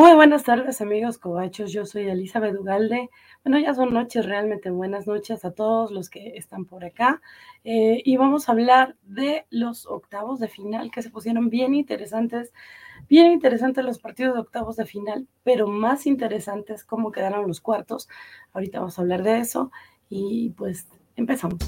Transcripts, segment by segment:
Muy buenas tardes, amigos cobachos. Yo soy Elizabeth Ugalde. Bueno, ya son noches, realmente buenas noches a todos los que están por acá. Eh, y vamos a hablar de los octavos de final que se pusieron bien interesantes. Bien interesantes los partidos de octavos de final, pero más interesantes cómo quedaron los cuartos. Ahorita vamos a hablar de eso. Y pues empezamos.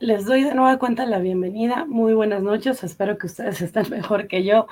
Les doy de nueva cuenta la bienvenida. Muy buenas noches. Espero que ustedes estén mejor que yo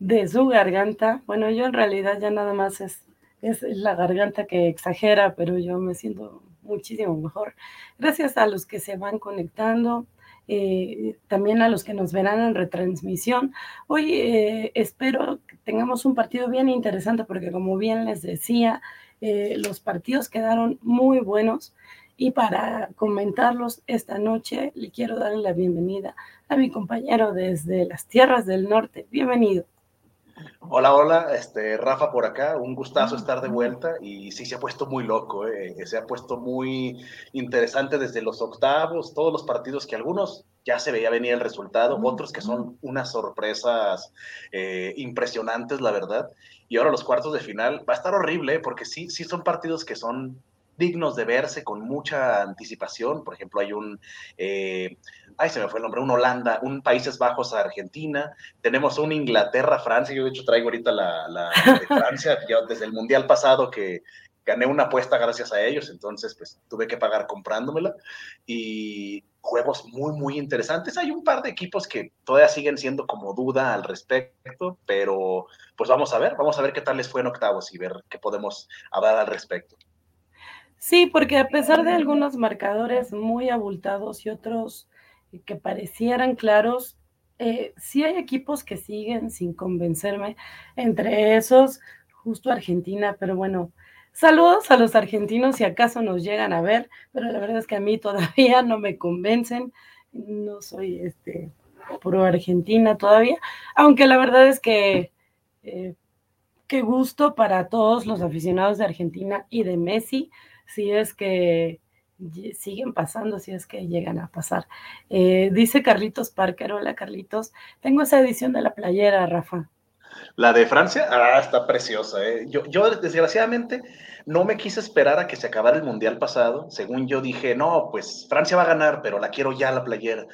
de su garganta. Bueno, yo en realidad ya nada más es, es la garganta que exagera, pero yo me siento muchísimo mejor. Gracias a los que se van conectando, eh, también a los que nos verán en retransmisión. Hoy eh, espero que tengamos un partido bien interesante porque como bien les decía, eh, los partidos quedaron muy buenos. Y para comentarlos esta noche, le quiero dar la bienvenida a mi compañero desde las tierras del norte. Bienvenido. Hola, hola, este, Rafa por acá, un gustazo estar de vuelta y sí se ha puesto muy loco, eh, se ha puesto muy interesante desde los octavos, todos los partidos que algunos ya se veía venir el resultado, otros que son unas sorpresas eh, impresionantes, la verdad, y ahora los cuartos de final va a estar horrible porque sí, sí son partidos que son dignos de verse con mucha anticipación. Por ejemplo, hay un, eh, ay, se me fue el nombre, un Holanda, un Países Bajos a Argentina, tenemos un Inglaterra, Francia, yo de hecho traigo ahorita la, la de Francia, desde el Mundial pasado que gané una apuesta gracias a ellos, entonces pues tuve que pagar comprándomela y juegos muy, muy interesantes. Hay un par de equipos que todavía siguen siendo como duda al respecto, pero pues vamos a ver, vamos a ver qué tal les fue en octavos y ver qué podemos hablar al respecto. Sí, porque a pesar de algunos marcadores muy abultados y otros que parecieran claros, eh, sí hay equipos que siguen sin convencerme, entre esos justo Argentina, pero bueno, saludos a los argentinos si acaso nos llegan a ver, pero la verdad es que a mí todavía no me convencen, no soy este pro Argentina todavía, aunque la verdad es que eh, qué gusto para todos los aficionados de Argentina y de Messi, si es que siguen pasando, si es que llegan a pasar. Eh, dice Carlitos Parker, hola Carlitos, tengo esa edición de la playera, Rafa. La de Francia, ah, está preciosa. ¿eh? Yo, yo, desgraciadamente, no me quise esperar a que se acabara el Mundial pasado. Según yo dije, no, pues Francia va a ganar, pero la quiero ya la playera.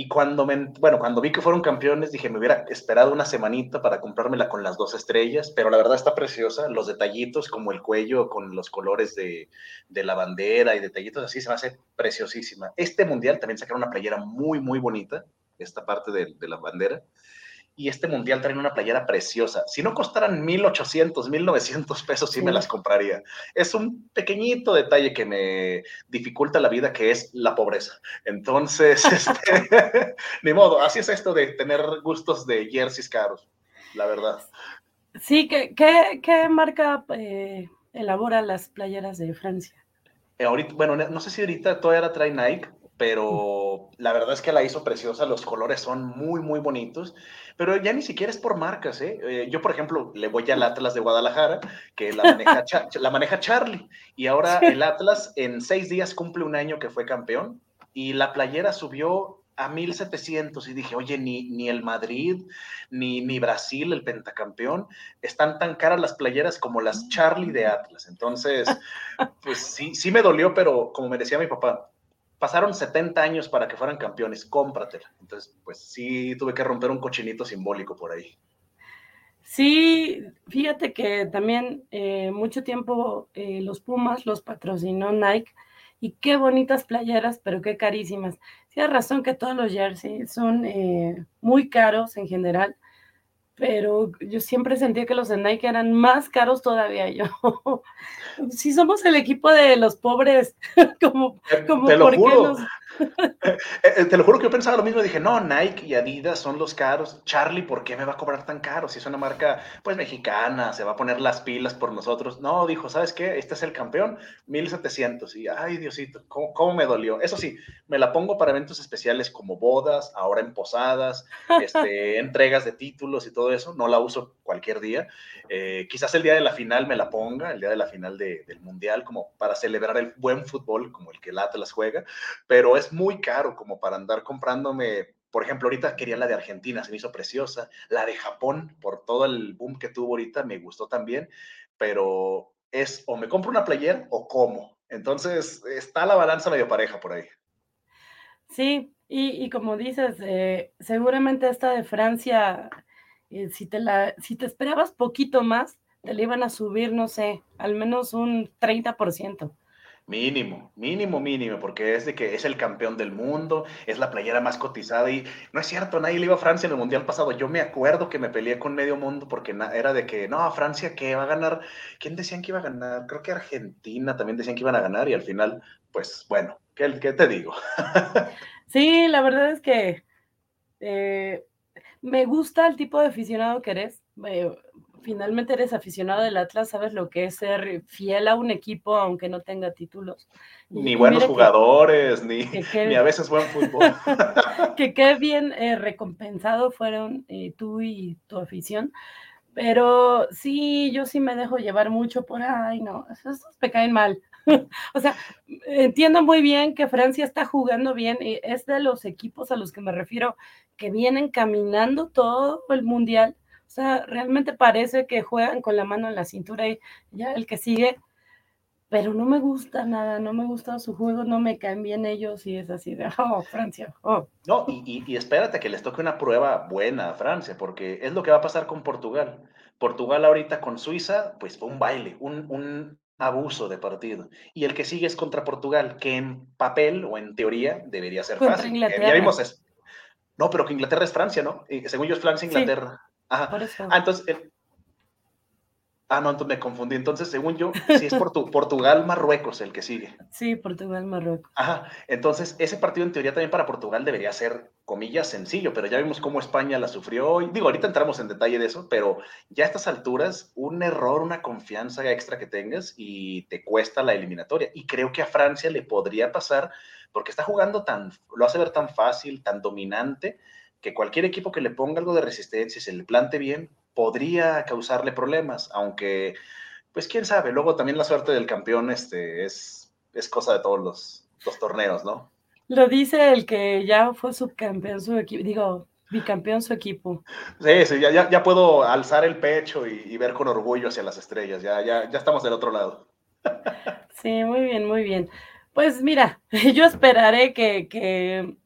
Y cuando me, bueno, cuando vi que fueron campeones, dije, me hubiera esperado una semanita para comprármela con las dos estrellas, pero la verdad está preciosa, los detallitos como el cuello con los colores de, de la bandera y detallitos así, se me hace preciosísima. Este mundial también sacaron una playera muy, muy bonita, esta parte de, de la bandera, y este mundial trae una playera preciosa. Si no costaran 1800, 1900 pesos, sí me las compraría. Es un pequeñito detalle que me dificulta la vida, que es la pobreza. Entonces, este, ni modo, así es esto de tener gustos de jerseys caros, la verdad. Sí, ¿qué, qué, marca eh, elabora las playeras de Francia? Eh, ahorita, bueno, no sé si ahorita todavía la trae Nike, pero la verdad es que la hizo preciosa, los colores son muy, muy bonitos, pero ya ni siquiera es por marcas, ¿eh? eh yo, por ejemplo, le voy al Atlas de Guadalajara, que la maneja, la maneja Charlie, y ahora el Atlas en seis días cumple un año que fue campeón, y la playera subió a 1700 y dije, oye, ni, ni el Madrid, ni, ni Brasil, el pentacampeón, están tan caras las playeras como las Charlie de Atlas. Entonces, pues sí, sí me dolió, pero como me decía mi papá, pasaron 70 años para que fueran campeones, cómpratela. Entonces, pues sí, tuve que romper un cochinito simbólico por ahí. Sí, fíjate que también eh, mucho tiempo eh, los Pumas los patrocinó Nike y qué bonitas playeras, pero qué carísimas. Tienes razón que todos los jerseys son eh, muy caros en general, pero yo siempre sentía que los de Nike eran más caros todavía. Yo, si somos el equipo de los pobres, como, como te, lo juro. Te lo juro que yo pensaba lo mismo. Dije, no, Nike y Adidas son los caros. Charlie, ¿por qué me va a cobrar tan caro? Si es una marca, pues, mexicana, se va a poner las pilas por nosotros. No, dijo, ¿sabes qué? Este es el campeón, 1700. Y, ay, Diosito, ¿cómo, me dolió? Eso sí, me la pongo para eventos especiales como bodas, ahora en posadas, este, entregas de títulos y todo eso. No la uso cualquier día. Eh, quizás el día de la final me la ponga, el día de la final del Mundial, como para celebrar el buen fútbol, como el que el Atlas juega. Pero es muy caro como para andar comprándome, por ejemplo, ahorita quería la de Argentina, se me hizo preciosa, la de Japón, por todo el boom que tuvo ahorita, me gustó también, pero es o me compro una playera o como. Entonces está la balanza medio pareja por ahí. Sí, y, como dices, eh, seguramente esta de Francia, eh, si, te la, si te esperabas poquito más, te la iban a subir, no sé, al menos un 30%. Mínimo, mínimo, mínimo, porque es de que es el campeón del mundo, es la playera más cotizada y no es cierto, nadie le iba a Francia en el Mundial pasado. Yo me acuerdo que me peleé con medio mundo porque era de que, no, Francia que va a ganar, ¿quién decían que iba a ganar? Creo que Argentina también decían que iban a ganar y al final, pues bueno, ¿qué, te digo? sí, la verdad es que eh, me gusta el tipo de aficionado que eres. Eh, finalmente eres aficionado del Atlas, sabes lo que es ser fiel a un equipo aunque no tenga títulos. Ni buenos jugadores, ni, ni, a veces buen fútbol. que qué bien eh, recompensado fueron eh, tú y tu afición. Pero sí, yo sí me dejo llevar mucho por, ay, no, esos me caen mal. o sea, entiendo muy bien que Francia está jugando bien, y es de los equipos a los que me refiero que vienen caminando todo el mundial o sea, realmente parece que juegan con la mano en la cintura y ya el que sigue, pero no me gusta nada, no me gusta su juego, no me caen bien ellos y es así de, oh, Francia, oh. No, y, y, espérate que les toque una prueba buena a Francia, porque es lo que va a pasar con Portugal. Portugal ahorita con Suiza, pues fue un baile, un, un abuso de partido. Y el que sigue es contra Portugal, que en papel o en teoría debería ser fácil. Ya vimos eso. No, pero que Inglaterra es Francia, ¿no? según yo es Francia, Inglaterra. Ajá. Ah, entonces, eh, ah, no, entonces me confundí. Entonces, según yo, sí es Portugal, Marruecos el que sigue. Sí, Portugal, Marruecos. Ajá. Entonces, ese partido en teoría también para Portugal debería ser, comillas, sencillo, pero ya vimos cómo España la sufrió. Digo, ahorita entramos en detalle de eso, pero ya a estas alturas, un error, una confianza extra que tengas y te cuesta la eliminatoria. Y creo que a Francia le podría pasar porque está jugando tan, lo hace ver tan fácil, tan dominante que cualquier equipo que le ponga algo de resistencia y se le plante bien, podría causarle problemas, aunque, pues quién sabe, luego también la suerte del campeón este, es, es cosa de todos los, torneos, ¿no? Lo dice el que ya fue subcampeón su equipo, digo, bicampeón su equipo. Sí, sí, ya, ya, puedo alzar el pecho y, ver con orgullo hacia las estrellas, ya, ya, ya estamos del otro lado. Sí, muy bien, muy bien. Pues mira, yo esperaré que, que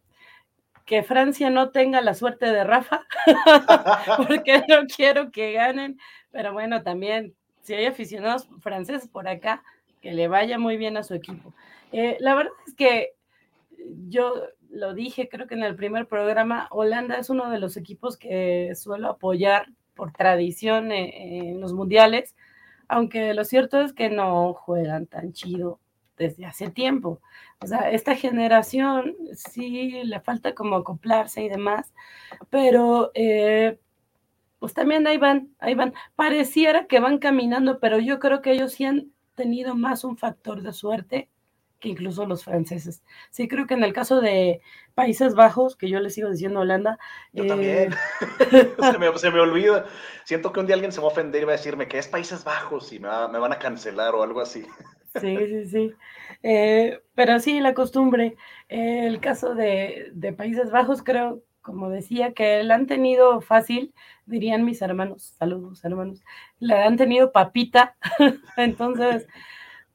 que Francia no tenga la suerte de Rafa, porque no quiero que ganen, pero bueno, también si hay aficionados franceses por acá, que le vaya muy bien a su equipo. Eh, la verdad es que yo lo dije, creo que en el primer programa, Holanda es uno de los equipos que suelo apoyar por tradición eh, en los mundiales, aunque lo cierto es que no juegan tan chido desde hace tiempo. O sea, esta generación sí le falta como acoplarse y demás, pero eh, pues también ahí van, ahí van. Pareciera que van caminando, pero yo creo que ellos sí han tenido más un factor de suerte que incluso los franceses. Sí, creo que en el caso de Países Bajos, que yo les sigo diciendo Holanda. Yo también. Eh, se, me, olvida. Siento que un día alguien se va a ofender y va a decirme que es Países Bajos y me, me van a cancelar o algo así. Sí, sí, sí. Eh, pero sí, la costumbre. Eh, el caso de, Países Bajos, creo, como decía, que la han tenido fácil, dirían mis hermanos, saludos hermanos, la han tenido papita. Entonces,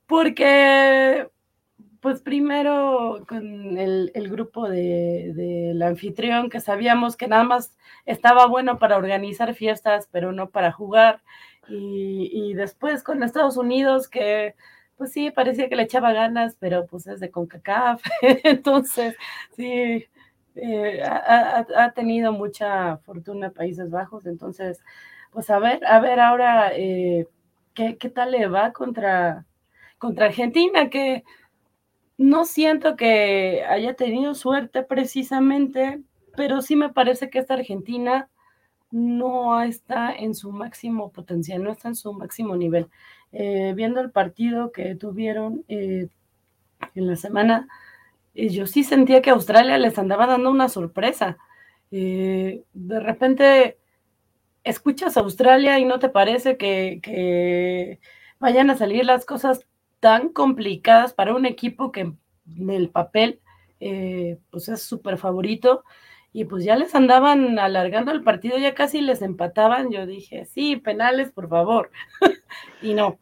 porque, pues primero con el, grupo del anfitrión, que sabíamos que nada más estaba bueno para organizar fiestas, pero no para jugar. Y, y después con Estados Unidos, que pues sí, parecía que le echaba ganas, pero pues es de CONCACAF, entonces sí, eh, ha, tenido mucha fortuna Países Bajos, entonces, pues a ver, a ver ahora eh, ¿qué, tal le va contra, contra Argentina, que no siento que haya tenido suerte precisamente, pero sí me parece que esta Argentina no está en su máximo potencial, no está en su máximo nivel. Eh, viendo el partido que tuvieron eh, en la semana, eh, yo sí sentía que Australia les andaba dando una sorpresa. de repente escuchas a Australia y no te parece que, que vayan a salir las cosas tan complicadas para un equipo que en el papel pues es súper favorito y pues ya les andaban alargando el partido, ya casi les empataban. Yo dije, sí, penales, por favor. y no.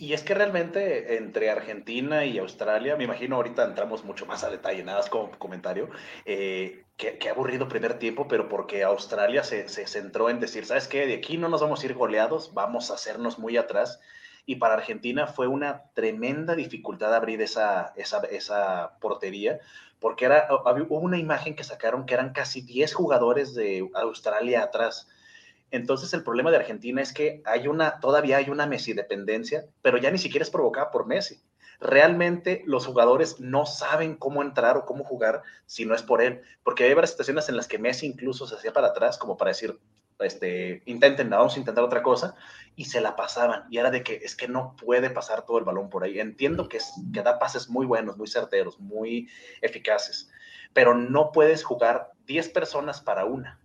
y, es que realmente entre Argentina y Australia, me imagino ahorita entramos mucho más a detalle, nada más como comentario, eh, que, aburrido primer tiempo, pero porque Australia se, se centró en decir, ¿sabes qué? De aquí no nos vamos a ir goleados, vamos a hacernos muy atrás y para Argentina fue una tremenda dificultad abrir esa, esa, esa portería, porque era, hubo una imagen que sacaron que eran casi 10 jugadores de Australia atrás. Entonces el problema de Argentina es que todavía hay una Messi dependencia, pero ya ni siquiera es provocada por Messi. Realmente los jugadores no saben cómo entrar o cómo jugar si no es por él, porque hay varias situaciones en las que Messi incluso se hacía para atrás como para decir, este, intenten, vamos a intentar otra cosa, y se la pasaban. Y era de que es que no puede pasar todo el balón por ahí. Entiendo que, es, que da pases muy buenos, muy certeros, muy eficaces, pero no puedes jugar 10 personas para una,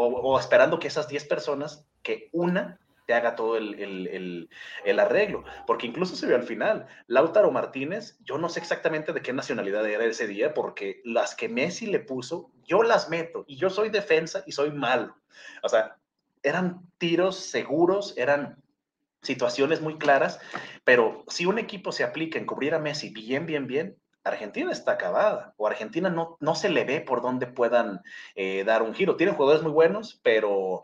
o, esperando que esas 10 personas, que una te haga todo el, el, el, arreglo, porque incluso se vio al final, Lautaro Martínez, yo no sé exactamente de qué nacionalidad era ese día, porque las que Messi le puso, yo las meto, y yo soy defensa y soy malo. O sea, eran tiros seguros, eran situaciones muy claras, pero si un equipo se aplica en cubrir a Messi bien, bien, bien, Argentina está acabada, o Argentina no, no se le ve por dónde puedan eh, dar un giro. Tienen jugadores muy buenos, pero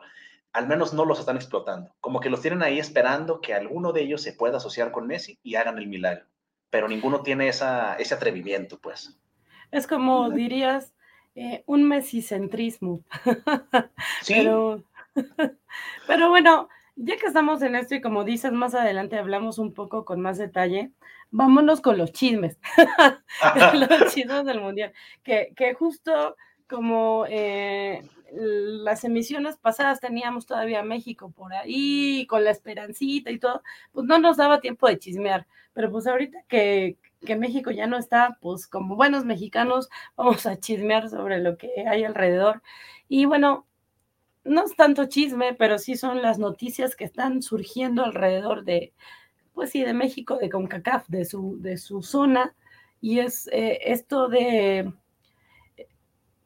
al menos no los están explotando. Como que los tienen ahí esperando que alguno de ellos se pueda asociar con Messi y hagan el milagro, pero ninguno tiene esa, ese atrevimiento, pues. Es como dirías, eh, un mesicentrismo. Sí. Pero, pero bueno, ya que estamos en esto y como dices, más adelante hablamos un poco con más detalle, vámonos con los chismes, los chismes del Mundial, que, que justo como eh, las emisiones pasadas teníamos todavía México por ahí, con la esperancita y todo, pues no nos daba tiempo de chismear, pero pues ahorita que, que México ya no está, pues como buenos mexicanos vamos a chismear sobre lo que hay alrededor. Y bueno, no es tanto chisme, pero sí son las noticias que están surgiendo alrededor de, pues sí, de México, de CONCACAF, de su, de su zona. Y es eh, esto de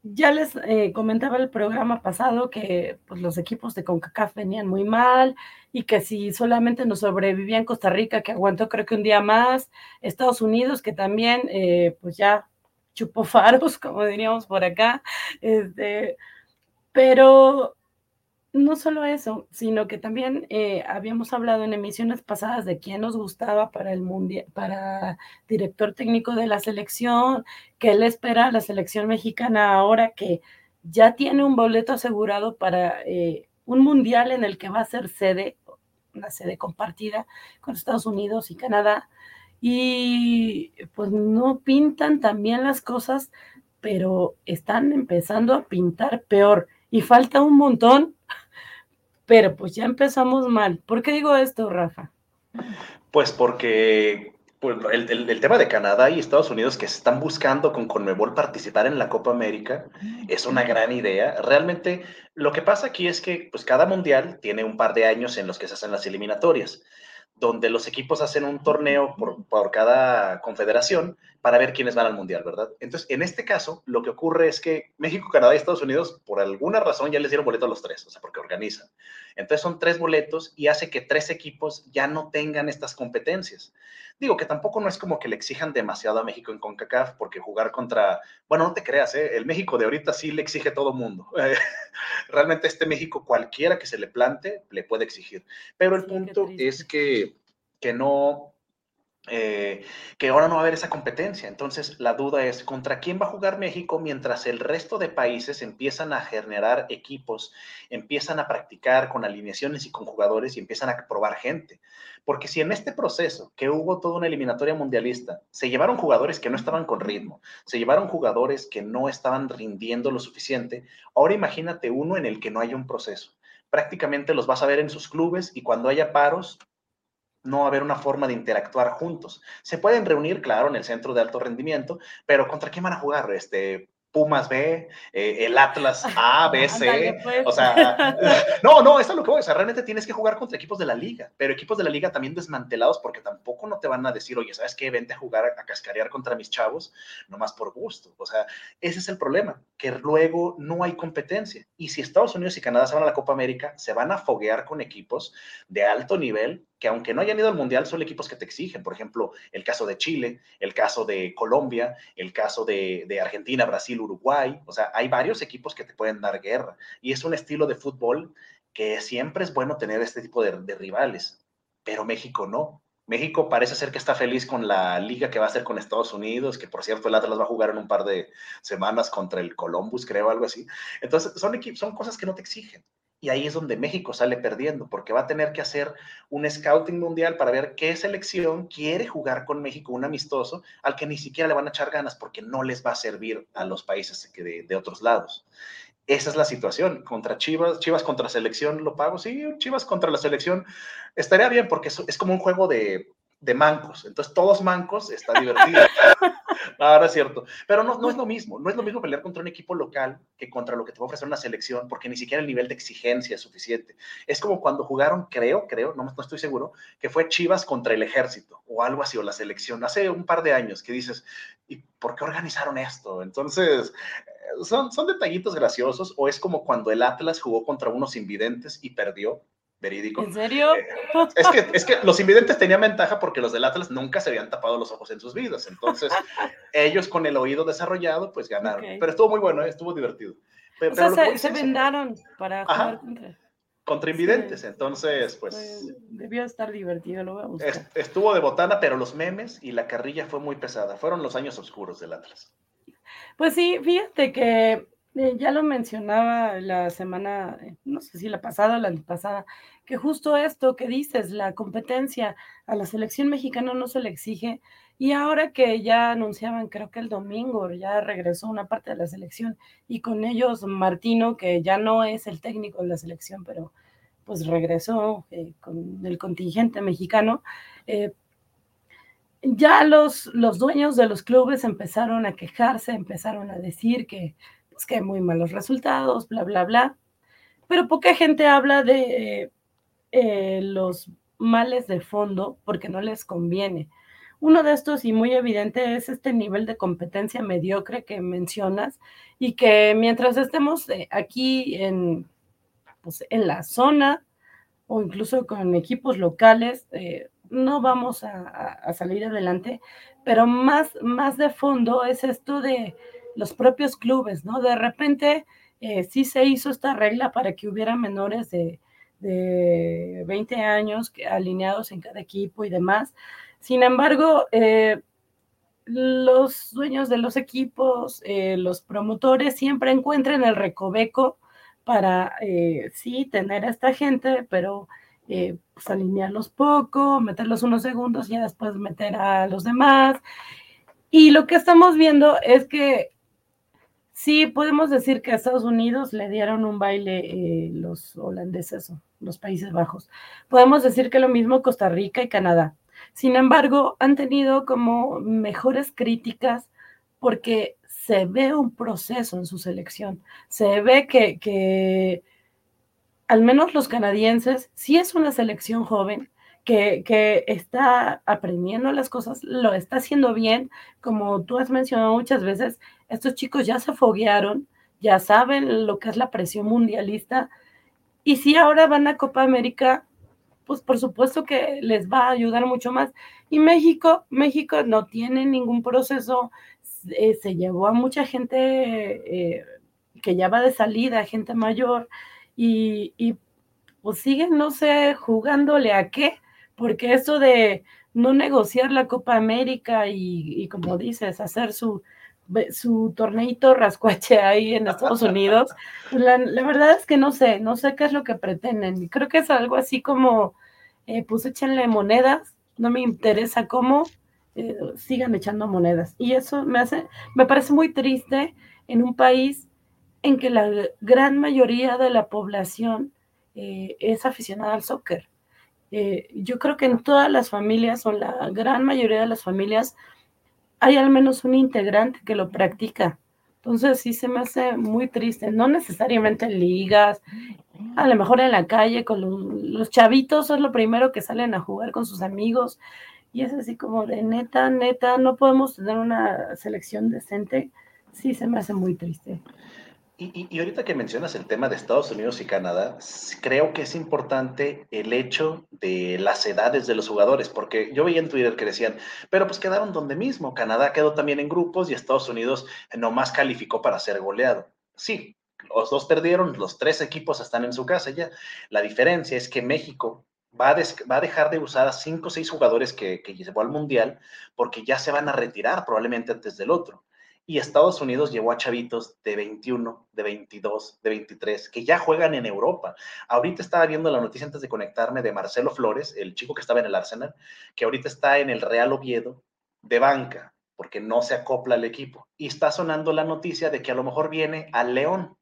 ya les eh, comentaba el programa pasado que pues, los equipos de CONCACAF venían muy mal y que si solamente nos sobrevivían Costa Rica, que aguantó creo que un día más, Estados Unidos, que también eh, pues ya chupó faros, como diríamos por acá, este, pero no solo eso, sino que también eh, habíamos hablado en emisiones pasadas de quién nos gustaba para el mundial, para director técnico de la selección, que él espera a la selección mexicana ahora que ya tiene un boleto asegurado para eh, un mundial en el que va a ser sede, una sede compartida con Estados Unidos y Canadá. Y pues no pintan también las cosas, pero están empezando a pintar peor. Y falta un montón pero pues ya empezamos mal. ¿Por qué digo esto, Rafa? Pues porque pues, el, tema de Canadá y Estados Unidos que se están buscando con Conmebol participar en la Copa América es una gran idea. Realmente lo que pasa aquí es que pues, cada mundial tiene un par de años en los que se hacen las eliminatorias donde los equipos hacen un torneo por, por, cada confederación para ver quiénes van al mundial, ¿verdad? Entonces, en este caso, lo que ocurre es que México, Canadá y Estados Unidos, por alguna razón, ya les dieron boleto a los tres, o sea, porque organizan. Entonces, son tres boletos y hace que tres equipos ya no tengan estas competencias. Digo que tampoco no es como que le exijan demasiado a México en CONCACAF, porque jugar contra, bueno, no te creas, ¿eh? el México de ahorita sí le exige todo mundo. Realmente este México, cualquiera que se le plante, le puede exigir. Pero el punto es que, que no, eh, que ahora no va a haber esa competencia. Entonces, la duda es, ¿contra quién va a jugar México mientras el resto de países empiezan a generar equipos, empiezan a practicar con alineaciones y con jugadores y empiezan a probar gente? Porque si en este proceso, que hubo toda una eliminatoria mundialista, se llevaron jugadores que no estaban con ritmo, se llevaron jugadores que no estaban rindiendo lo suficiente, ahora imagínate uno en el que no haya un proceso prácticamente los vas a ver en sus clubes y cuando haya paros, no va a haber una forma de interactuar juntos. Se pueden reunir, claro, en el centro de alto rendimiento, pero ¿contra quién van a jugar? Este, Pumas B, eh, el Atlas A, B, C. Pues. O sea, no, no, eso es lo que voy. O sea, realmente tienes que jugar contra equipos de la liga, pero equipos de la liga también desmantelados porque tampoco no te van a decir, oye, ¿sabes qué? Vente a jugar, a cascarear contra mis chavos, nomás por gusto. O sea, ese es el problema, que luego no hay competencia. Y si Estados Unidos y Canadá se van a la Copa América, se van a foguear con equipos de alto nivel que aunque no hayan ido al Mundial, son equipos que te exigen. Por ejemplo, el caso de Chile, el caso de Colombia, el caso de, Argentina, Brasil, Uruguay. O sea, hay varios equipos que te pueden dar guerra. Y es un estilo de fútbol que siempre es bueno tener este tipo de, rivales. Pero México no. México parece ser que está feliz con la liga que va a hacer con Estados Unidos, que por cierto el Atlas va a jugar en un par de semanas contra el Columbus, creo, algo así. Entonces, son, son cosas que no te exigen. Y ahí es donde México sale perdiendo, porque va a tener que hacer un scouting mundial para ver qué selección quiere jugar con México un amistoso al que ni siquiera le van a echar ganas porque no les va a servir a los países de, de otros lados. Esa es la situación. Contra Chivas, Chivas contra selección, lo pago. Sí, Chivas contra la selección estaría bien porque es como un juego de, de mancos. Entonces, todos mancos está divertido. Ahora es cierto. Pero no, no es lo mismo. No es lo mismo pelear contra un equipo local que contra lo que te va a ofrecer una selección, porque ni siquiera el nivel de exigencia es suficiente. Es como cuando jugaron, creo, creo, no, no estoy seguro, que fue Chivas contra el ejército o algo así, o la selección, hace un par de años, que dices, ¿y por qué organizaron esto? Entonces, eh, son, son detallitos graciosos, o es como cuando el Atlas jugó contra unos invidentes y perdió verídico. ¿En serio? Eh, es, que, es que los invidentes tenían ventaja porque los del Atlas nunca se habían tapado los ojos en sus vidas. Entonces, ellos con el oído desarrollado, pues ganaron. Pero estuvo muy bueno, ¿eh? estuvo divertido. o sea, se, vendaron para jugar contra... Contra invidentes, entonces, pues, pues... Debió estar divertido, lo voy a buscar. Estuvo de botana, pero los memes y la carrilla fue muy pesada. Fueron los años oscuros del Atlas. Pues sí, fíjate que eh, ya lo mencionaba la semana, eh, no sé si la pasada o la antepasada, que justo esto que dices, la competencia a la selección mexicana no se le exige. Y ahora que ya anunciaban, creo que el domingo ya regresó una parte de la selección y con ellos Martino, que ya no es el técnico de la selección, pero pues regresó eh, con el contingente mexicano. ya los, los dueños de los clubes empezaron a quejarse, empezaron a decir que que hay muy malos resultados, bla, bla, bla. Pero poca gente habla de eh, los males de fondo porque no les conviene. Uno de estos y muy evidente es este nivel de competencia mediocre que mencionas y que mientras estemos eh, aquí en, pues, en la zona o incluso con equipos locales, eh, no vamos a, a, salir adelante, pero más, más de fondo es esto de los propios clubes, ¿no? De repente eh, sí se hizo esta regla para que hubiera menores de, 20 años alineados en cada equipo y demás. Sin embargo, eh, los dueños de los equipos, eh, los promotores siempre encuentran el recoveco para, sí, tener a esta gente, pero pues alinearlos poco, meterlos unos segundos y después meter a los demás. Y lo que estamos viendo es que Sí, podemos decir que a Estados Unidos le dieron un baile eh, los holandeses o los Países Bajos. Podemos decir que lo mismo Costa Rica y Canadá. Sin embargo, han tenido como mejores críticas porque se ve un proceso en su selección. Se ve que, que al menos los canadienses, sí es una selección joven, que, que, está aprendiendo las cosas, lo está haciendo bien, como tú has mencionado muchas veces, estos chicos ya se foguearon, ya saben lo que es la presión mundialista. Y si ahora van a Copa América, pues por supuesto que les va a ayudar mucho más. Y México, México no tiene ningún proceso, eh, se llevó a mucha gente eh, que ya va de salida, gente mayor, y, y pues siguen, no sé, jugándole a qué, porque eso de no negociar la Copa América y, como dices, hacer su, su torneito rascuache ahí en Estados Unidos. Pues la, verdad es que no sé, no sé qué es lo que pretenden. Creo que es algo así como, eh, pues échenle monedas, no me interesa cómo, eh, sigan echando monedas. Y eso me hace, me parece muy triste en un país en que la gran mayoría de la población eh, es aficionada al soccer. Eh, yo creo que en todas las familias, o la gran mayoría de las familias, hay al menos un integrante que lo practica. Entonces sí se me hace muy triste, no necesariamente en ligas, a lo mejor en la calle con los, los chavitos es lo primero que salen a jugar con sus amigos y es así como de neta, neta, no podemos tener una selección decente, sí se me hace muy triste. Y, ahorita que mencionas el tema de Estados Unidos y Canadá, creo que es importante el hecho de las edades de los jugadores, porque yo veía en Twitter que decían, pero pues quedaron donde mismo, Canadá quedó también en grupos y Estados Unidos nomás calificó para ser goleado. Sí, los dos perdieron, los tres equipos están en su casa ya. La diferencia es que México va a, va a dejar de usar a cinco o seis jugadores que, que llevó al Mundial porque ya se van a retirar probablemente antes del otro y Estados Unidos llevó a chavitos de 21, de 22, de 23, que ya juegan en Europa. Ahorita estaba viendo la noticia antes de conectarme de Marcelo Flores, el chico que estaba en el Arsenal, que ahorita está en el Real Oviedo de banca, porque no se acopla al equipo. Y está sonando la noticia de que a lo mejor viene al León.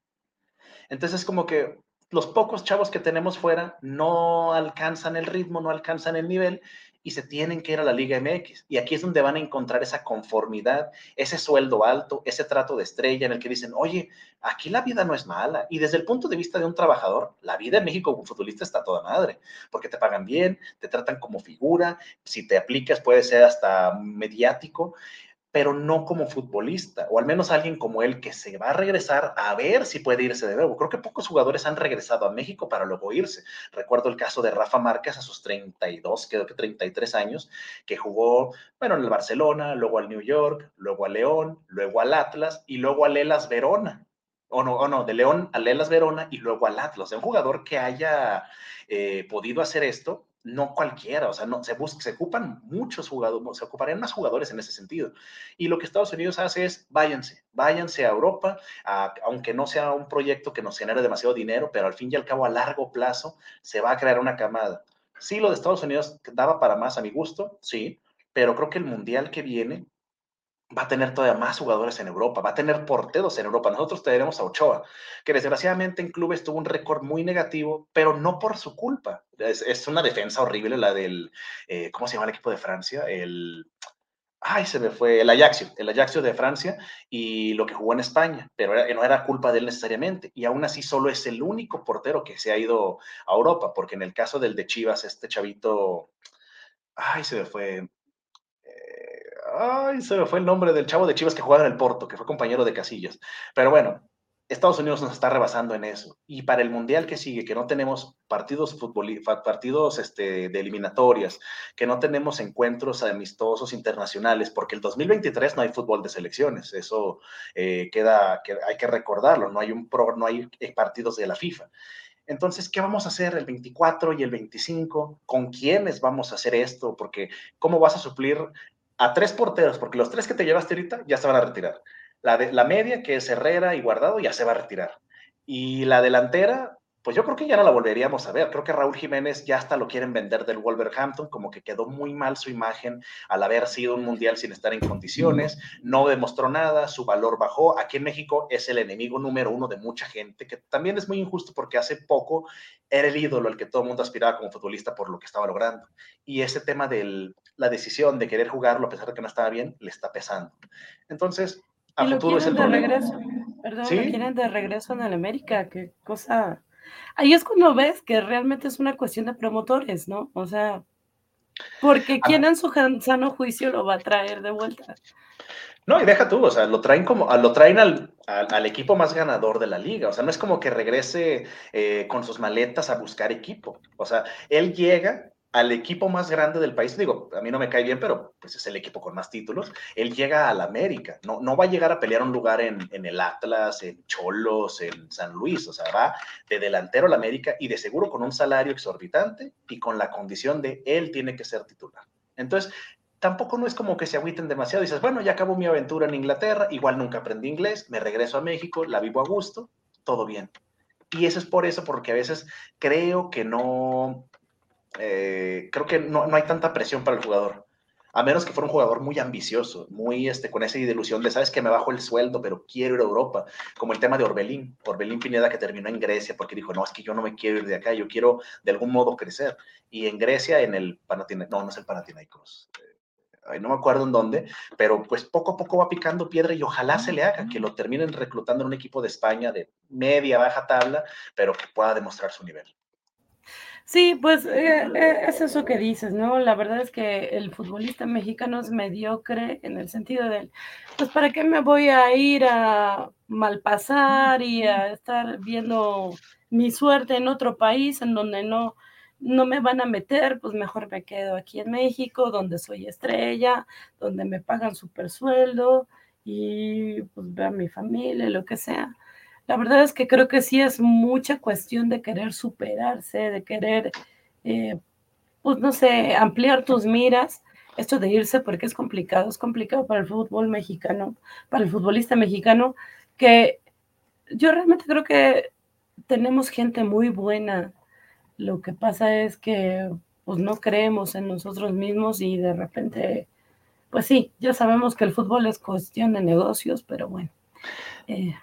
Entonces, como que los pocos chavos que tenemos fuera no alcanzan el ritmo, no alcanzan el nivel y se tienen que ir a la Liga MX. Y aquí es donde van a encontrar esa conformidad, ese sueldo alto, ese trato de estrella en el que dicen, oye, aquí la vida no es mala. Y desde el punto de vista de un trabajador, la vida en México como futbolista está toda madre, porque te pagan bien, te tratan como figura, si te aplicas puede ser hasta mediático pero no como futbolista, o al menos alguien como él que se va a regresar a ver si puede irse de nuevo. Creo que pocos jugadores han regresado a México para luego irse. Recuerdo el caso de Rafa Márquez a sus 32, creo que 33 años, que jugó, bueno, en el Barcelona, luego al New York, luego al León, luego al Atlas y luego al Elas Verona. O no, o no, de León al Elas Verona y luego al Atlas. Un jugador que haya eh, podido hacer esto, no cualquiera, o sea, no, se, se ocupan muchos jugadores, se ocuparían más jugadores en ese sentido. Y lo que Estados Unidos hace es, váyanse, váyanse a Europa, aunque no sea un proyecto que nos genere demasiado dinero, pero al fin y al cabo a largo plazo se va a crear una camada. Sí, lo de Estados Unidos daba para más a mi gusto, sí, pero creo que el mundial que viene va a tener todavía más jugadores en Europa, va a tener porteros en Europa. Nosotros tenemos a Ochoa, que desgraciadamente en clubes tuvo un récord muy negativo, pero no por su culpa. Es, una defensa horrible la del, eh, ¿cómo se llama el equipo de Francia? El, ay, se me fue, el Ajaxio, el Ajaxio de Francia y lo que jugó en España, pero no era culpa de él necesariamente. Y aún así solo es el único portero que se ha ido a Europa, porque en el caso del de Chivas, este chavito, ay, se me fue, Ay, se me fue el nombre del chavo de Chivas que jugaba en el Porto, que fue compañero de Casillas. Pero bueno, Estados Unidos nos está rebasando en eso. Y para el Mundial que sigue, que no tenemos partidos, partidos este, de eliminatorias, que no tenemos encuentros amistosos internacionales, porque el 2023 no hay fútbol de selecciones, eso eh, queda, que hay que recordarlo, no hay, un pro, no hay eh, partidos de la FIFA. Entonces, ¿qué vamos a hacer el 24 y el 25? ¿Con quiénes vamos a hacer esto? Porque ¿cómo vas a suplir a tres porteros, porque los tres que te llevaste ahorita ya se van a retirar. La, de, la media, que es Herrera y Guardado, ya se va a retirar. Y la delantera, pues yo creo que ya no la volveríamos a ver. Creo que Raúl Jiménez ya hasta lo quieren vender del Wolverhampton, como que quedó muy mal su imagen al haber sido un mundial sin estar en condiciones, no demostró nada, su valor bajó. Aquí en México es el enemigo número uno de mucha gente, que también es muy injusto porque hace poco era el ídolo al que todo el mundo aspiraba como futbolista por lo que estaba logrando. Y ese tema del la decisión de querer jugarlo a pesar de que no estaba bien, le está pesando. Entonces, a futuro es el de regreso. Perdón, ¿Sí? lo quieren de regreso en el América, qué cosa. Ahí es cuando ves que realmente es una cuestión de promotores, ¿no? O sea, porque ah. quién en su sano juicio lo va a traer de vuelta. No, y deja tú, o sea, lo traen como, lo traen al, al, equipo más ganador de la liga. O sea, no es como que regrese eh, con sus maletas a buscar equipo. O sea, él llega al equipo más grande del país, digo, a mí no me cae bien, pero pues es el equipo con más títulos, él llega al América, no, no va a llegar a pelear un lugar en, en, el Atlas, en Cholos, en San Luis, o sea, va de delantero al América y de seguro con un salario exorbitante y con la condición de él tiene que ser titular. Entonces, tampoco no es como que se agüiten demasiado. Dices, bueno, ya acabó mi aventura en Inglaterra, igual nunca aprendí inglés, me regreso a México, la vivo a gusto, todo bien. Y eso es por eso, porque a veces creo que no, eh, creo que no, no, hay tanta presión para el jugador. A menos que fuera un jugador muy ambicioso, muy este, con esa ilusión de, sabes que me bajo el sueldo, pero quiero ir a Europa, como el tema de Orbelín, Orbelín Pineda que terminó en Grecia porque dijo, no, es que yo no me quiero ir de acá, yo quiero de algún modo crecer. Y en Grecia, en el Panathinaikos, no, no es el Panathinaikos, no me acuerdo en dónde, pero pues poco a poco va picando piedra y ojalá se le haga, que lo terminen reclutando en un equipo de España de media, baja tabla, pero que pueda demostrar su nivel. Sí, pues eh, eh, es eso que dices, ¿no? La verdad es que el futbolista mexicano es mediocre en el sentido del, pues ¿para qué me voy a ir a malpasar y a estar viendo mi suerte en otro país en donde no, no me van a meter, pues mejor me quedo aquí en México, donde soy estrella, donde me pagan super sueldo y pues veo a mi familia, lo que sea. La verdad es que creo que sí es mucha cuestión de querer superarse, de querer, eh, pues no sé, ampliar tus miras. Esto de irse porque es complicado, es complicado para el fútbol mexicano, para el futbolista mexicano, que yo realmente creo que tenemos gente muy buena lo que pasa es que pues no creemos en nosotros mismos y de repente, pues sí, ya sabemos que el fútbol es cuestión de negocios, pero bueno. Eh.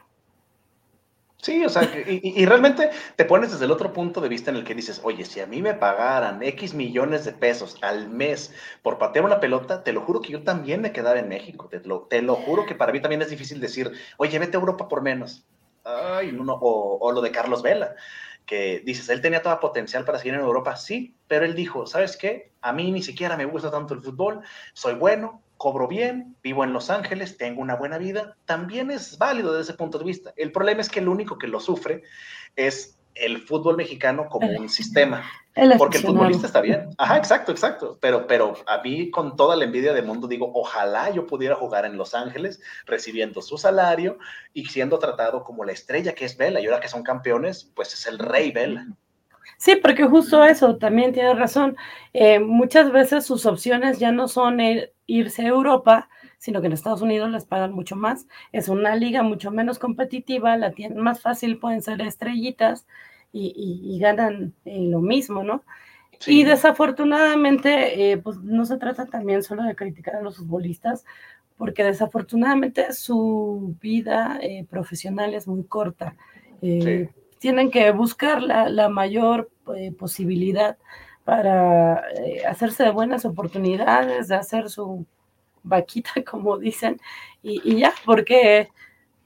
Sí, o sea, y, realmente te pones desde el otro punto de vista en el que dices, oye, si a mí me pagaran X millones de pesos al mes por patear una pelota, te lo juro que yo también me quedara en México. Te lo, te lo juro que para mí también es difícil decir, oye, vete a Europa por menos. Ay, no, o, o lo de Carlos Vela que dices, él tenía toda potencial para seguir en Europa, sí, pero él dijo, ¿sabes qué? A mí ni siquiera me gusta tanto el fútbol, soy bueno, cobro bien, vivo en Los Ángeles, tengo una buena vida, también es válido desde ese punto de vista. El problema es que el único que lo sufre es el fútbol mexicano como un sistema. porque el futbolista está bien. Ajá, exacto, exacto. Pero, pero a mí, con toda la envidia del mundo, digo, ojalá yo pudiera jugar en Los Ángeles recibiendo su salario y siendo tratado como la estrella que es Vela. Y ahora que son campeones, pues es el rey Vela. Sí, porque justo eso, también tiene razón. Eh, muchas veces sus opciones ya no son irse a Europa, sino que en Estados Unidos les pagan mucho más. Es una liga mucho menos competitiva, la tienen más fácil, pueden ser estrellitas y, ganan eh, lo mismo, ¿no? Y desafortunadamente, eh, pues no se trata también solo de criticar a los futbolistas, porque desafortunadamente su vida eh, profesional es muy corta. Tienen que buscar la, la mayor posibilidad para hacerse de buenas oportunidades, de hacer su vaquita, como dicen, y, ya, porque,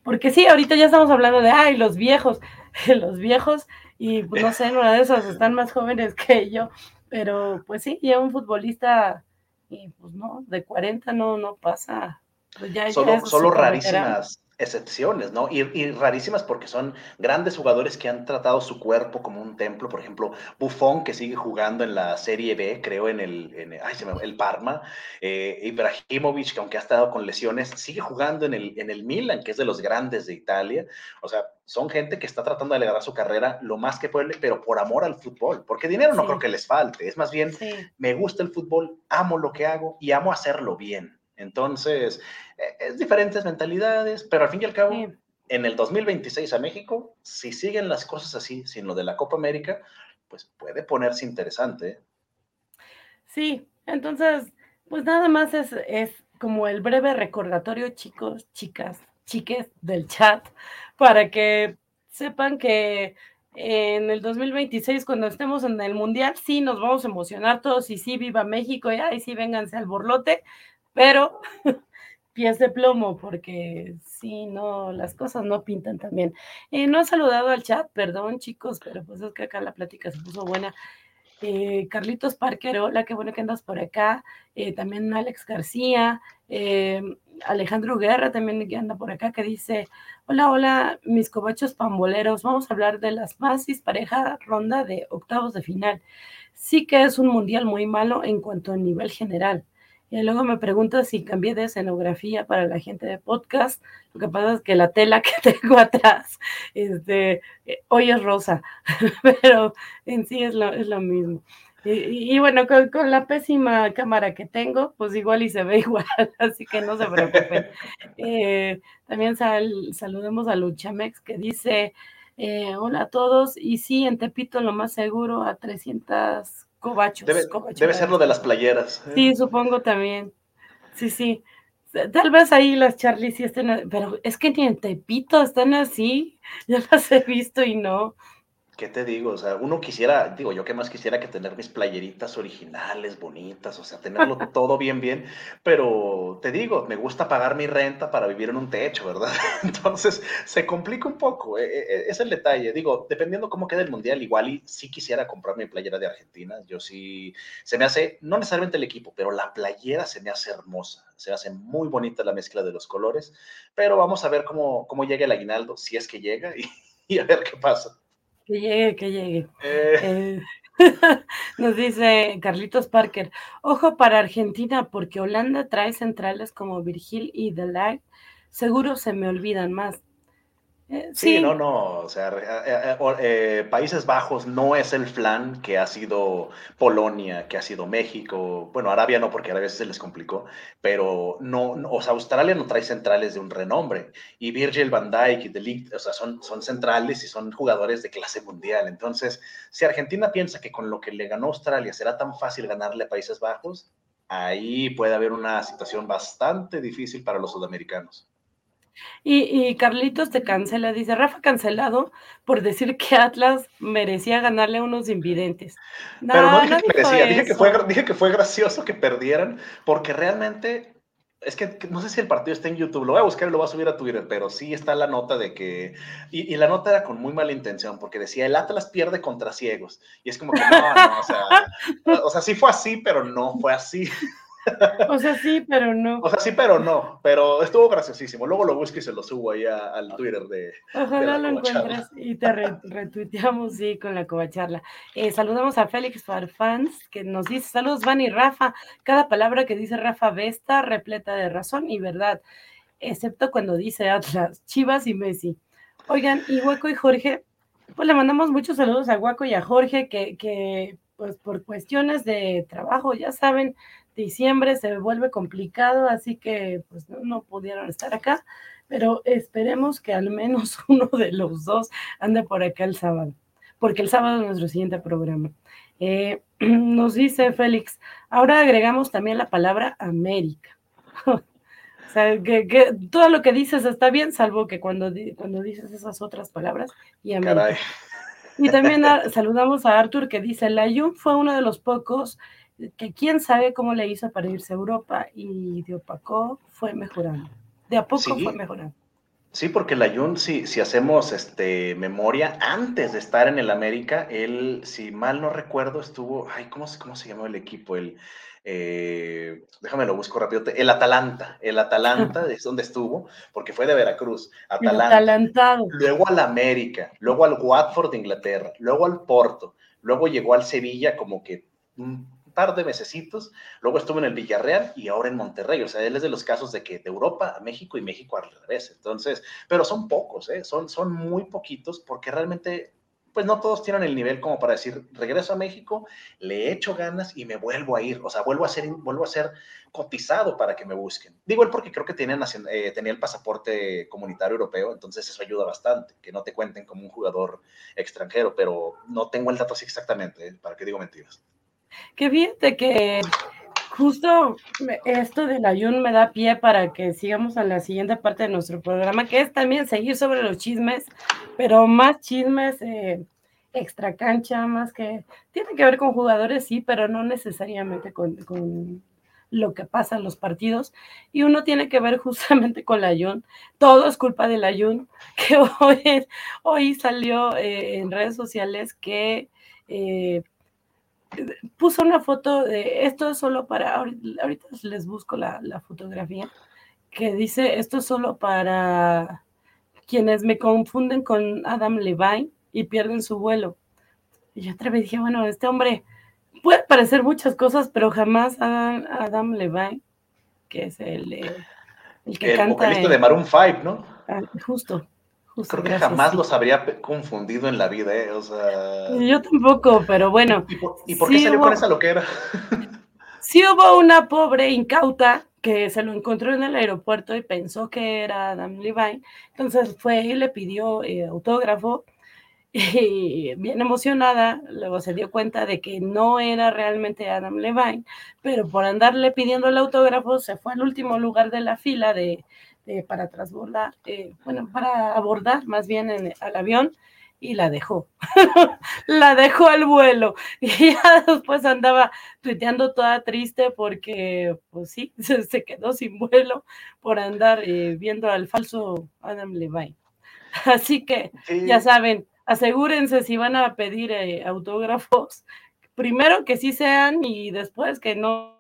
porque sí, ahorita ya estamos hablando de, ay, los viejos, los viejos, y pues, no sé, en una de esas están más jóvenes que yo, pero pues sí, ya un futbolista, y pues no, de 40 no, no pasa. Pues ya, solo, solo rarísimas excepciones, ¿no? Y, rarísimas porque son grandes jugadores que han tratado su cuerpo como un templo. Por ejemplo, Buffon, que sigue jugando en la Serie B, creo, en el, en, ay, se me, el Parma. Eh, Ibrahimovic, que aunque ha estado con lesiones, sigue jugando en el, en el Milan, que es de los grandes de Italia. O sea, son gente que está tratando de alegrar su carrera lo más que puede, pero por amor al fútbol. Porque dinero no creo que les falte. Es más bien, me gusta el fútbol, amo lo que hago y amo hacerlo bien. Entonces, es diferentes mentalidades, pero al fin y al cabo, en el 2026 a México, si siguen las cosas así, sin lo de la Copa América, pues puede ponerse interesante. ¿eh? Sí, entonces, pues nada más es, es como el breve recordatorio, chicos, chicas, chiques del chat, para que sepan que en el 2026, cuando estemos en el Mundial, sí nos vamos a emocionar todos y sí, viva México y ahí sí, vénganse al borlote, pero pies de plomo, porque sí, no, las cosas no pintan tan bien. Eh, no he saludado al chat, perdón chicos, pero pues es que acá la plática se puso buena. Eh, Carlitos Parker, hola, qué bueno que andas por acá. Eh, también Alex García, Alejandro Guerra también que anda por acá, que dice, hola, hola, mis cobachos pamboleros, vamos a hablar de las Masis, pareja ronda de octavos de final. Sí que es un mundial muy malo en cuanto a nivel general. Y luego me pregunto si cambié de escenografía para la gente de podcast. Lo que pasa es que la tela que tengo atrás, este, eh, hoy es rosa, pero en sí es lo, es lo mismo. Y, bueno, con, la pésima cámara que tengo, pues igual y se ve igual, así que no se preocupen. Eh, también saludemos a Luchamex que dice, eh, hola a todos, y sí, en Tepito lo más seguro a 300 cobachos. Debe, ser lo de las playeras. ¿eh? Sí, supongo también. Sí, sí. Tal vez ahí las Charlie sí estén, pero es que ni en Tepito están así. Ya las he visto y no. ¿Qué te digo? O sea, uno quisiera, digo, yo que más quisiera que tener mis playeritas originales, bonitas, o sea, tenerlo todo bien, bien, pero te digo, me gusta pagar mi renta para vivir en un techo, ¿verdad? Entonces, se complica un poco, eh, eh, eh, es el detalle. Digo, dependiendo cómo quede el mundial, igual y sí quisiera comprar mi playera de Argentina. Yo sí, se me hace, no necesariamente el equipo, pero la playera se me hace hermosa, se hace muy bonita la mezcla de los colores, pero vamos a ver cómo, cómo llega el aguinaldo, si es que llega, y a ver qué pasa. Que llegue, que llegue. Eh. Eh, nos dice Carlitos Parker, ojo para Argentina porque Holanda trae centrales como Virgil y Delight, seguro se me olvidan más. Eh, sí, no, no, o sea, eh, eh, Países Bajos no es el flan que ha sido Polonia, que ha sido México, bueno, Arabia no, porque a veces se les complicó, pero no, o sea, Australia no trae centrales de un renombre, y Virgil van Dijk y Delict, o sea, son, son centrales y son jugadores de clase mundial, entonces, si Argentina piensa que con lo que le ganó Australia será tan fácil ganarle a Países Bajos, ahí puede haber una situación bastante difícil para los sudamericanos. Y, Carlitos te cancela, dice Rafa cancelado por decir que Atlas merecía ganarle a unos invidentes. Pero no dije que merecía, dije que, fue, dije que fue gracioso que perdieran, porque realmente es que no sé si el partido está en YouTube, lo voy a buscar y lo voy a subir a Twitter, pero sí está la nota de que, y, la nota era con muy mala intención, porque decía, el Atlas pierde contra ciegos, y es como que no, no, o sea, o sea, sí fue así, pero no fue así. O sea, sí, pero no. O sea, sí, pero no. Pero estuvo graciosísimo. Luego lo busco y se lo subo ahí al Twitter de. Ojalá lo encuentres y te retuiteamos, sí, con la covacharla. Eh, saludamos a Félix Farfans, que nos dice: Saludos, Van y Rafa. Cada palabra que dice Rafa Vesta repleta de razón y verdad, excepto cuando dice Atlas, Chivas y Messi. Oigan, y Hueco y Jorge, pues le mandamos muchos saludos a Hueco y a Jorge, que, que pues por cuestiones de trabajo, ya saben, diciembre se vuelve complicado, así que pues no, pudieron estar acá, pero esperemos que al menos uno de los dos ande por acá el sábado, porque el sábado es nuestro siguiente programa. Eh, nos dice Félix, ahora agregamos también la palabra América. o sea, que, todo lo que dices está bien, salvo que cuando, cuando dices esas otras palabras y América. Y también saludamos a Arthur que dice, la Jun fue uno de los pocos que quién sabe cómo le hizo para irse a Europa y de opaco fue mejorando. De a poco fue mejorando. Sí, porque la Jun, si, si hacemos este, memoria, antes de estar en el América, él, si mal no recuerdo, estuvo, ay, ¿cómo, cómo se llamó el equipo? El, eh, déjame lo busco rápido, el Atalanta, el Atalanta es donde estuvo, porque fue de Veracruz, Atalanta, luego al América, luego al Watford de Inglaterra, luego al Porto, luego llegó al Sevilla como que par de mesecitos, luego estuvo en el Villarreal y ahora en Monterrey. O sea, él es de los casos de que de Europa a México y México al revés. Entonces, pero son pocos, ¿eh? son, son muy poquitos porque realmente, pues no todos tienen el nivel como para decir, regreso a México, le echo ganas y me vuelvo a ir. O sea, vuelvo a ser, vuelvo a ser cotizado para que me busquen. Digo él porque creo que tiene, eh, tenía el pasaporte comunitario europeo, entonces eso ayuda bastante, que no te cuenten como un jugador extranjero, pero no tengo el dato así exactamente, ¿eh? para que digo mentiras. Que fíjate que justo esto del ayun me da pie para que sigamos a la siguiente parte de nuestro programa, que es también seguir sobre los chismes, pero más chismes eh, extra cancha, más que tiene que ver con jugadores, sí, pero no necesariamente con, lo que pasa en los partidos. Y uno tiene que ver justamente con la ayun. Todo es culpa del ayun, que hoy, hoy salió eh, en redes sociales que... Eh, puso una foto de esto es solo para, ahorita les busco la, fotografía, que dice esto es solo para quienes me confunden con Adam Levine y pierden su vuelo. Y yo otra vez dije, bueno, este hombre puede parecer muchas cosas, pero jamás Adam, Adam Levine, que es el, eh, el que canta. El de Maroon 5, ¿no? Ah, justo, Creo que jamás los habría confundido en la vida, ¿eh? O sea... Yo tampoco, pero bueno. ¿Y por, qué se le pone esa loquera? sí hubo una pobre incauta que se lo encontró en el aeropuerto y pensó que era Adam Levine. Entonces fue y le pidió eh, autógrafo y bien emocionada, luego se dio cuenta de que no era realmente Adam Levine, pero por andarle pidiendo el autógrafo se fue al último lugar de la fila de, para transbordar, eh, bueno, para abordar más bien en, al avión y la dejó. la dejó al vuelo. Y ya después andaba tuiteando toda triste porque, pues sí, se, quedó sin vuelo por andar eh, viendo al falso Adam Levine. Así que, ya saben, asegúrense si van a pedir eh, autógrafos, primero que sí sean y después que no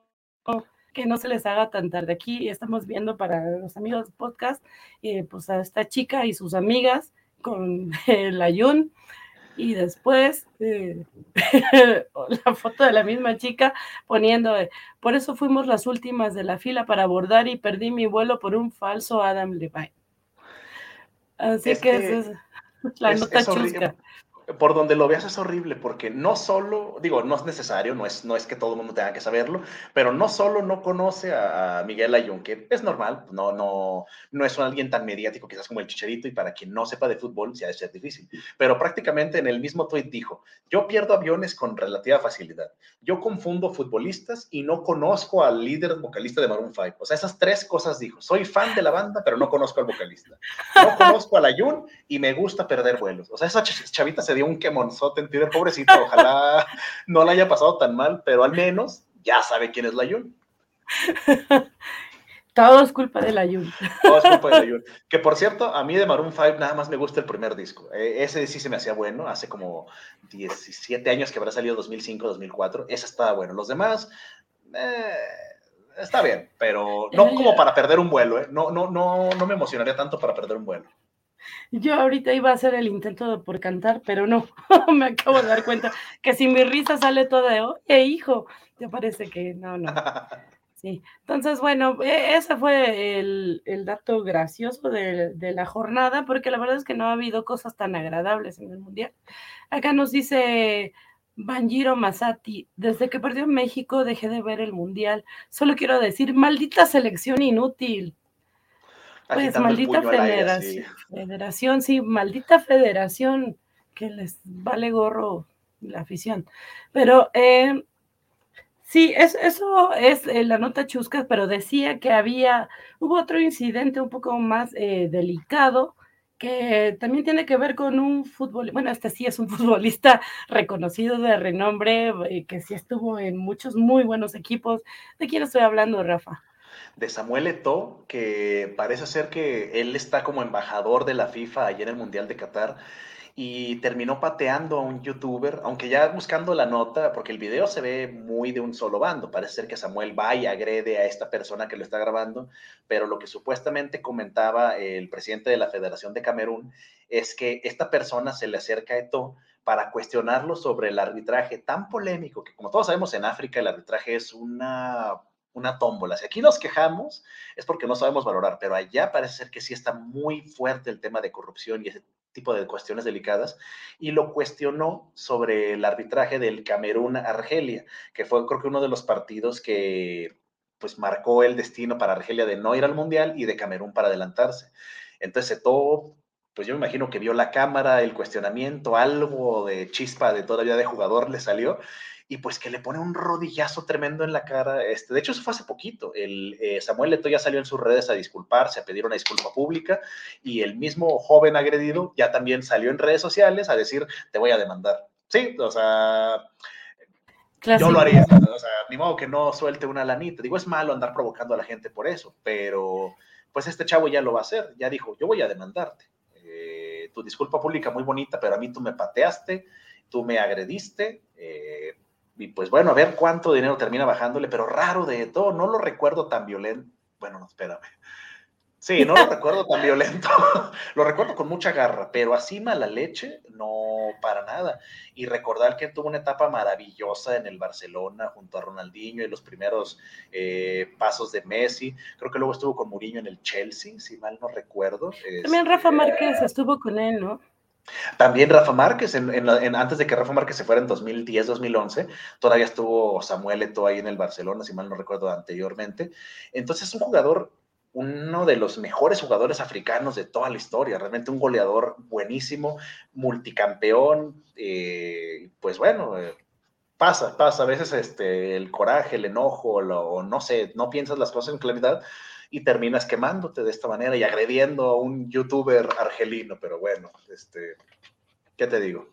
que no se les haga tan tarde. Aquí estamos viendo para los amigos podcast, eh, pues a esta chica y sus amigas con el ayun y después eh, la foto de la misma chica poniendo, por eso fuimos las últimas de la fila para abordar y perdí mi vuelo por un falso Adam Levine. Así que, es, la nota chusca por donde lo veas es horrible, porque no solo, digo, no es necesario, no es, no es que todo el mundo tenga que saberlo, pero no solo no conoce a, Miguel Ayun, que es normal, no, no, no es alguien tan mediático quizás como el Chicharito, y para quien no sepa de fútbol, sí ha de ser difícil, pero prácticamente en el mismo tweet dijo, yo pierdo aviones con relativa facilidad, yo confundo futbolistas y no conozco al líder vocalista de Maroon 5, o sea, esas tres cosas dijo, soy fan de la banda, pero no conozco al vocalista, no conozco al Ayun y me gusta perder vuelos, o sea, esa chavita se un quemonzote en Twitter, pobrecito, ojalá no la haya pasado tan mal, pero al menos ya sabe quién es la Yun. Todo es culpa de la Yun. Todo es culpa de la Yun. Que por cierto, a mí de Maroon 5 nada más me gusta el primer disco. E, ese sí se me hacía bueno, hace como 17 años que habrá salido 2005, 2004. Ese estaba bueno. Los demás, eh, está bien, pero no como para perder un vuelo, ¿eh? No, no, no, no me emocionaría tanto para perder un vuelo. Yo ahorita iba a hacer el intento por cantar, pero no, me acabo de dar cuenta que si mi risa sale toda de, oye, hijo, te parece que no, no. Sí, entonces, bueno, e, ese fue el, dato gracioso de, de, la jornada, porque la verdad es que no ha habido cosas tan agradables en el Mundial. Acá nos dice Banjiro Masati, desde que perdió México dejé de ver el Mundial. Solo quiero decir, maldita selección inútil. Pues maldita federación, federación, sí, maldita federación, que les vale gorro la afición. Pero eh, sí, eso es eh, la nota chusca, pero decía que había, hubo otro incidente un poco más eh, delicado que también tiene que ver con un fútbol, bueno, este sí es un futbolista reconocido de renombre, que sí estuvo en muchos muy buenos equipos. ¿De quién estoy hablando, Rafa? De Samuel Eto'o, que parece ser que él está como embajador de la FIFA allá en el Mundial de Qatar y terminó pateando a un youtuber, aunque ya buscando la nota, porque el video se ve muy de un solo bando, parece ser que Samuel va y agrede a esta persona que lo está grabando, pero lo que supuestamente comentaba el presidente de la Federación de Camerún es que esta persona se le acerca a Eto'o para cuestionarlo sobre el arbitraje tan polémico que como todos sabemos en África el arbitraje es una una tómbola. Si aquí nos quejamos es porque no sabemos valorar, pero allá parece ser que sí está muy fuerte el tema de corrupción y ese tipo de cuestiones delicadas, y lo cuestionó sobre el arbitraje del Camerún-Argelia, que fue creo que uno de los partidos que pues marcó el destino para Argelia de no ir al Mundial y de Camerún para adelantarse. Entonces todo, pues yo me imagino que vio la cámara, el cuestionamiento, algo de chispa de todavía de jugador le salió y pues que le pone un rodillazo tremendo en la cara. Este, de hecho, eso fue hace poquito. El, eh, Samuel Leto ya salió en sus redes a disculparse, a pedir una disculpa pública y el mismo joven agredido ya también salió en redes sociales a decir, te voy a demandar. Sí, o sea, yo lo haría. O sea, ni modo que no suelte una lanita. Digo, es malo andar provocando a la gente por eso, pero pues este chavo ya lo va a hacer. Ya dijo, yo voy a demandarte. Eh, tu disculpa pública muy bonita, pero a mí tú me pateaste, tú me agrediste. Eh, y pues bueno, a ver cuánto dinero termina bajándole, pero raro de todo, no lo recuerdo tan violento. Bueno, no, espérame. Sí, no lo recuerdo tan violento, lo recuerdo con mucha garra, pero así mala leche, no para nada. Y recordar que tuvo una etapa maravillosa en el Barcelona junto a Ronaldinho y los primeros eh, pasos de Messi. Creo que luego estuvo con Mourinho en el Chelsea, si mal no recuerdo. También Rafa este, Márquez estuvo con él, ¿no? También Rafa Márquez, antes de que Rafa Márquez se fuera en 2010-2011, todavía estuvo Samuel Eto'o ahí en el Barcelona, si mal no recuerdo anteriormente. Entonces es un jugador uno de los mejores jugadores africanos de toda la historia, realmente un goleador buenísimo, multicampeón, eh, pues bueno, eh, pasa, pasa, a veces este, el coraje, el enojo, o no sé, no piensas las cosas en claridad y terminas quemándote de esta manera y agrediendo a un youtuber argelino, pero bueno, este, ¿qué te digo?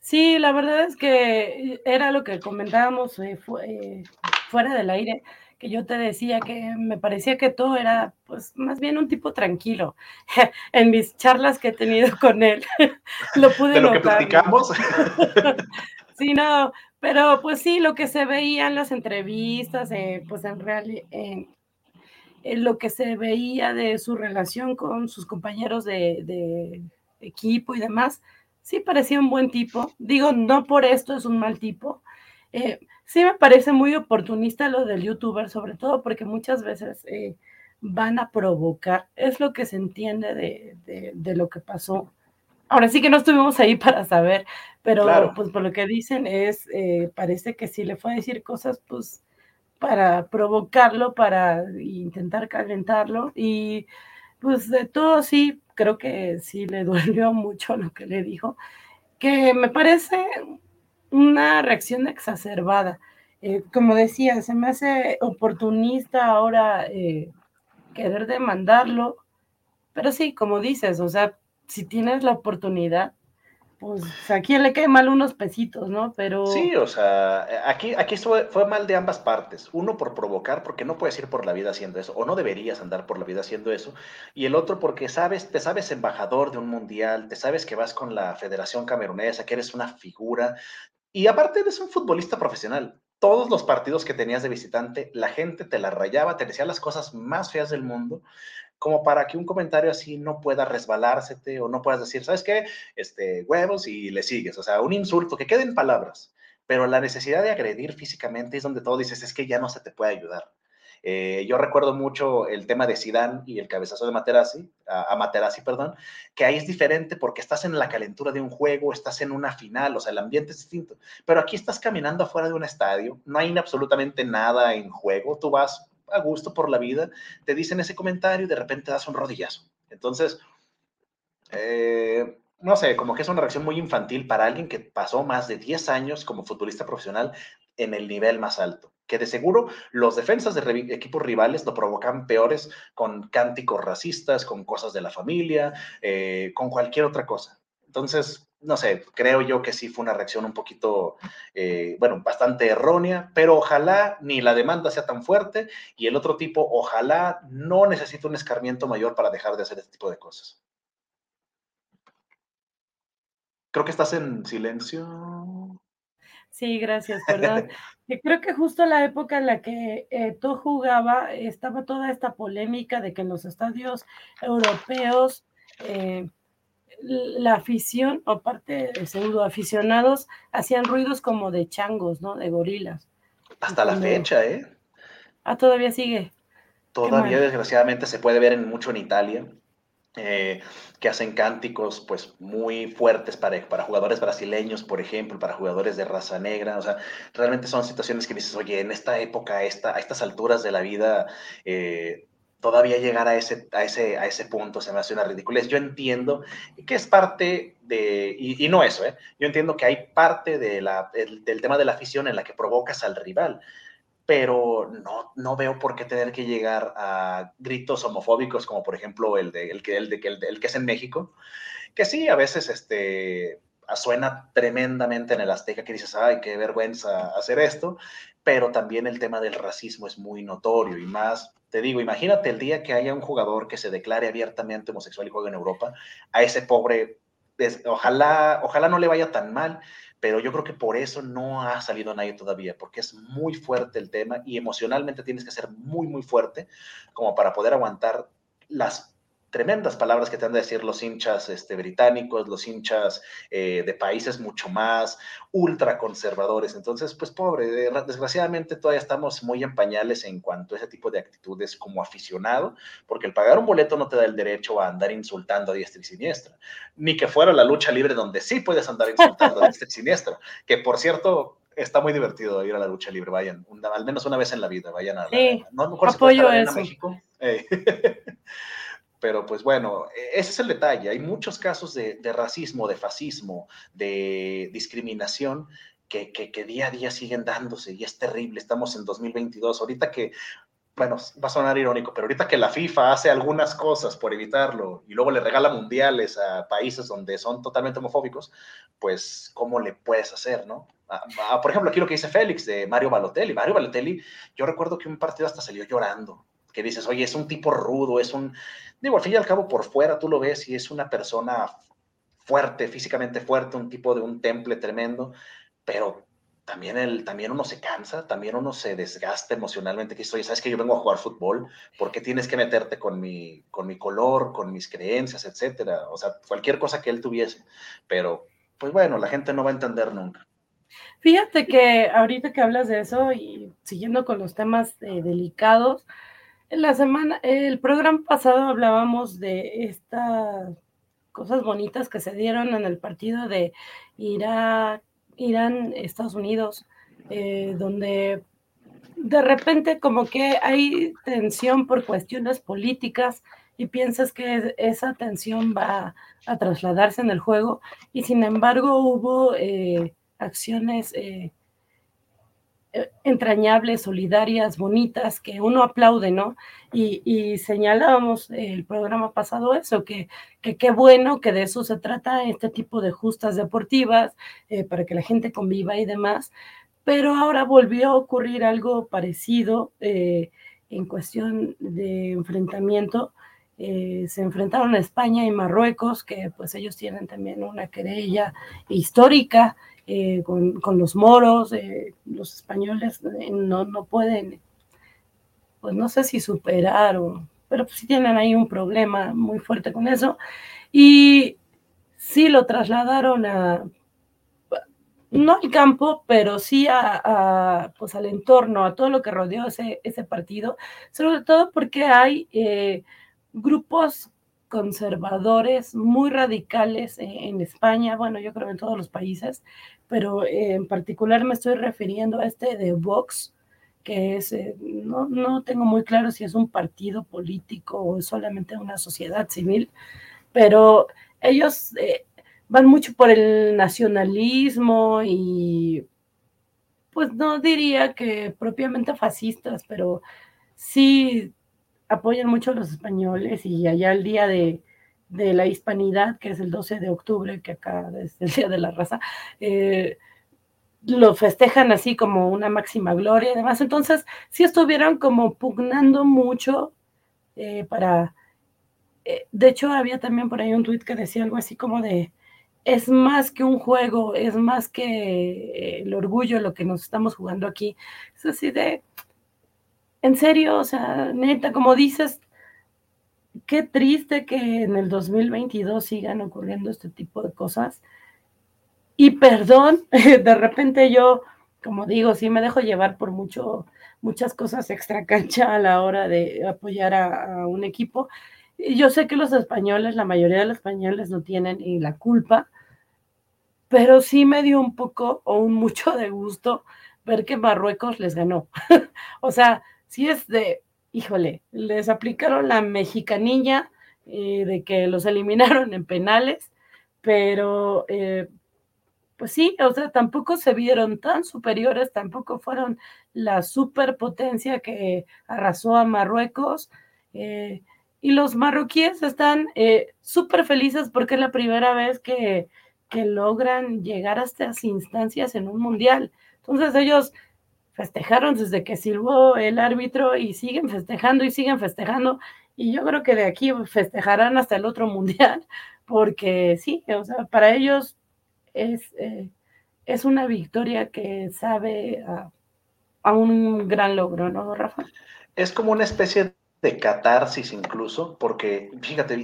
Sí, la verdad es que era lo que comentábamos eh, fuera del aire que yo te decía que me parecía que todo era, pues, más bien un tipo tranquilo. en mis charlas que he tenido con él, lo pude ¿De lo que platicamos? sí, no, pero pues sí, lo que se veía en las entrevistas, eh, pues en realidad, lo que se veía de su relación con sus compañeros de, de equipo y demás, sí parecía un buen tipo. Digo, no por esto es un mal tipo, eh, sí me parece muy oportunista lo del youtuber, sobre todo porque muchas veces eh, van a provocar, es lo que se entiende de, lo que pasó. Ahora sí que no estuvimos ahí para saber, pero pues por lo que dicen es, eh, parece que sí le fue a decir cosas pues para provocarlo, para intentar calentarlo y pues de todo sí, creo que sí le dolió mucho lo que le dijo, que me parece una reacción exacerbada. Eh, como decía, se me hace oportunista ahora eh, querer demandarlo, pero sí, como dices, o sea, si tienes la oportunidad, pues a quién le cae mal unos pesitos, ¿no? Pero... Sí, o sea, aquí, aquí fue, fue, mal de ambas partes. Uno por provocar, porque no puedes ir por la vida haciendo eso, o no deberías andar por la vida haciendo eso. Y el otro porque sabes, te sabes embajador de un mundial, te sabes que vas con la Federación Camerunesa, que eres una figura, y aparte eres un futbolista profesional. Todos los partidos que tenías de visitante, la gente te la rayaba, te decía las cosas más feas del mundo, como para que un comentario así no pueda resbalársete o no puedas decir, ¿sabes qué? Este, huevos y le sigues. O sea, un insulto, que queden palabras. Pero la necesidad de agredir físicamente es donde todo dices, es que ya no se te puede ayudar. Eh, yo recuerdo mucho el tema de Sidán y el cabezazo de Materazzi, a, Materazzi, perdón, que ahí es diferente porque estás en la calentura de un juego, estás en una final, o sea, el ambiente es distinto. Pero aquí estás caminando afuera de un estadio, no hay absolutamente nada en juego, tú vas a gusto por la vida, te dicen ese comentario y de repente das un rodillazo. Entonces, eh, no sé, como que es una reacción muy infantil para alguien que pasó más de 10 años como futbolista profesional en el nivel más alto que de seguro los defensas de equipos rivales lo provocan peores con cánticos racistas, con cosas de la familia, eh, con cualquier otra cosa. Entonces, no sé, creo yo que sí fue una reacción un poquito, eh, bueno, bastante errónea, pero ojalá ni la demanda sea tan fuerte y el otro tipo, ojalá no necesite un escarmiento mayor para dejar de hacer este tipo de cosas. Creo que estás en silencio. Sí, gracias, perdón. creo que justo la época en la que eh, todo jugaba, estaba toda esta polémica de que en los estadios europeos eh, la afición o parte de pseudo aficionados hacían ruidos como de changos, ¿no? De gorilas. Hasta la fecha, ¿eh? Ah, todavía sigue. Todavía, desgraciadamente, se puede ver en, mucho en Italia. Eh, que hacen cánticos pues muy fuertes para, para jugadores brasileños, por ejemplo, para jugadores de raza negra. O sea, realmente son situaciones que dices, oye, en esta época, esta, a estas alturas de la vida, eh, todavía llegar a ese, a, ese, a ese punto se me hace una ridiculez. Yo entiendo que es parte de, y, no eso, ¿eh? yo entiendo que hay parte de la, del tema de la afición en la que provocas al rival pero no, no veo por qué tener que llegar a gritos homofóbicos como por ejemplo el, de, el, que, el, de, el, el que es en México, que sí, a veces este, suena tremendamente en el Azteca que dices, ay, qué vergüenza hacer esto, pero también el tema del racismo es muy notorio y más, te digo, imagínate el día que haya un jugador que se declare abiertamente homosexual y juegue en Europa, a ese pobre, ojalá, ojalá no le vaya tan mal, pero yo creo que por eso no ha salido nadie todavía, porque es muy fuerte el tema y emocionalmente tienes que ser muy, muy fuerte como para poder aguantar las tremendas palabras que te han de decir los hinchas este, británicos, los hinchas eh, de países mucho más ultraconservadores. Entonces, pues pobre, desgraciadamente todavía estamos muy en pañales en cuanto a ese tipo de actitudes como aficionado, porque el pagar un boleto no te da el derecho a andar insultando a diestra y siniestra, ni que fuera la lucha libre donde sí puedes andar insultando a diestra y siniestra, que por cierto, está muy divertido ir a la lucha libre, vayan, al menos una vez en la vida, vayan a, sí, no, apoyo eso. México. Pero pues bueno, e-, ese es el detalle. Hay muchos casos de, racismo, de fascismo, de discriminación que, que, día a día siguen dándose y es terrible. Estamos en 2022. Ahorita que, bueno, va a sonar irónico, pero ahorita que la FIFA hace algunas cosas por evitarlo y luego le regala mundiales a países donde son totalmente homofóbicos, pues, ¿cómo le puedes hacer, no? por ejemplo, aquí lo que dice Félix de Mario Balotelli. Mario Balotelli, yo recuerdo que un partido hasta salió llorando que dices, oye, es un tipo rudo, es un, digo, al fin y al cabo por fuera tú lo ves y es una persona fuerte, físicamente fuerte, un tipo de un temple tremendo, pero también, el, también uno se cansa, también uno se desgasta emocionalmente, que oye, sabes que yo vengo a jugar fútbol, ¿por qué tienes que meterte con mi, con mi color, con mis creencias, etcétera? O sea, cualquier cosa que él tuviese, pero pues bueno, la gente no va a entender nunca. Fíjate que ahorita que hablas de eso y siguiendo con los temas eh, delicados, la semana, el programa pasado hablábamos de estas cosas bonitas que se dieron en el partido de Irán, Estados Unidos, eh, donde de repente como que hay tensión por cuestiones políticas y piensas que esa tensión va a trasladarse en el juego y sin embargo hubo eh, acciones eh, entrañables, solidarias, bonitas, que uno aplaude, ¿no? Y, señalábamos el programa pasado eso, que qué bueno que de eso se trata este tipo de justas deportivas, eh, para que la gente conviva y demás, pero ahora volvió a ocurrir algo parecido eh, en cuestión de enfrentamiento. se enfrentaron a España y Marruecos, que pues ellos tienen también una querella histórica eh, con, los moros, eh, los españoles eh, no, no, pueden, pues no sé si superar, o, pero pues sí tienen ahí un problema muy fuerte con eso. Y sí lo trasladaron a, no al campo, pero sí a, pues al entorno, a todo lo que rodeó ese, ese partido, sobre todo porque hay grupos conservadores muy radicales en España, bueno, yo creo en todos los países, pero en particular me estoy refiriendo a este de Vox, que es, eh, no, no tengo muy claro si es un partido político o es solamente una sociedad civil, pero ellos eh, van mucho por el nacionalismo y pues no diría que propiamente fascistas, pero sí apoyan mucho a los españoles y allá el día de, de la hispanidad, que es el 12 de octubre, que acá es el Día de la Raza, eh, lo festejan así como una máxima gloria y demás. Entonces, sí estuvieron como pugnando mucho eh, para... Eh, de hecho, había también por ahí un tuit que decía algo así como de, es más que un juego, es más que el orgullo lo que nos estamos jugando aquí. Es así de, en serio, o sea, neta, como dices, qué triste que en el 2022 sigan ocurriendo este tipo de cosas. Y perdón, de repente yo, como digo, sí me dejo llevar por mucho, muchas cosas extra cancha a la hora de apoyar a, un equipo. Y yo sé que los españoles, la mayoría de los españoles no tienen ni la culpa, pero sí me dio un poco o un mucho de gusto ver que Marruecos les ganó. o sea, sí es de, híjole, les aplicaron la mexicanilla eh, de que los eliminaron en penales, pero eh, pues sí, o sea, tampoco se vieron tan superiores, tampoco fueron la superpotencia que arrasó a Marruecos. Eh, y los marroquíes están súper felices porque es la primera vez que, que logran llegar a estas instancias en un mundial. Entonces ellos festejaron desde que silbó el árbitro y siguen festejando y siguen festejando. Y yo creo que de aquí festejarán hasta el otro mundial, porque sí, o sea, para ellos es, eh, es una victoria que sabe a, un gran logro, ¿no, Rafa? Es como una especie de catarsis incluso, porque fíjate,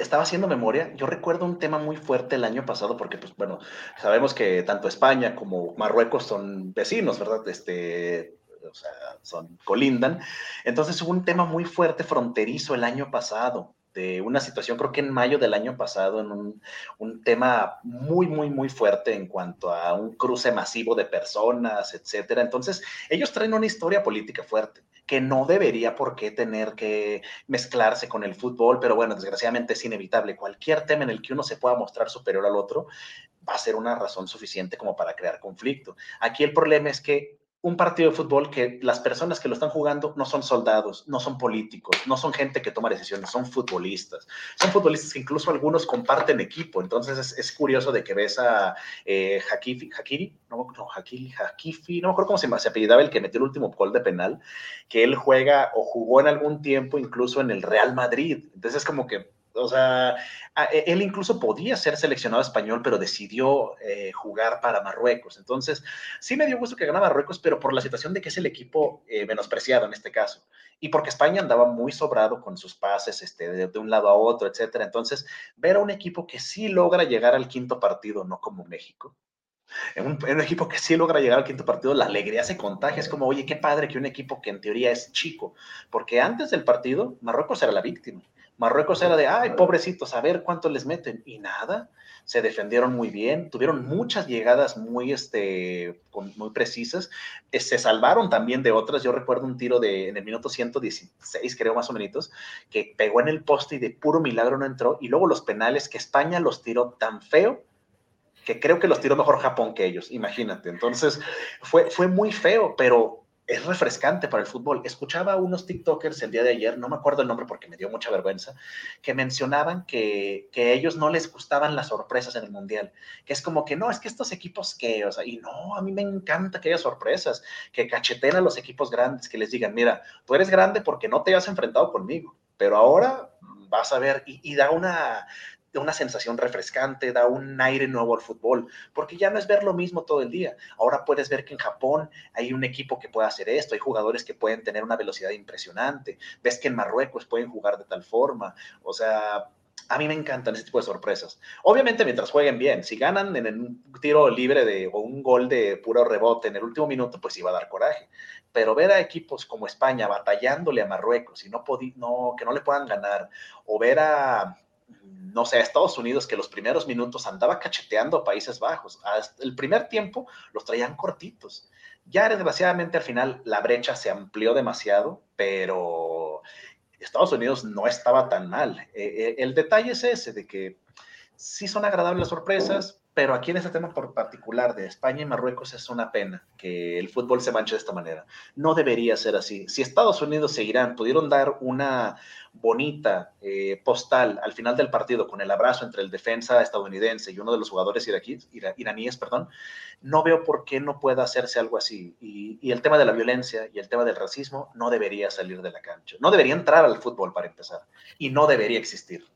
estaba haciendo memoria, yo recuerdo un tema muy fuerte el año pasado, porque pues bueno, sabemos que tanto España como Marruecos son vecinos, ¿verdad? Este, o sea, son, colindan. Entonces hubo un tema muy fuerte fronterizo el año pasado, de una situación, creo que en mayo del año pasado, en un, un, tema muy, muy, muy fuerte en cuanto a un cruce masivo de personas, etcétera. Entonces, ellos traen una historia política fuerte que no debería por qué tener que mezclarse con el fútbol, pero bueno, desgraciadamente es inevitable. Cualquier tema en el que uno se pueda mostrar superior al otro va a ser una razón suficiente como para crear conflicto. Aquí el problema es que un partido de fútbol que las personas que lo están jugando no son soldados, no son políticos, no son gente que toma decisiones, son futbolistas. Son futbolistas que incluso algunos comparten equipo. Entonces es, curioso de que ves a eh, Hakifi, Hakiri, no, no, Hakiri, Hakifi, no me acuerdo cómo se, se apellidaba el que metió el último gol de penal, que él juega o jugó en algún tiempo incluso en el Real Madrid. Entonces es como que o sea, e, él incluso podía ser seleccionado español, pero decidió eh, jugar para Marruecos. Entonces, sí me dio gusto que ganara Marruecos, pero por la situación de que es el equipo eh, menospreciado en este caso. Y porque España andaba muy sobrado con sus pases este, de, un lado a otro, etcétera. Entonces, ver a un equipo que sí logra llegar al quinto partido, no como México, un, en un, equipo que sí logra llegar al quinto partido, la alegría se contagia. Es como, oye, qué padre que un equipo que en teoría es chico, porque antes del partido, Marruecos era la víctima. Marruecos era de, ay, pobrecitos, a ver cuánto les meten. Y nada, se defendieron muy bien, tuvieron muchas llegadas muy, este, muy precisas, eh, se salvaron también de otras. Yo recuerdo un tiro de, en el minuto 116, creo más o menos, que pegó en el poste y de puro milagro no entró. Y luego los penales, que España los tiró tan feo que creo que los tiró mejor Japón que ellos, imagínate. Entonces, fue, fue muy feo, pero es refrescante para el fútbol. Escuchaba a unos TikTokers el día de ayer, no me acuerdo el nombre porque me dio mucha vergüenza, que mencionaban que, que a ellos no les gustaban las sorpresas en el Mundial, que es como que no, es que estos equipos que, o sea, y no, a mí me encanta que haya sorpresas, que cacheten a los equipos grandes, que les digan, mira, tú eres grande porque no te has enfrentado conmigo, pero ahora vas a ver, y, da una, una sensación refrescante, da un aire nuevo al fútbol, porque ya no es ver lo mismo todo el día. Ahora puedes ver que en Japón hay un equipo que puede hacer esto, hay jugadores que pueden tener una velocidad impresionante, ves que en Marruecos pueden jugar de tal forma, o sea, a mí me encantan ese tipo de sorpresas. Obviamente mientras jueguen bien, si ganan en un tiro libre de, o un gol de puro rebote en el último minuto, pues iba a dar coraje. Pero ver a equipos como España batallándole a Marruecos y no, no que no le puedan ganar, o ver a no sé, Estados Unidos, que los primeros minutos andaba cacheteando a Países Bajos. El primer tiempo los traían cortitos. Ya desgraciadamente al final la brecha se amplió demasiado, pero Estados Unidos no estaba tan mal. Eh, eh, el detalle es ese, de que sí son agradables sorpresas, pero aquí en este tema por particular de España y Marruecos es una pena que el fútbol se manche de esta manera. No debería ser así. Si Estados Unidos e Irán pudieron dar una bonita eh, postal al final del partido con el abrazo entre el defensa estadounidense y uno de los jugadores iraquíes, iraníes, perdón, no veo por qué no pueda hacerse algo así. Y, el tema de la violencia y el tema del racismo no debería salir de la cancha. No debería entrar al fútbol para empezar. Y no debería existir.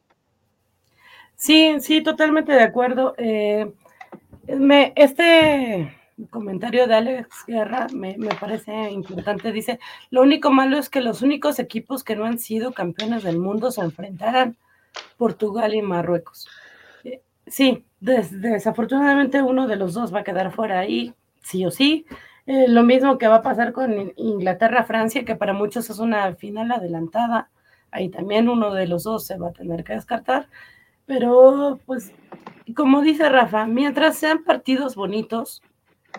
Sí, sí, totalmente de acuerdo. Eh, me, este comentario de Alex Guerra me, parece importante. Dice, lo único malo es que los únicos equipos que no han sido campeones del mundo se enfrentarán Portugal y Marruecos. Eh, sí, desafortunadamente uno de los dos va a quedar fuera ahí, sí o sí. Eh, lo mismo que va a pasar con Inglaterra-Francia, que para muchos es una final adelantada. Ahí también uno de los dos se va a tener que descartar. Pero, pues, como dice Rafa, mientras sean partidos bonitos,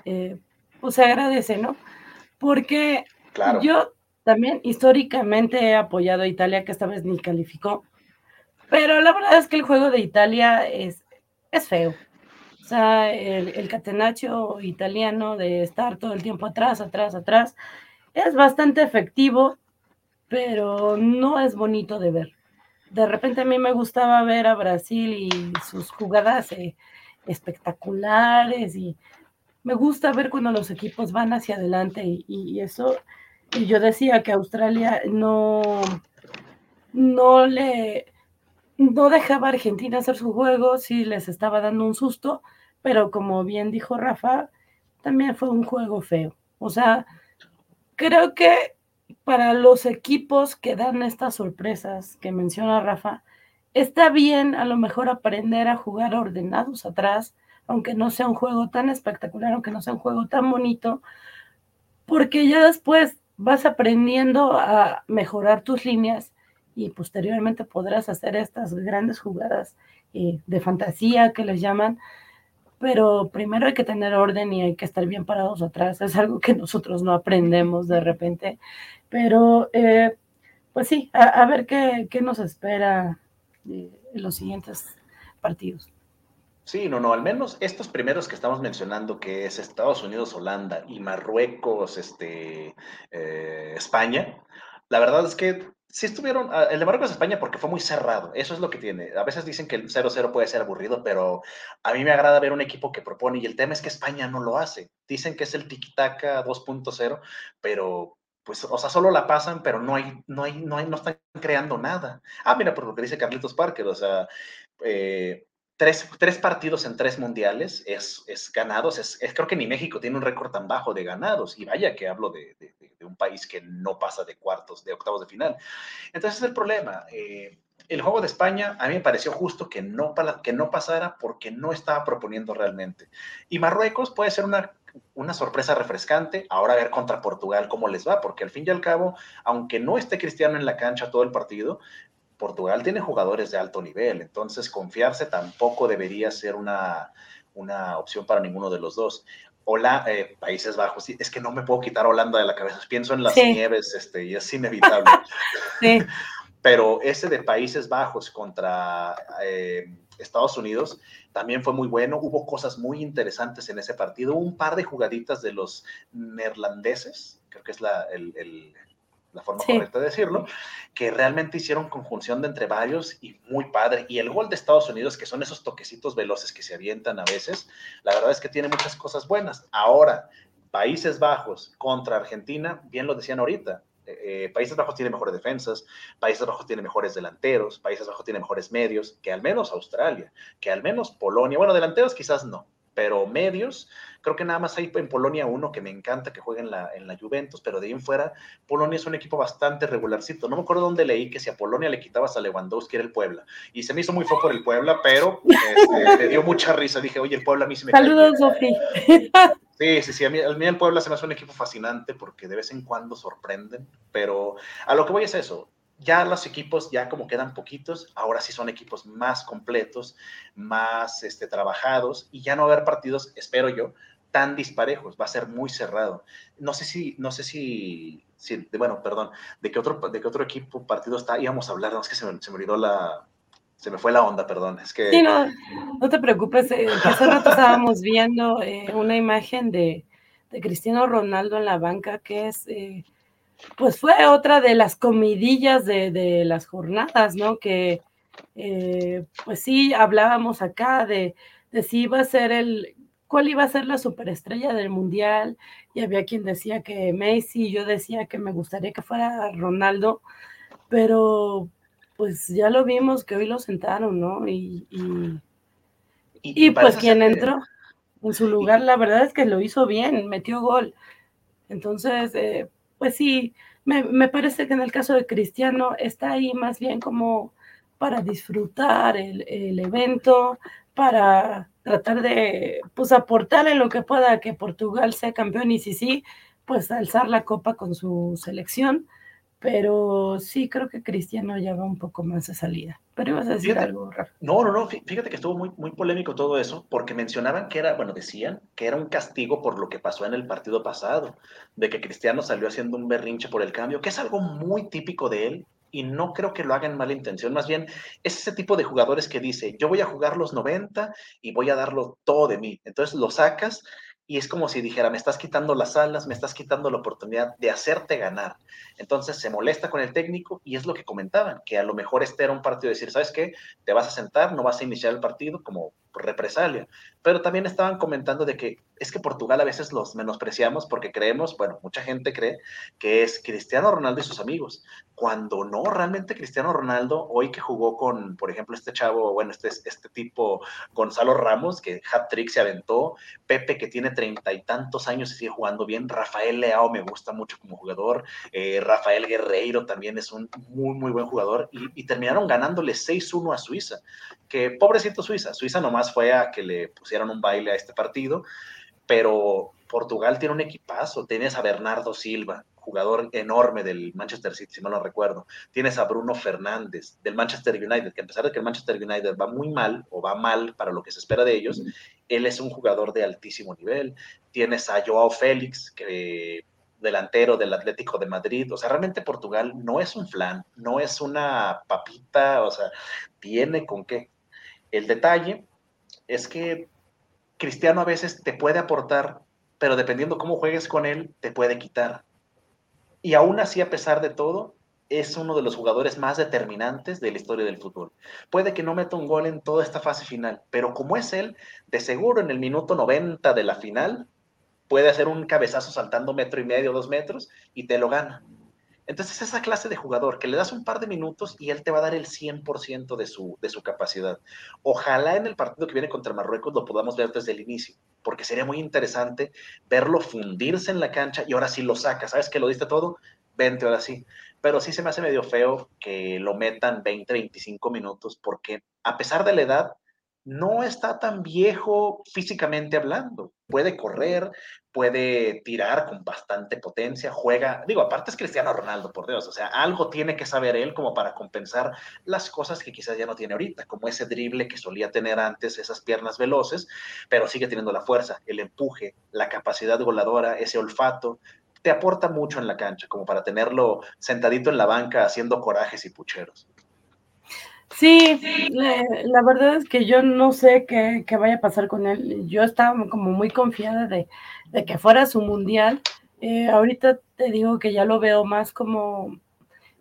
eh, pues se agradece, ¿no? Porque yo también históricamente he apoyado a Italia, que esta vez ni calificó, pero la verdad es que el juego de Italia es, es feo. O sea, el, el catenaccio italiano de estar todo el tiempo atrás, atrás, atrás, es bastante efectivo, pero no es bonito de ver de repente a mí me gustaba ver a Brasil y sus jugadas eh, espectaculares y me gusta ver cuando los equipos van hacia adelante y, eso, y yo decía que Australia no, no le, no dejaba a Argentina hacer su juego, sí les estaba dando un susto, pero como bien dijo Rafa, también fue un juego feo. O sea, creo que para los equipos que dan estas sorpresas que menciona Rafa, está bien a lo mejor aprender a jugar ordenados atrás, aunque no sea un juego tan espectacular, aunque no sea un juego tan bonito, porque ya después vas aprendiendo a mejorar tus líneas y posteriormente podrás hacer estas grandes jugadas eh, de fantasía que les llaman, pero primero hay que tener orden y hay que estar bien parados atrás. Es algo que nosotros no aprendemos de repente, pero eh, pues sí, a, ver qué, qué, nos espera eh, en los siguientes partidos. Sí, no, no, al menos estos primeros que estamos mencionando, que es Estados Unidos, Holanda y Marruecos, este, eh, España, la verdad es que sí estuvieron, ah, el de Marruecos España porque fue muy cerrado, eso es lo que tiene. A veces dicen que el 0-0 puede ser aburrido, pero a mí me agrada ver un equipo que propone y el tema es que España no lo hace. Dicen que es el tiki-taka 2.0, pero pues, o sea, solo la pasan, pero no hay, no hay, no hay, no están creando nada. Ah, mira, por lo que dice Carlitos Parker, o sea, eh, Tres, partidos en tres mundiales es, es ganados. Es, creo que ni México tiene un récord tan bajo de ganados. Y vaya que hablo de, un país que no pasa de cuartos, de octavos de final. Entonces es el problema. Eh, el juego de España a mí me pareció justo que no, que no pasara porque no estaba proponiendo realmente. Y Marruecos puede ser una, una sorpresa refrescante. Ahora a ver contra Portugal cómo les va, porque al fin y al cabo, aunque no esté Cristiano en la cancha todo el partido, Portugal tiene jugadores de alto nivel, entonces confiarse tampoco debería ser una, una opción para ninguno de los dos. Hola, eh, Países Bajos, es que no me puedo quitar Holanda de la cabeza, pienso en las nieves este, y es inevitable. sí. Pero ese de Países Bajos contra eh, Estados Unidos también fue muy bueno, hubo cosas muy interesantes en ese partido, un par de jugaditas de los neerlandeses, creo que es la, el, la forma correcta de decirlo, que realmente hicieron conjunción de entre varios y muy padre. Y el gol de Estados Unidos, que son esos toquecitos veloces que se avientan a veces, la verdad es que tiene muchas cosas buenas. Ahora, Países Bajos contra Argentina, bien lo decían ahorita, eh, eh, Países Bajos tiene mejores defensas, Países Bajos tiene mejores delanteros, Países Bajos tiene mejores medios, que al menos Australia, que al menos Polonia, bueno, delanteros quizás no, pero medios, creo que nada más hay en Polonia uno que me encanta que juegue en la, en la Juventus, pero de ahí en fuera, Polonia es un equipo bastante regularcito. No me acuerdo dónde leí que si a Polonia le quitabas a Lewandowski era el Puebla. Y se me hizo muy feo por el Puebla, pero este, me dio mucha risa. Dije, oye, el Puebla a mí se me Saludos, Sofi. Sí, sí, sí, a mí, a mí, el Puebla se me hace un equipo fascinante porque de vez en cuando sorprenden, pero a lo que voy es eso, ya los equipos, ya como quedan poquitos, ahora sí son equipos más completos, más este, trabajados y ya no va a haber partidos, espero yo, tan disparejos, va a ser muy cerrado. No sé si, no sé si, bueno, perdón, de qué otro, de qué otro equipo partido está, íbamos a hablar, no, es que se me, se me olvidó la, se me fue la onda, perdón. Es que... Sí, no, no te preocupes, eh, hace rato estábamos viendo eh, una imagen de, de, Cristiano Ronaldo en la banca que es... Eh, pues fue otra de las comidillas de, las jornadas, ¿no? Que eh, pues sí, hablábamos acá de, de, si iba a ser el, cuál iba a ser la superestrella del mundial, y había quien decía que Messi, yo decía que me gustaría que fuera Ronaldo, pero pues ya lo vimos que hoy lo sentaron, ¿no? Y, y, pues quien entró en su lugar, la verdad es que lo hizo bien, metió gol. Entonces, eh, pues sí, me, parece que en el caso de Cristiano está ahí más bien como para disfrutar el, evento, para tratar de pues aportar en lo que pueda que Portugal sea campeón y si sí, pues alzar la copa con su selección pero sí creo que Cristiano ya va un poco más de salida. Pero ibas a decir algo, Rafa. No, no, no, fíjate que estuvo muy, muy polémico todo eso, porque mencionaban que era, bueno, decían que era un castigo por lo que pasó en el partido pasado, de que Cristiano salió haciendo un berrinche por el cambio, que es algo muy típico de él, y no creo que lo haga en mala intención, más bien es ese tipo de jugadores que dice, yo voy a jugar los 90 y voy a darlo todo de mí. Entonces lo sacas y es como si dijera, me estás quitando las alas, me estás quitando la oportunidad de hacerte ganar. Entonces se molesta con el técnico y es lo que comentaban, que a lo mejor este era un partido de decir, ¿sabes qué? Te vas a sentar, no vas a iniciar el partido, como represalia. Pero también estaban comentando de que es que Portugal a veces los menospreciamos porque creemos, bueno, mucha gente cree que es Cristiano Ronaldo y sus amigos, cuando no, realmente Cristiano Ronaldo, hoy que jugó con, por ejemplo, este chavo, bueno, este, este tipo, Gonzalo Ramos, que hat-trick se aventó, Pepe que tiene treinta y tantos años y sigue jugando bien, Rafael Leao me gusta mucho como jugador, eh, Rafael Guerreiro también es un muy, muy buen jugador, y, y terminaron ganándole 6-1 a Suiza, que pobrecito Suiza, Suiza nomás fue a que le pusieron un baile a este partido, pero Portugal tiene un equipazo. Tienes a Bernardo Silva, jugador enorme del Manchester City, si no lo recuerdo. Tienes a Bruno Fernández del Manchester United, que a pesar de que el Manchester United va muy mal o va mal para lo que se espera de ellos, él es un jugador de altísimo nivel. Tienes a Joao Félix, que delantero del Atlético de Madrid. O sea, realmente Portugal no es un flan, no es una papita, o sea, tiene con qué. El detalle es que Cristiano a veces te puede aportar, pero dependiendo cómo juegues con él, te puede quitar. Y aún así, a pesar de todo, es uno de los jugadores más determinantes de la historia del fútbol. Puede que no meta un gol en toda esta fase final, pero como es él, de seguro en el minuto 90 de la final, puede hacer un cabezazo saltando metro y medio, dos metros, y te lo gana. Entonces, esa clase de jugador que le das un par de minutos y él te va a dar el 100% de su, de su capacidad. Ojalá en el partido que viene contra Marruecos lo podamos ver desde el inicio, porque sería muy interesante verlo fundirse en la cancha y ahora sí lo saca. ¿Sabes que lo diste todo? Vente ahora sí. Pero sí se me hace medio feo que lo metan 20, 25 minutos, porque a pesar de la edad, no está tan viejo físicamente hablando. Puede correr, puede tirar con bastante potencia, juega, digo, aparte es Cristiano Ronaldo, por Dios, o sea, algo tiene que saber él como para compensar las cosas que quizás ya no tiene ahorita, como ese drible que solía tener antes, esas piernas veloces, pero sigue teniendo la fuerza, el empuje, la capacidad voladora, ese olfato, te aporta mucho en la cancha, como para tenerlo sentadito en la banca haciendo corajes y pucheros. Sí, la, verdad es que yo no sé qué, vaya a pasar con él. Yo estaba como muy confiada de, que fuera su mundial. Eh, ahorita te digo que ya lo veo más como,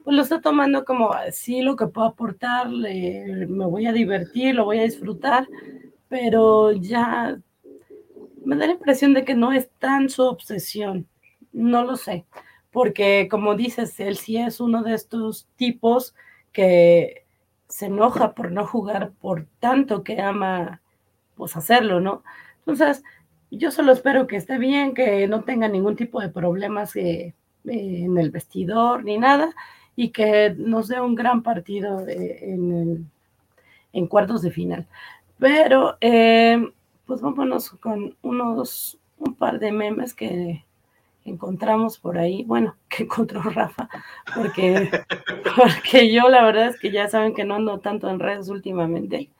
pues lo está tomando como así lo que puedo aportar, me voy a divertir, lo voy a disfrutar, pero ya me da la impresión de que no es tan su obsesión. No lo sé, porque como dices, él sí es uno de estos tipos que se enoja por no jugar por tanto que ama pues hacerlo, ¿no? Entonces, yo solo espero que esté bien, que no tenga ningún tipo de problemas eh, en el vestidor ni nada y que nos dé un gran partido eh, en, en, cuartos de final. Pero, eh, pues vámonos con unos, un par de memes que, encontramos por ahí, bueno, que encontró Rafa, porque, porque yo la verdad es que ya saben que no ando tanto en redes últimamente.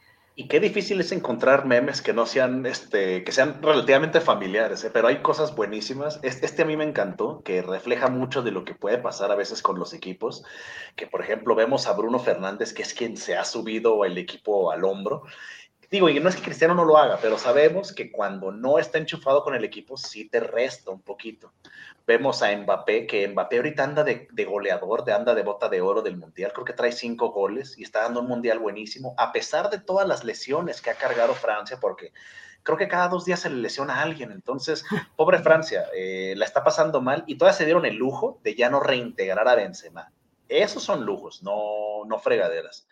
Y qué difícil es encontrar memes que no sean, este, que sean relativamente familiares, ¿eh? pero hay cosas buenísimas. Este, este, a mí me encantó, que refleja mucho de lo que puede pasar a veces con los equipos, que por ejemplo vemos a Bruno Fernández, que es quien se ha subido el equipo al hombro, Digo, y no es que Cristiano no lo haga, pero sabemos que cuando no está enchufado con el equipo, sí te resta un poquito. Vemos a Mbappé, que Mbappé ahorita anda de, goleador, de anda de bota de oro del Mundial, creo que trae cinco goles y está dando un Mundial buenísimo, a pesar de todas las lesiones que ha cargado Francia, porque creo que cada dos días se le lesiona a alguien. Entonces, pobre Francia, eh, la está pasando mal y todas se dieron el lujo de ya no reintegrar a Benzema. Esos son lujos, no, no fregaderas.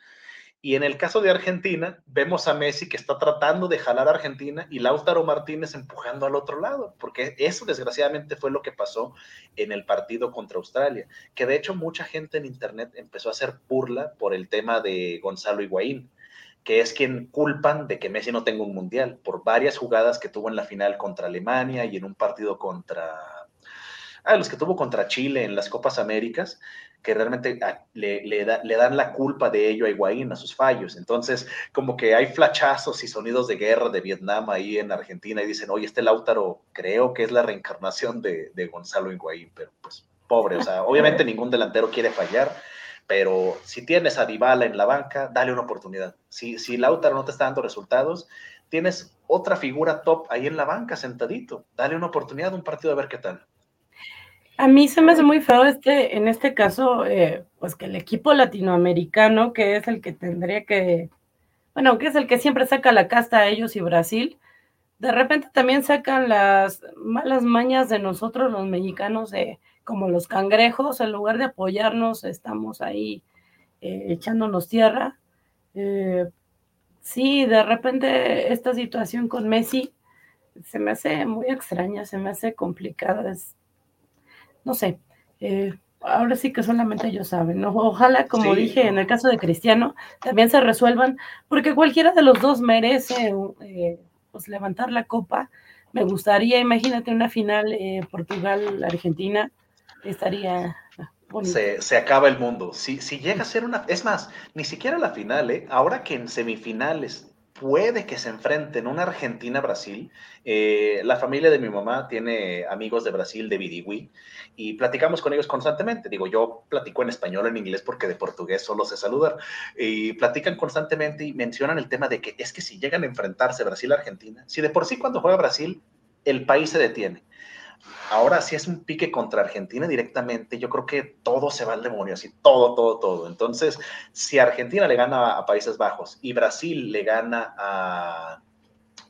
Y en el caso de Argentina, vemos a Messi que está tratando de jalar a Argentina y Lautaro Martínez empujando al otro lado, porque eso desgraciadamente fue lo que pasó en el partido contra Australia, que de hecho mucha gente en Internet empezó a hacer burla por el tema de Gonzalo Higuaín, que es quien culpan de que Messi no tenga un mundial, por varias jugadas que tuvo en la final contra Alemania y en un partido contra... Ah, los que tuvo contra Chile en las Copas Américas, que realmente ah, le, le, dan la culpa de ello a Higuaín, a sus fallos. Entonces, como que hay flachazos y sonidos de guerra de Vietnam ahí en Argentina y dicen, oye, este Lautaro creo que es la reencarnación de, de Gonzalo Higuaín, pero pues pobre, o sea, obviamente ningún delantero quiere fallar, pero si tienes a Dybala en la banca, dale una oportunidad. Si, si Lautaro no te está dando resultados, tienes otra figura top ahí en la banca sentadito, dale una oportunidad, un partido a ver qué tal. A mí se me hace muy feo este, en este caso, eh, pues que el equipo latinoamericano, que es el que tendría que bueno, que es el que siempre saca la casta a ellos y Brasil, de repente también sacan las malas mañas de nosotros los mexicanos, de, como los cangrejos, en lugar de apoyarnos, estamos ahí eh, echándonos tierra. Eh, sí, de repente esta situación con Messi se me hace muy extraña, se me hace complicada, no sé, eh, ahora sí que solamente ellos saben, ¿no? Ojalá, como dije, en el caso de Cristiano, también se resuelvan, porque cualquiera de los dos merece eh, pues, levantar la copa. Me gustaría, imagínate una final eh, Portugal-Argentina, estaría Se, se, acaba el mundo. Si, si llega a ser una... Es más, ni siquiera la final, ¿eh? Ahora que en semifinales puede que se enfrenten una Argentina-Brasil. Eh, la familia de mi mamá tiene amigos de Brasil, de Bidigui, y platicamos con ellos constantemente. Digo, yo platico en español, en inglés, porque de portugués solo sé saludar. Y platican constantemente y mencionan el tema de que es que si llegan a enfrentarse Brasil-Argentina, si de por sí cuando juega Brasil, el país se detiene Ahora, si es un pique contra Argentina directamente, yo creo que todo se va al demonio, así, todo, todo, todo. Entonces, si Argentina le gana a Países Bajos y Brasil le gana a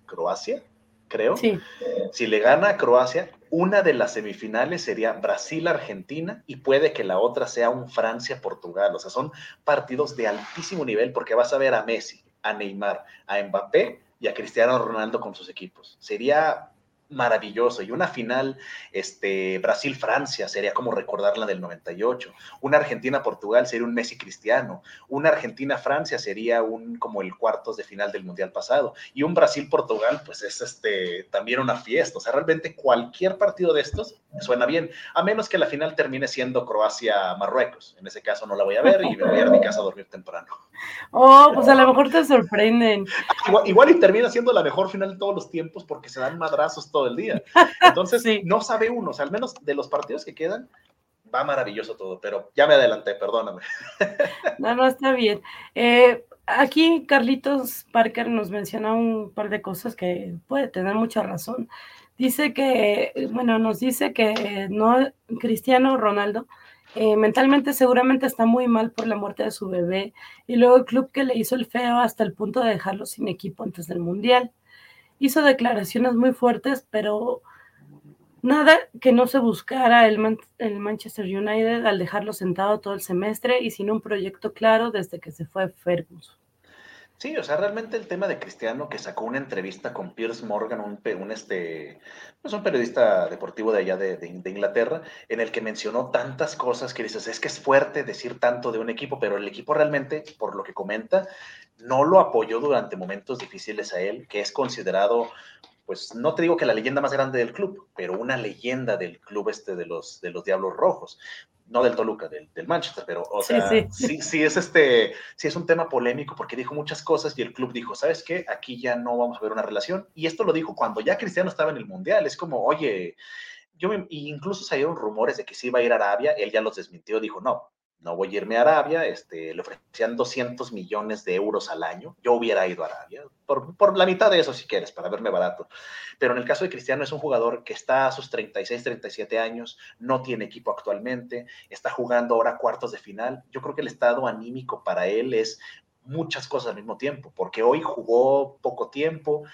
Croacia, creo, si le gana a Croacia, una de las semifinales sería Brasil-Argentina y puede que la otra sea un Francia-Portugal. O sea, son partidos de altísimo nivel porque vas a ver a Messi, a Neymar, a Mbappé y a Cristiano Ronaldo con sus equipos. Sería maravilloso. Y una final, este, Brasil-Francia, sería como recordarla del 98. Una Argentina-Portugal sería un Messi cristiano. Una Argentina-Francia sería un como el cuartos de final del Mundial pasado. Y un Brasil-Portugal, pues es este, también una fiesta. O sea, realmente cualquier partido de estos suena bien, a menos que la final termine siendo Croacia-Marruecos. En ese caso no la voy a ver y me voy a ir a mi casa a dormir temprano. Oh, pues a lo mejor te sorprenden. Igual, y termina siendo la mejor final de todos los tiempos porque se dan madrazos todo el día. Entonces, no sabe uno, o sea, al menos de los partidos que quedan, va maravilloso todo, pero ya me adelanté, perdóname. No, no, está bien. Eh, aquí Carlitos Parker nos menciona un par de cosas que puede tener mucha razón. Dice que, bueno, nos dice que no, Cristiano Ronaldo eh, mentalmente seguramente está muy mal por la muerte de su bebé y luego el club que le hizo el feo hasta el punto de dejarlo sin equipo antes del Mundial. Hizo declaraciones muy fuertes, pero nada que no se buscara el, el Manchester United al dejarlo sentado todo el semestre y sin un proyecto claro desde que se fue Ferguson. Sí, o sea, realmente el tema de Cristiano que sacó una entrevista con Piers Morgan, un, un, este, pues un periodista deportivo de allá de, de, Inglaterra, en el que mencionó tantas cosas que dices, es que es fuerte decir tanto de un equipo, pero el equipo realmente, por lo que comenta, no lo apoyó durante momentos difíciles a él, que es considerado pues no te digo que la leyenda más grande del club, pero una leyenda del club este de los, de los Diablos Rojos no del Toluca, del, del, Manchester, pero o sea, sí, sí. es este, sí es un tema polémico porque dijo muchas cosas y el club dijo, ¿sabes qué? Aquí ya no vamos a ver una relación. Y esto lo dijo cuando ya Cristiano estaba en el Mundial. Es como, oye, yo incluso salieron rumores de que se iba a ir a Arabia, él ya los desmintió, dijo, no, no voy a irme a Arabia, este, le ofrecían 200 millones de euros al año, yo hubiera ido a Arabia, por, por, la mitad de eso si quieres, para verme barato. Pero en el caso de Cristiano es un jugador que está a sus 36, 37 años, no tiene equipo actualmente, está jugando ahora cuartos de final. Yo creo que el estado anímico para él es muchas cosas al mismo tiempo, porque hoy jugó poco tiempo,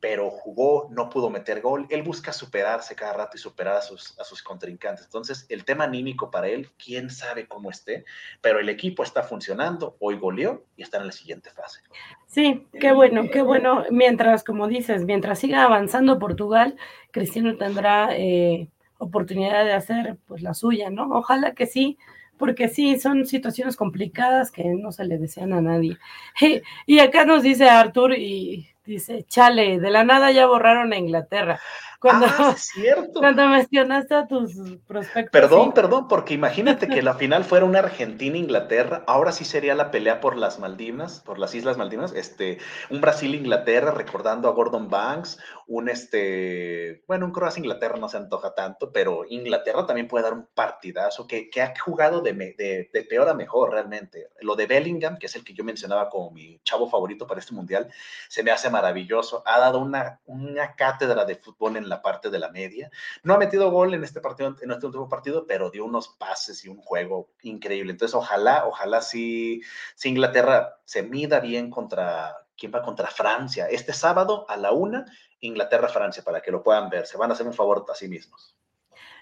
pero jugó, no pudo meter gol. Él busca superarse cada rato y superar a sus, contrincantes. Entonces, el tema anímico para él, quién sabe cómo esté, pero el equipo está funcionando, hoy goleó y está en la siguiente fase. Sí, qué bueno, qué bueno. Mientras, como dices, mientras siga avanzando Portugal, Cristiano tendrá eh, oportunidad de hacer pues la suya, ¿no? Ojalá que sí, porque sí, son situaciones complicadas que no se le desean a nadie. Y acá nos dice Artur, y Dice, chale, de la nada ya borraron a Inglaterra. Cuando, ah, cierto. cuando mencionaste a tus prospectos. Perdón, perdón, porque imagínate que la final fuera una Argentina-Inglaterra, ahora sí sería la pelea por las Maldinas, por las Islas Maldinas, este, un Brasil-Inglaterra recordando a Gordon Banks, un este, bueno, un Croacia-Inglaterra no se antoja tanto, pero Inglaterra también puede dar un partidazo que, que ha jugado de, de, de, peor a mejor realmente. Lo de Bellingham, que es el que yo mencionaba como mi chavo favorito para este mundial, se me hace maravilloso. Ha dado una, una cátedra de fútbol en la parte de la media. No ha metido gol en este partido, en este último partido, pero dio unos pases y un juego increíble. Entonces, ojalá, ojalá si, si Inglaterra se mida bien contra, ¿Quién va contra Francia? Este sábado a la una, Inglaterra-Francia, para que lo puedan ver. Se van a hacer un favor a sí mismos.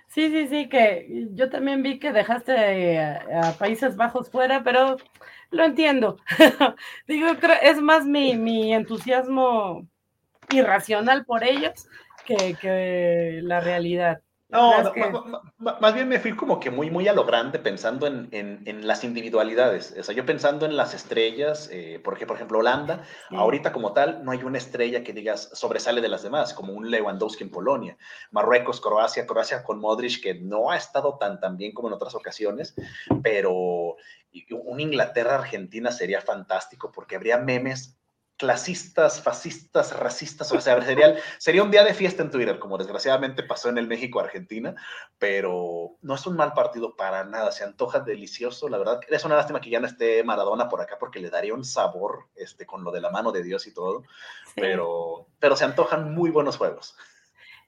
Sí, sí, sí, que yo también vi que dejaste a, Países Bajos fuera, pero lo entiendo. Digo, es más mi, mi entusiasmo irracional por ellos que, que la realidad. No, más, bien me fui como que muy, muy a lo grande pensando en, en, las individualidades. O sea, yo pensando en las estrellas, eh, porque por ejemplo Holanda, ahorita como tal, no hay una estrella que digas sobresale de las demás, como un Lewandowski en Polonia. Marruecos, Croacia, Croacia con Modric, que no ha estado tan, tan bien como en otras ocasiones, pero un Inglaterra-Argentina sería fantástico porque habría memes clasistas, fascistas, racistas, o sea, sería, sería un día de fiesta en Twitter, como desgraciadamente pasó en el México-Argentina, pero no es un mal partido para nada, se antoja delicioso, la verdad, es una lástima que ya no esté Maradona por acá porque le daría un sabor este, con lo de la mano de Dios y todo, pero, pero se antojan muy buenos juegos.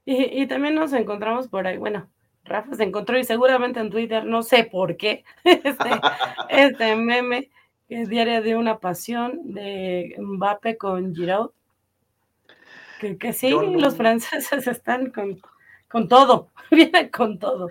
Y, y también nos encontramos por ahí, bueno, Rafa se encontró y seguramente en Twitter, no sé por qué, este, este meme que es Diaria de una Pasión de Mbappe con Giroud. Que, que sí, los franceses están con, con todo, vienen con todo.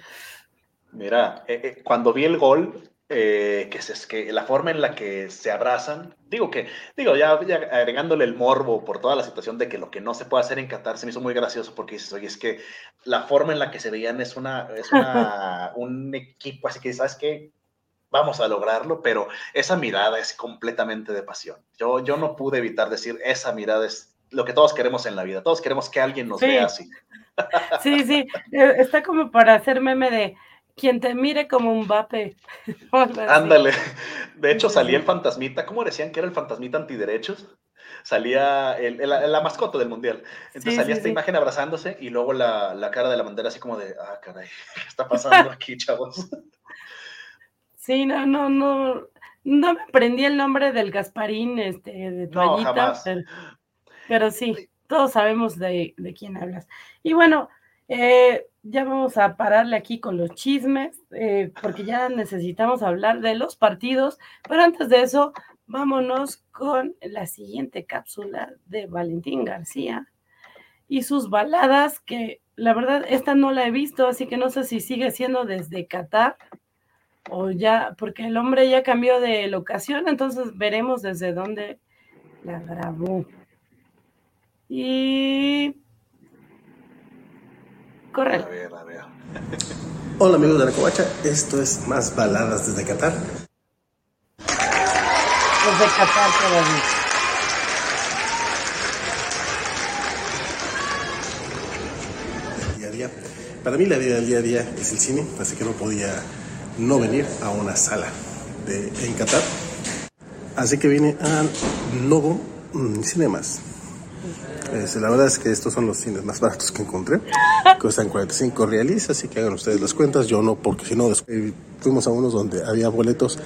Mira, eh, eh, cuando vi el gol, eh, que, es, que la forma en la que se abrazan, digo que, digo, ya, agregándole el morbo por toda la situación de que lo que no se puede hacer en Qatar se me hizo muy gracioso porque dices, oye, es que la forma en la que se veían es una, es una un equipo, así que, ¿sabes qué? Vamos a lograrlo, pero esa mirada es completamente de pasión. Yo, yo no pude evitar decir, esa mirada es lo que todos queremos en la vida, todos queremos que alguien nos vea así. Sí, sí, eh, está como para hacer meme de quien te mire como un vape. Ándale. De hecho, salía el fantasmita, ¿cómo decían que era el fantasmita antiderechos? Salía el, la mascota del mundial. Entonces salía esta imagen abrazándose y luego la, la, cara de la bandera así como de, ah, caray, ¿qué está pasando aquí, chavos? Sí, no, no, no, no me aprendí el nombre del Gasparín, este, de toallita, pero, sí, todos sabemos de, quién hablas. Y bueno, eh, ya vamos a pararle aquí con los chismes, eh, porque ya necesitamos hablar de los partidos, pero antes de eso, vámonos con la siguiente cápsula de Valentín García y sus baladas, que la verdad, esta no la he visto, así que no sé si sigue siendo desde Qatar o ya, porque el hombre ya cambió de locación, entonces veremos desde dónde la grabó. Y... Corre. A ver, a ver. Hola amigos de la Covacha, esto es Más Baladas desde Qatar. Desde Qatar todavía. Día a día. Para mí la vida del día a día es el cine, así que no podía no venir a una sala de, en Qatar. Así que vine a Novo Cinemas. la verdad es que estos son los cines más baratos que encontré. Cuestan 45 reales, así que hagan ustedes las cuentas. Yo no, porque si no, fuimos a unos donde había boletos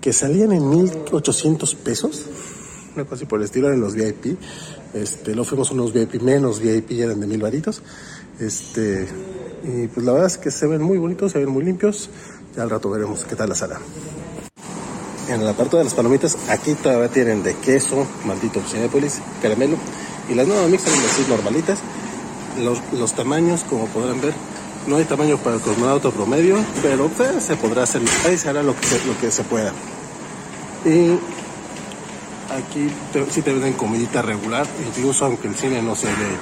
que salían en 1800 pesos. Una cosa así por el estilo en los VIP. Este, luego fuimos unos VIP menos VIP, eran de mil varitos. Este, y pues la verdad es que se ven muy bonitos, se ven muy limpios. Ya al rato veremos qué tal la sala. En la parte de las palomitas, aquí todavía tienen de queso, maldito Cinépolis, caramelo. Y las nuevas mixas son así normalitas. Los, tamaños, como podrán ver, no hay tamaño para el cosmonauta promedio, pero pues, se podrá hacer, ahí se hará lo que se, lo que pueda. Y aquí sí te venden comidita regular, incluso aunque el cine no se ve.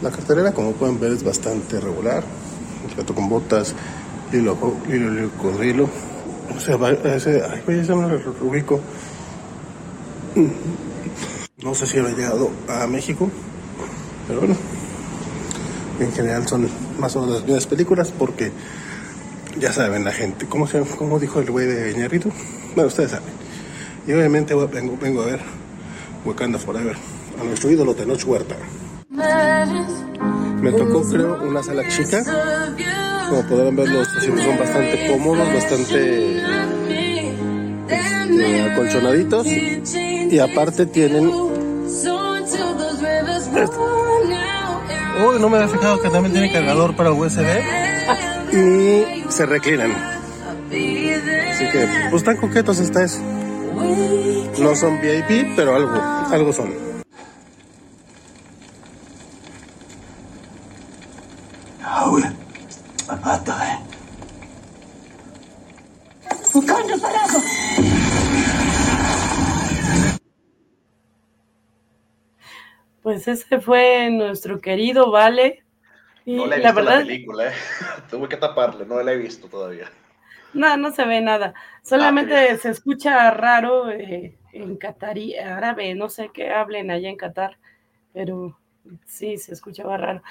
La carterera, como pueden ver, es bastante regular. Gato con botas, Lilo, Lilo, Lilo, Codrilo. O sea, ese, ay, güey, ese me lo ubico. No sé si había llegado a México, pero bueno. En general son más o menos las mismas películas porque ya saben la gente. ¿Cómo, se, cómo dijo el güey de Ñarrito? Bueno, ustedes saben. Y obviamente vengo, vengo a ver Wakanda Forever, a nuestro ídolo Tenoch Huerta. Me tocó, creo, una sala chica como podrán ver, los asientos son bastante cómodos, bastante este, acolchonaditos. Y aparte tienen... Uy, no me había fijado que también tiene cargador para USB. Y se reclinan. Así que, pues tan coquetos está eso. No son VIP, pero algo, algo son. Pues ese fue nuestro querido Vale. Y no la he visto la, verdad, la película, ¿eh? tuve que taparle, no la he visto todavía. No, no se ve nada. Solamente ah, se escucha raro eh, en catarí, árabe, no sé qué hablen allá en Qatar, pero sí, se escuchaba raro.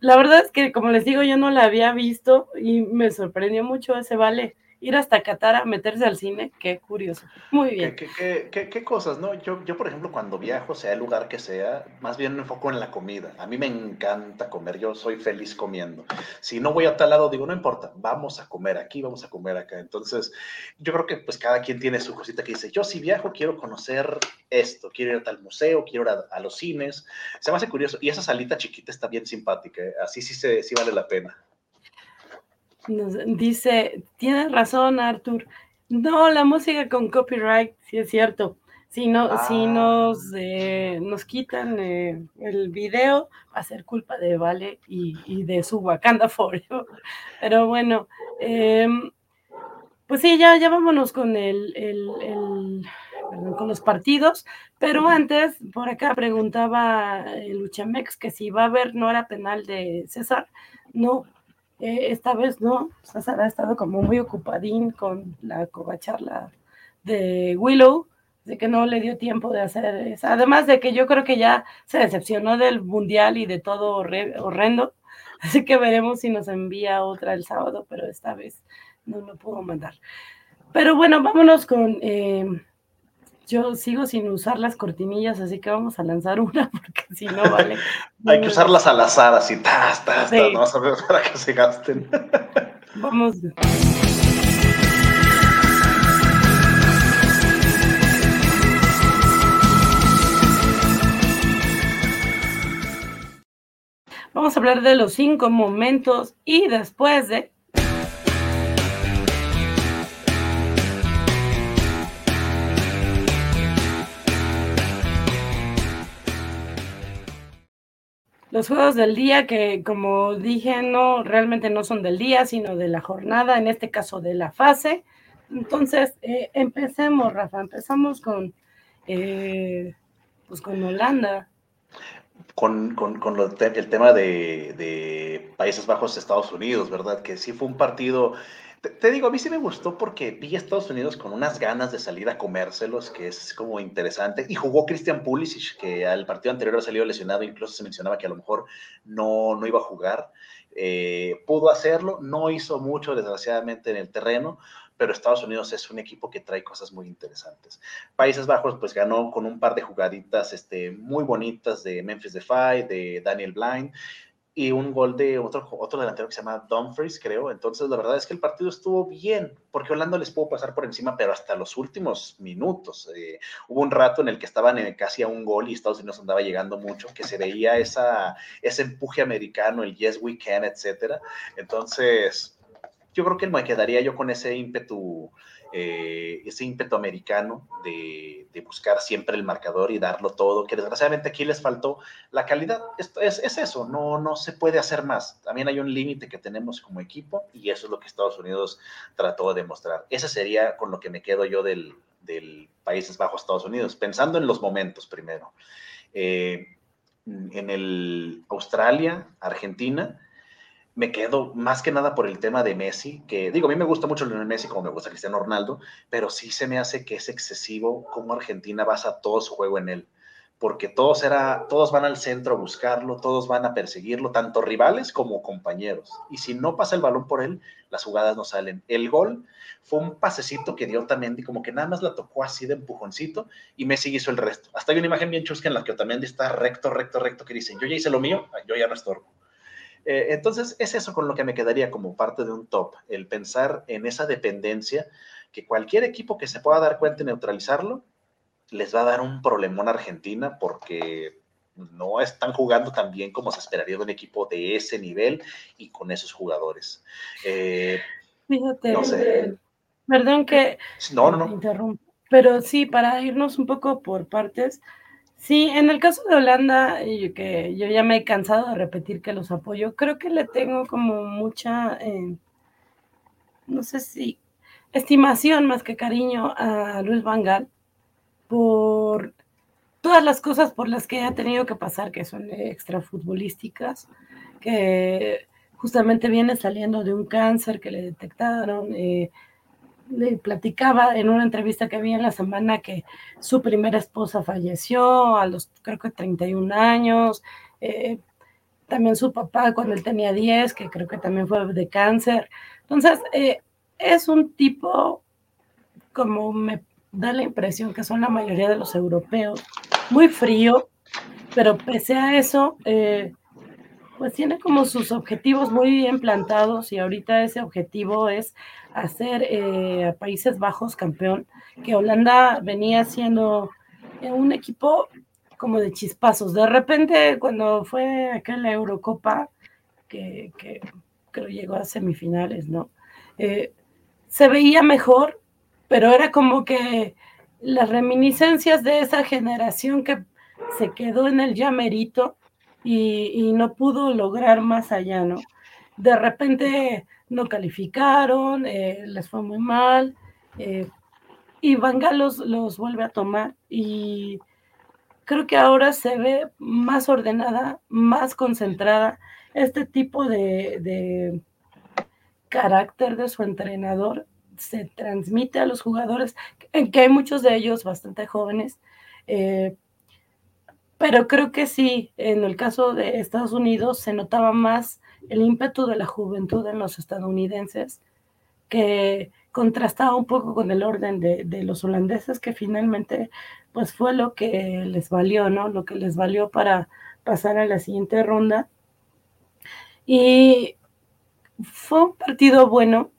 La verdad es que, como les digo, yo no la había visto y me sorprendió mucho ese vale ir hasta Qatar a meterse al cine, qué curioso. Muy bien. ¿Qué, qué, qué, cosas, no? Yo, yo, por ejemplo, cuando viajo, sea el lugar que sea, más bien me enfoco en la comida. A mí me encanta comer, yo soy feliz comiendo. Si no voy a tal lado, digo, no importa, vamos a comer aquí, vamos a comer acá. Entonces, yo creo que pues cada quien tiene su cosita que dice, yo si viajo quiero conocer esto, quiero ir a tal museo, quiero ir a, los cines. Se me hace curioso. Y esa salita chiquita está bien simpática, ¿eh? así sí, se, sí vale la pena dice, tienes razón, Arthur. No, la música con copyright, sí es cierto. Si, no, si ah. nos, eh, nos quitan eh, el video, va a ser culpa de Vale y, de su Wakanda Forever. Pero bueno, em, pues sí, ya, ya vámonos con el, con los partidos. Pero antes, por acá preguntaba el Luchamex que si va a haber no era penal de César. No, eh, esta vez no, César ha estado como muy ocupadín con la covacharla de Willow, de que no le dio tiempo de hacer eso. Además de que yo creo que ya se decepcionó del mundial y de todo horrendo, así que veremos si nos envía otra el sábado, pero esta vez no lo puedo mandar. Pero bueno, vámonos con eh, yo sigo sin usar las cortinillas, así que vamos a lanzar una porque si no vale. Hay que usarlas al azar, así, tas, tas, sí. no a ver para que se gasten. vamos. Vamos a hablar de los cinco momentos y después de los juegos del día que, como dije, no realmente no son del día, sino de la jornada, en este caso de la fase. Entonces, eh, empecemos, Rafa, empezamos con, eh, pues con Holanda. Con, con, con el tema de, de Países Bajos, Estados Unidos, ¿verdad? Que sí fue un partido te, digo, a mí sí me gustó porque vi a Estados Unidos con unas ganas de salir a comérselos, que es como interesante. Y jugó Christian Pulisic, que al partido anterior ha salido lesionado, incluso se mencionaba que a lo mejor no, no iba a jugar. Eh, pudo hacerlo, no hizo mucho, desgraciadamente, en el terreno, pero Estados Unidos es un equipo que trae cosas muy interesantes. Países Bajos, pues ganó con un par de jugaditas este, muy bonitas de Memphis Defy, de Daniel Blind y un gol de otro, otro delantero que se llama Dumfries, creo. Entonces, la verdad es que el partido estuvo bien, porque Holanda les pudo pasar por encima, pero hasta los últimos minutos. Eh, hubo un rato en el que estaban en casi a un gol y Estados Unidos andaba llegando mucho, que se veía esa, ese empuje americano, el yes we can, etcétera. Entonces, yo creo que me quedaría yo con ese ímpetu eh, ese ímpetu americano de, buscar siempre el marcador y darlo todo, que desgraciadamente aquí les faltó la calidad. Es, eso, no, no se puede hacer más. También hay un límite que tenemos como equipo y eso es lo que Estados Unidos trató de demostrar. Ese sería con lo que me quedo yo del, Países Bajos Estados Unidos, pensando en los momentos primero. Eh, en el Australia, Argentina, me quedo más que nada por el tema de Messi, que digo, a mí me gusta mucho Lionel Messi como me gusta Cristiano Ronaldo, pero sí se me hace que es excesivo cómo Argentina basa todo su juego en él, porque todos, era, todos van al centro a buscarlo, todos van a perseguirlo, tanto rivales como compañeros, y si no pasa el balón por él, las jugadas no salen. El gol fue un pasecito que dio también, como que nada más la tocó así de empujoncito, y Messi hizo el resto. Hasta hay una imagen bien chusca en la que también está recto, recto, recto, que dicen, yo ya hice lo mío, yo ya no estorbo eh, entonces, es eso con lo que me quedaría como parte de un top, el pensar en esa dependencia, que cualquier equipo que se pueda dar cuenta y neutralizarlo, les va a dar un problemón a Argentina porque no están jugando tan bien como se esperaría de un equipo de ese nivel y con esos jugadores. Eh, Fíjate, perdón que no, no, no. pero sí, para irnos un poco por partes, sí, en el caso de Holanda, que yo ya me he cansado de repetir que los apoyo, creo que le tengo como mucha, eh, no sé si, estimación más que cariño a Luis Vangal por todas las cosas por las que ha tenido que pasar, que son extrafutbolísticas, que justamente viene saliendo de un cáncer que le detectaron. Eh, le platicaba en una entrevista que había en la semana que su primera esposa falleció a los creo que 31 años. Eh, también su papá cuando él tenía 10, que creo que también fue de cáncer. Entonces, eh, es un tipo, como me da la impresión que son la mayoría de los europeos, muy frío, pero pese a eso, eh, pues tiene como sus objetivos muy bien plantados y ahorita ese objetivo es hacer eh, a Países Bajos campeón, que Holanda venía siendo eh, un equipo como de chispazos. De repente, cuando fue acá en la Eurocopa, que, que creo llegó a semifinales, ¿no? se veía mejor, pero era como que las reminiscencias de esa generación que se quedó en el llamerito y, no pudo lograr más allá, ¿no? De repente no calificaron, eh, les fue muy mal, eh, y Vanga los, los vuelve a tomar y creo que ahora se ve más ordenada, más concentrada este tipo de, de carácter de su entrenador se transmite a los jugadores, que hay muchos de ellos bastante jóvenes, eh, pero creo que sí, en el caso de Estados Unidos se notaba más el ímpetu de la juventud en los estadounidenses, que contrastaba un poco con el orden de, de, los holandeses, que finalmente pues fue lo que les valió, ¿no? Lo que les valió para pasar a la siguiente ronda. Y fue un partido bueno,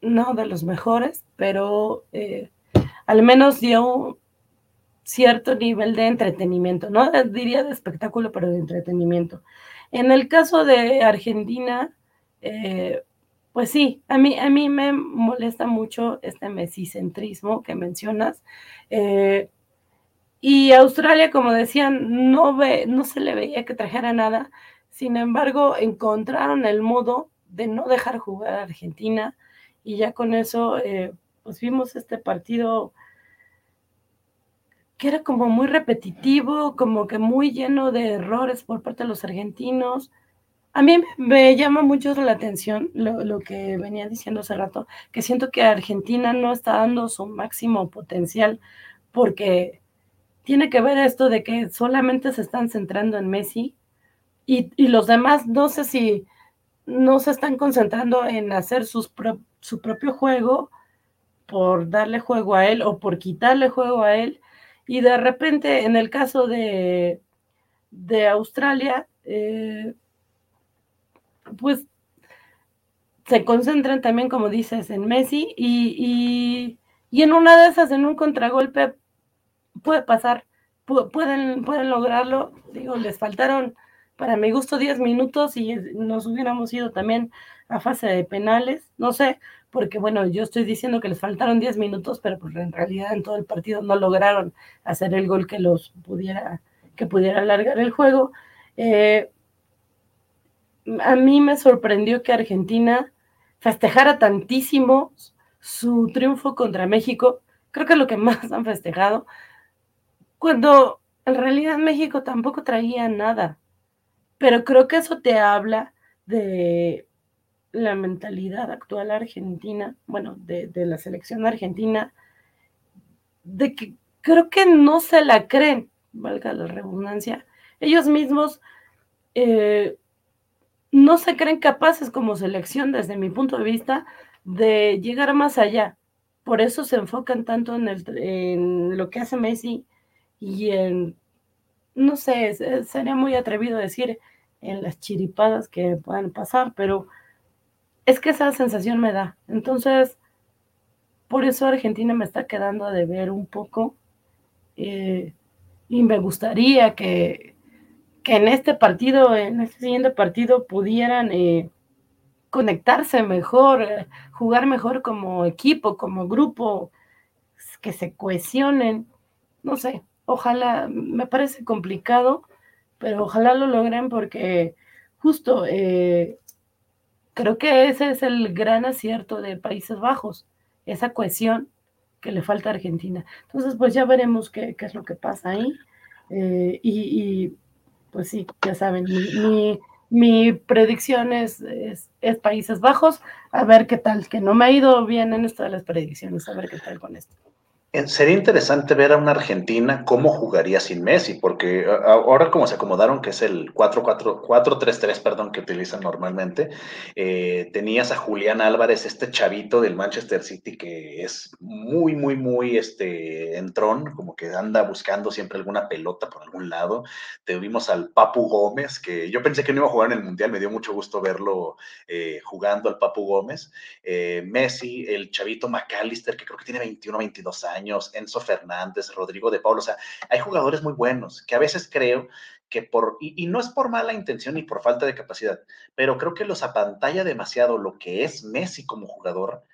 no de los mejores, pero eh, al menos dio cierto nivel de entretenimiento, no diría de espectáculo, pero de entretenimiento. En el caso de Argentina, eh, pues sí, a mí, a mí me molesta mucho este mesicentrismo que mencionas. Eh, y Australia, como decían, no, ve, no se le veía que trajera nada. Sin embargo, encontraron el modo de no dejar jugar a Argentina y ya con eso, eh, pues vimos este partido que era como muy repetitivo, como que muy lleno de errores por parte de los argentinos. A mí me llama mucho la atención lo, que venía diciendo hace rato, que siento que Argentina no está dando su máximo potencial porque tiene que ver esto de que solamente se están centrando en Messi y, los demás, no sé si no se están concentrando en hacer su propio juego por darle juego a él o por quitarle juego a él. Y de repente, en el caso de, de Australia, eh, pues se concentran también, como dices, en Messi y, y, en una de esas, en un contragolpe, puede pasar, pueden, pueden lograrlo. Digo, les faltaron para mi gusto 10 minutos y nos hubiéramos ido también a fase de penales, no sé, porque bueno, yo estoy diciendo que les faltaron 10 minutos, pero pues en realidad en todo el partido no lograron hacer el gol que los pudiera, que pudiera alargar el juego. Eh, a mí me sorprendió que Argentina festejara tantísimo su triunfo contra México, creo que es lo que más han festejado, cuando en realidad México tampoco traía nada. Pero creo que eso te habla de la mentalidad actual argentina, bueno, de, la selección argentina, de que creo que no se la creen, valga la redundancia, ellos mismos eh, no se creen capaces como selección, desde mi punto de vista, de llegar más allá. Por eso se enfocan tanto en, en lo que hace Messi y en, no sé, sería muy atrevido decir en las chiripadas que puedan pasar, pero es que esa sensación me da. Entonces, por eso Argentina me está quedando de ver un poco eh, y me gustaría que, que, en este partido, en este siguiente partido, pudieran eh, conectarse mejor, eh, jugar mejor como equipo, como grupo, que se cohesionen, no sé, ojalá, me parece complicado, pero ojalá lo logren porque justo eh, creo que ese es el gran acierto de Países Bajos, esa cohesión que le falta a Argentina. Entonces, pues ya veremos qué, es lo que pasa ahí. Eh, y, pues sí, ya saben, mi, predicción es, es, Países Bajos, a ver qué tal, que no me ha ido bien en esto de las predicciones, a ver qué tal con esto. Sería interesante ver a una Argentina cómo jugaría sin Messi, porque ahora como se acomodaron, que es el 4-3-3, perdón, que utilizan normalmente, eh, tenías a Julián Álvarez, este chavito del Manchester City que es muy, muy, muy este, entrón, como que anda buscando siempre alguna pelota por algún lado. Tuvimos al Papu Gómez, que yo pensé que no iba a jugar en el Mundial, me dio mucho gusto verlo eh, jugando al Papu Gómez. Eh, Messi, el chavito McAllister, que creo que tiene 21, 22 años Enzo Fernández, Rodrigo de Pablo, o sea, hay jugadores muy buenos que a veces creo que por, y, no es por mala intención ni por falta de capacidad, pero creo que los apantalla demasiado lo que es Messi como jugador,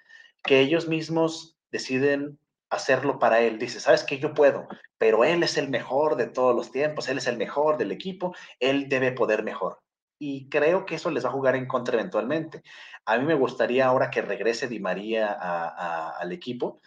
que ellos mismos deciden hacerlo para él. Dice, sabes que yo puedo, pero él es el mejor de todos los tiempos, él es el mejor del equipo, él debe poder mejor y creo que eso les va a jugar en contra eventualmente. A mí me gustaría ahora que regrese Di María al equipo,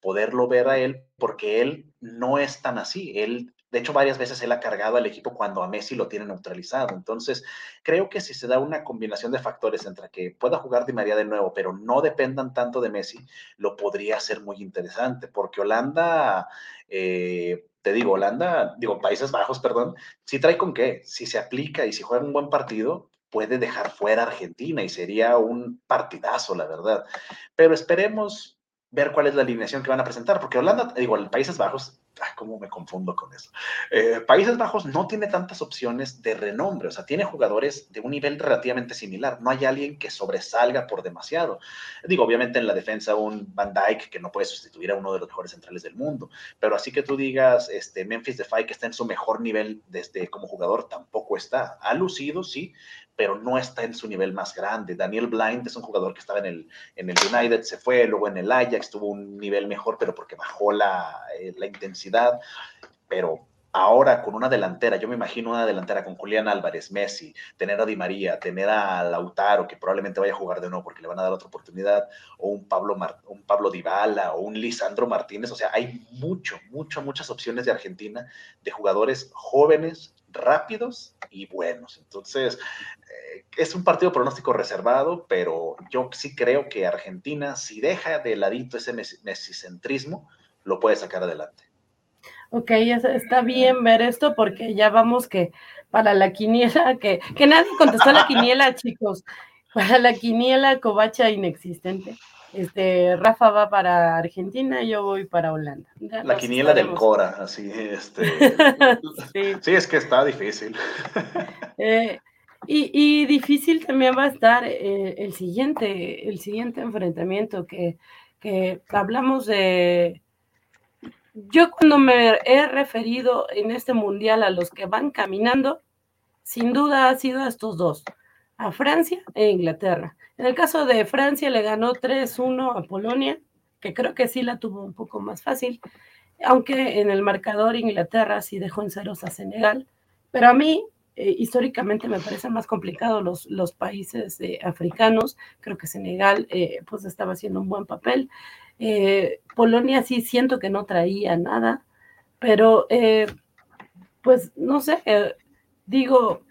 poderlo ver a él, porque él no es tan así. Él, de hecho, varias veces él ha cargado al equipo cuando a Messi lo tiene neutralizado. Entonces, creo que si se da una combinación de factores entre que pueda jugar Di María de nuevo, pero no dependan tanto de Messi, lo podría ser muy interesante, porque Holanda... Eh, te digo, Holanda, digo, Países Bajos, perdón, si trae con qué, si se aplica y si juega un buen partido, puede dejar fuera a Argentina y sería un partidazo, la verdad. Pero esperemos ver cuál es la alineación que van a presentar, porque Holanda, digo, Países Bajos Cómo me confundo con eso. Eh, Países Bajos no tiene tantas opciones de renombre, o sea, tiene jugadores de un nivel relativamente similar. No hay alguien que sobresalga por demasiado. Digo, obviamente en la defensa un Van Dyke que no puede sustituir a uno de los mejores centrales del mundo, pero así que tú digas, este, Memphis Depay que está en su mejor nivel desde como jugador, tampoco está. Ha lucido, sí, pero no está en su nivel más grande. Daniel Blind es un jugador que estaba en el, en el United, se fue, luego en el Ajax tuvo un nivel mejor, pero porque bajó la, eh, la intensidad. Pero ahora con una delantera, yo me imagino una delantera con Julián Álvarez, Messi, tener a Di María, tener a Lautaro, que probablemente vaya a jugar de nuevo porque le van a dar otra oportunidad, o un Pablo, un Pablo Dybala, o un Lisandro Martínez, o sea, hay mucho, mucho, muchas opciones de Argentina de jugadores jóvenes, rápidos y buenos. Entonces, eh, es un partido pronóstico reservado, pero yo sí creo que Argentina, si deja de ladito ese mesicentrismo, lo puede sacar adelante. Ok, está bien ver esto porque ya vamos que para la quiniela, que, que nadie contestó la quiniela, chicos. Para la quiniela covacha inexistente. Este, Rafa va para Argentina, yo voy para Holanda. la quiniela del Cora, así, este. sí. es que está difícil. Eh, y, difícil también va a estar eh, el siguiente, el siguiente enfrentamiento que, que hablamos de. Yo cuando me he referido en este mundial a los que van caminando, sin duda ha sido a estos dos a Francia e Inglaterra. En el caso de Francia le ganó 3-1 a Polonia, que creo que sí la tuvo un poco más fácil, aunque en el marcador Inglaterra sí dejó en ceros a Senegal. Pero a mí, eh, históricamente, me parecen más complicados los, los países eh, africanos. Creo que Senegal eh, pues estaba haciendo un buen papel. Polonia sí siento que no traía nada, pero pues no sé, digo,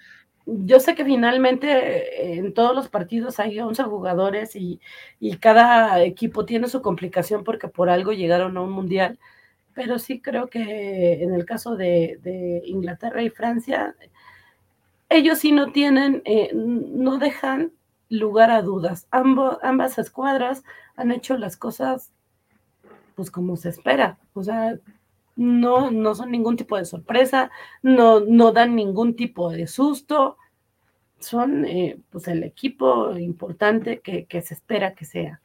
yo sé que finalmente eh, en todos los partidos hay 11 jugadores y, cada equipo tiene su complicación porque por algo llegaron a un mundial, pero sí creo que en el caso de, Inglaterra y Francia, ellos sí no tienen, eh, no dejan lugar a dudas. ambas escuadras han hecho las cosas pues como se espera, o sea, no, no son ningún tipo de sorpresa, no, no dan ningún tipo de susto, son eh, pues el equipo importante que, se espera que sea.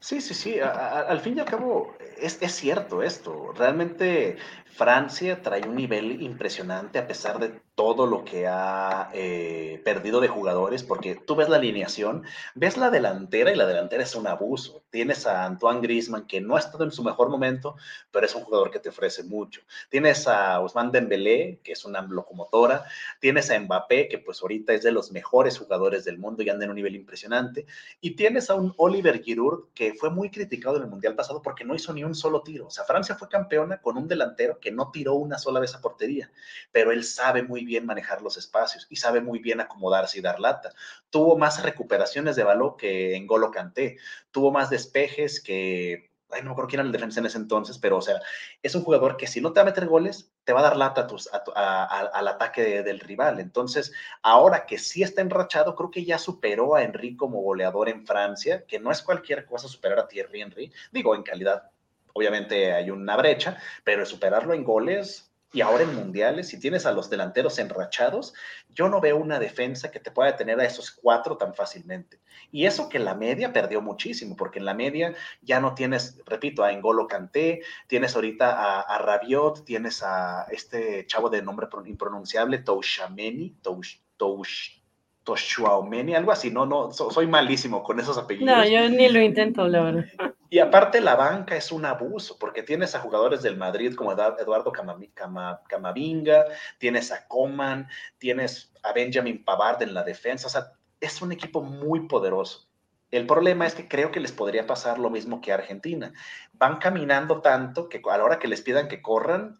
Sí, sí, sí, al fin y al cabo es, es, cierto esto. Realmente Francia trae un nivel impresionante a pesar de todo lo que ha eh, perdido de jugadores, porque tú ves la alineación, ves la delantera y la delantera es un abuso. Tienes a Antoine Griezmann, que no ha estado en su mejor momento, pero es un jugador que te ofrece mucho. Tienes a Ousmane Dembélé, que es una locomotora. Tienes a Mbappé, que pues ahorita es de los mejores jugadores del mundo y anda en un nivel impresionante. Y tienes a un Oliver Giroud, que fue muy criticado en el Mundial pasado porque no hizo ni un solo tiro. O sea, Francia fue campeona con un delantero no tiró una sola vez a portería, pero él sabe muy bien manejar los espacios y sabe muy bien acomodarse y dar lata. Tuvo más recuperaciones de balón que en Golo Canté, tuvo más despejes que ay, no me acuerdo quién era el defensa en ese entonces, pero o sea, es un jugador que si no te va a meter goles, te va a dar lata al ataque del rival. Entonces, ahora que sí está enrachado, creo que ya superó a Henry como goleador en Francia, que no es cualquier cosa superar a Thierry Henry, digo, en calidad. Obviamente hay una brecha, pero superarlo en goles, y ahora en mundiales, si tienes a los delanteros enrachados, yo no veo una defensa que te pueda detener a esos cuatro tan fácilmente. Y eso que la media perdió muchísimo, porque en la media ya no tienes, repito, a Engolo Canté, tienes ahorita a, Rabiot, tienes a este chavo de nombre impronunciable, Toushameni, Touch, Touch, Toshuaomeni, algo así, no, no, soy malísimo con esos apellidos. No, yo ni lo intento, la verdad. Y aparte la banca es un abuso, porque tienes a jugadores del Madrid como Eduardo Camavinga, tienes a Coman, tienes a Benjamin Pavard en la defensa, o sea, es un equipo muy poderoso. El problema es que creo que les podría pasar lo mismo que a Argentina. Van caminando tanto que a la hora que les pidan que corran,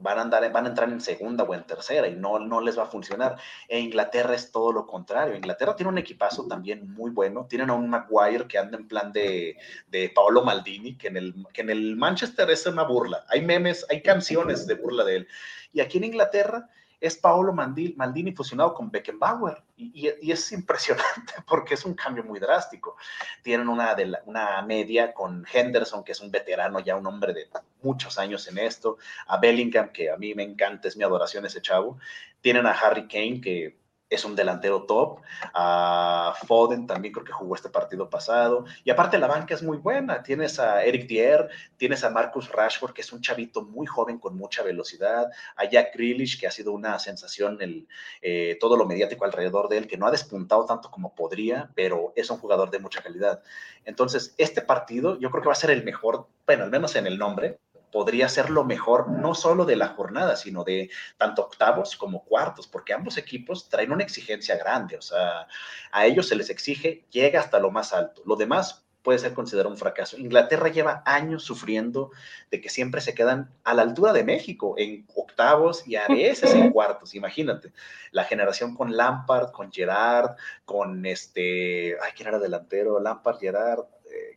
van a, andar, van a entrar en segunda o en tercera y no, no les va a funcionar. E Inglaterra es todo lo contrario. Inglaterra tiene un equipazo también muy bueno. Tienen a un Maguire que anda en plan de, de Paolo Maldini, que en, el, que en el Manchester es una burla. Hay memes, hay canciones de burla de él. Y aquí en Inglaterra es Paolo Maldini fusionado con Beckenbauer. Y, es impresionante porque es un cambio muy drástico. Tienen una, una media con Henderson, que es un veterano, ya un hombre de muchos años en esto. A Bellingham, que a mí me encanta, es mi adoración ese chavo. Tienen a Harry Kane, que es un delantero top. A Foden también creo que jugó este partido pasado. Y aparte la banca es muy buena. Tienes a Eric Dier, tienes a Marcus Rashford, que es un chavito muy joven con mucha velocidad. A Jack Grealish, que ha sido una sensación el, eh, todo lo mediático alrededor de él, que no ha despuntado tanto como podría, pero es un jugador de mucha calidad. Entonces, este partido yo creo que va a ser el mejor, bueno, al menos en el nombre, podría ser lo mejor, no solo de la jornada, sino de tanto octavos como cuartos, porque ambos equipos traen una exigencia grande, o sea, a ellos se les exige, llega hasta lo más alto. Lo demás puede ser considerado un fracaso. Inglaterra lleva años sufriendo de que siempre se quedan a la altura de México, en octavos y a veces en cuartos, imagínate. La generación con Lampard, con Gerard, con este, ay, ¿quién era delantero? Lampard, Gerard,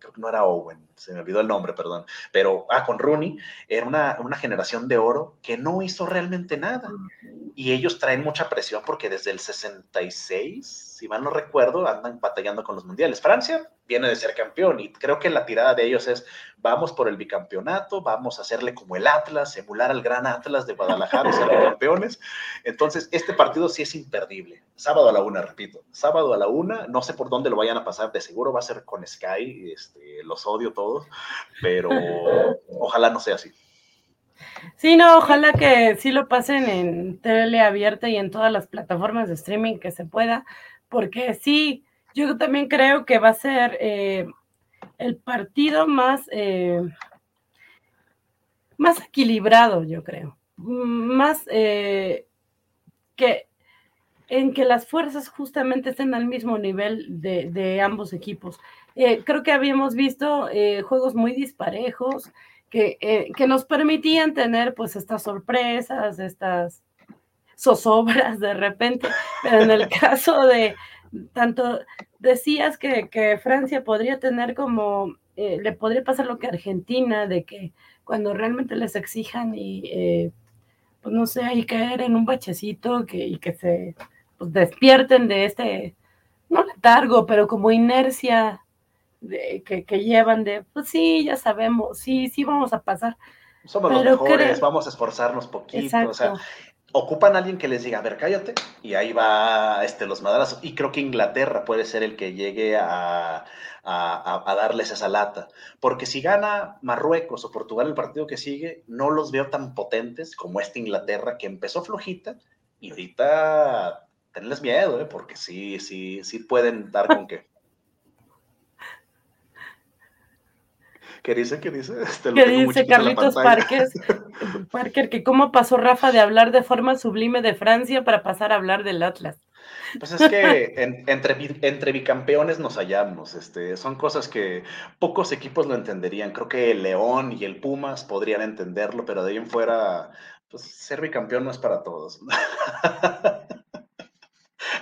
creo que no era Owen, se me olvidó el nombre, perdón, pero, ah, con Rooney, era una, una generación de oro que no hizo realmente nada. Y ellos traen mucha presión porque desde el 66, si mal no recuerdo, andan batallando con los mundiales. Francia viene de ser campeón y creo que la tirada de ellos es vamos por el bicampeonato, vamos a hacerle como el Atlas, emular al gran Atlas de Guadalajara y ser campeones. Entonces, este partido sí es imperdible. Sábado a la una, repito, sábado a la una, no sé por dónde lo vayan a pasar, de seguro va a ser con Sky, este, los odio todos, pero ojalá no sea así. Sí, no, ojalá que sí lo pasen en tele abierta y en todas las plataformas de streaming que se pueda, porque sí, yo también creo que va a ser eh, el partido más, eh, más equilibrado, yo creo. Más eh, que en que las fuerzas justamente estén al mismo nivel de, ambos equipos. creo que habíamos visto juegos muy disparejos que, que, nos permitían tener pues estas sorpresas, estas zozobras de repente, pero en el caso de, tanto decías que, Francia podría tener como, eh, le podría pasar lo que Argentina, de que cuando realmente les exijan y, eh, pues no sé, ahí caer en un bachecito que, y que se pues, despierten de este, no letargo, pero como inercia de, que, llevan de, pues sí, ya sabemos, sí, sí vamos a pasar. Somos los mejores, vamos a esforzarnos poquito, o sea, ocupan a alguien que les diga, a ver, cállate, y ahí va este, los madrazos. Y creo que Inglaterra puede ser el que llegue a, darles esa lata. Porque si gana Marruecos o Portugal el partido que sigue, no los veo tan potentes como esta Inglaterra que empezó flojita Y ahorita tenles miedo, ¿eh? porque sí, sí, sí pueden dar con qué. ¿Qué dice? ¿Qué dice? Este, ¿Qué dice Carlitos Parker? Parker, que cómo pasó Rafa de hablar de forma sublime de Francia para pasar a hablar del Atlas. Pues es que entre, entre bicampeones nos hallamos. Este, son cosas que pocos equipos lo entenderían. Creo que el León y el Pumas podrían entenderlo, pero de ahí en fuera, pues ser bicampeón no es para todos.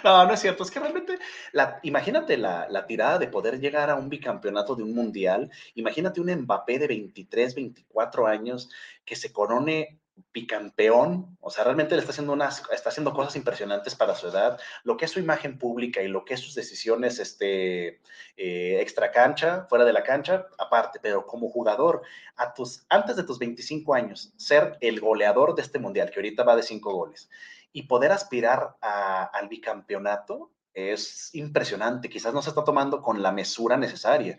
No, no es cierto. Es que realmente, la, imagínate la, la, tirada de poder llegar a un bicampeonato de un mundial. Imagínate un Mbappé de 23, 24 años que se corone bicampeón, o sea, realmente le está haciendo unas, está haciendo cosas impresionantes para su edad, lo que es su imagen pública y lo que es sus decisiones, este, eh, extra cancha, fuera de la cancha, aparte, pero como jugador, a tus, antes de tus 25 años, ser el goleador de este mundial, que ahorita va de cinco goles, y poder aspirar al bicampeonato es impresionante. Quizás no se está tomando con la mesura necesaria,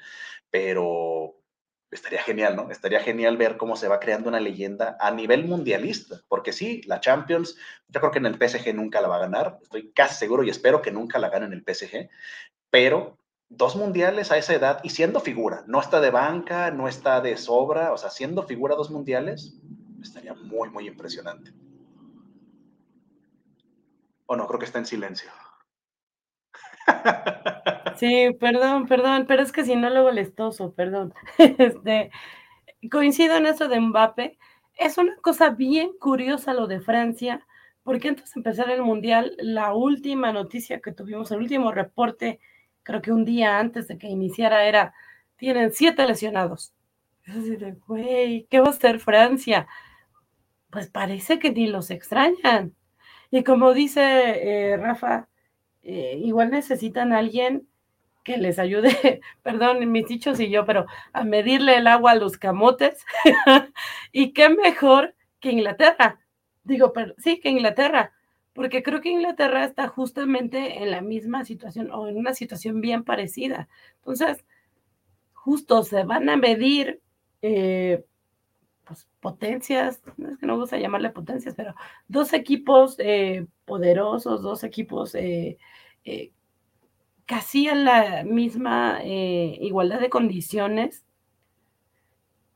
pero estaría genial, ¿no? Estaría genial ver cómo se va creando una leyenda a nivel mundialista, porque sí, la Champions, yo creo que en el PSG nunca la va a ganar, estoy casi seguro y espero que nunca la gane en el PSG, pero dos mundiales a esa edad y siendo figura, no está de banca, no está de sobra, o sea, siendo figura dos mundiales, estaría muy, muy impresionante. No, creo que está en silencio. Sí, perdón, perdón, pero es que si no lo molestoso, perdón. Este, coincido en eso de Mbappe. Es una cosa bien curiosa lo de Francia, porque antes de empezar el Mundial, la última noticia que tuvimos, el último reporte, creo que un día antes de que iniciara, era, tienen siete lesionados. Es así de, güey, ¿qué va a hacer Francia? Pues parece que ni los extrañan. Y como dice eh, Rafa, eh, igual necesitan a alguien que les ayude, perdón, mis dichos y yo, pero a medirle el agua a los camotes. y qué mejor que Inglaterra. Digo, sí, que Inglaterra, porque creo que Inglaterra está justamente en la misma situación o en una situación bien parecida. Entonces, justo se van a medir eh, pues, potencias, es que no gusta llamarle potencias, pero dos equipos eh, poderosos, dos equipos eh, eh, casi en la misma igualdad de condiciones.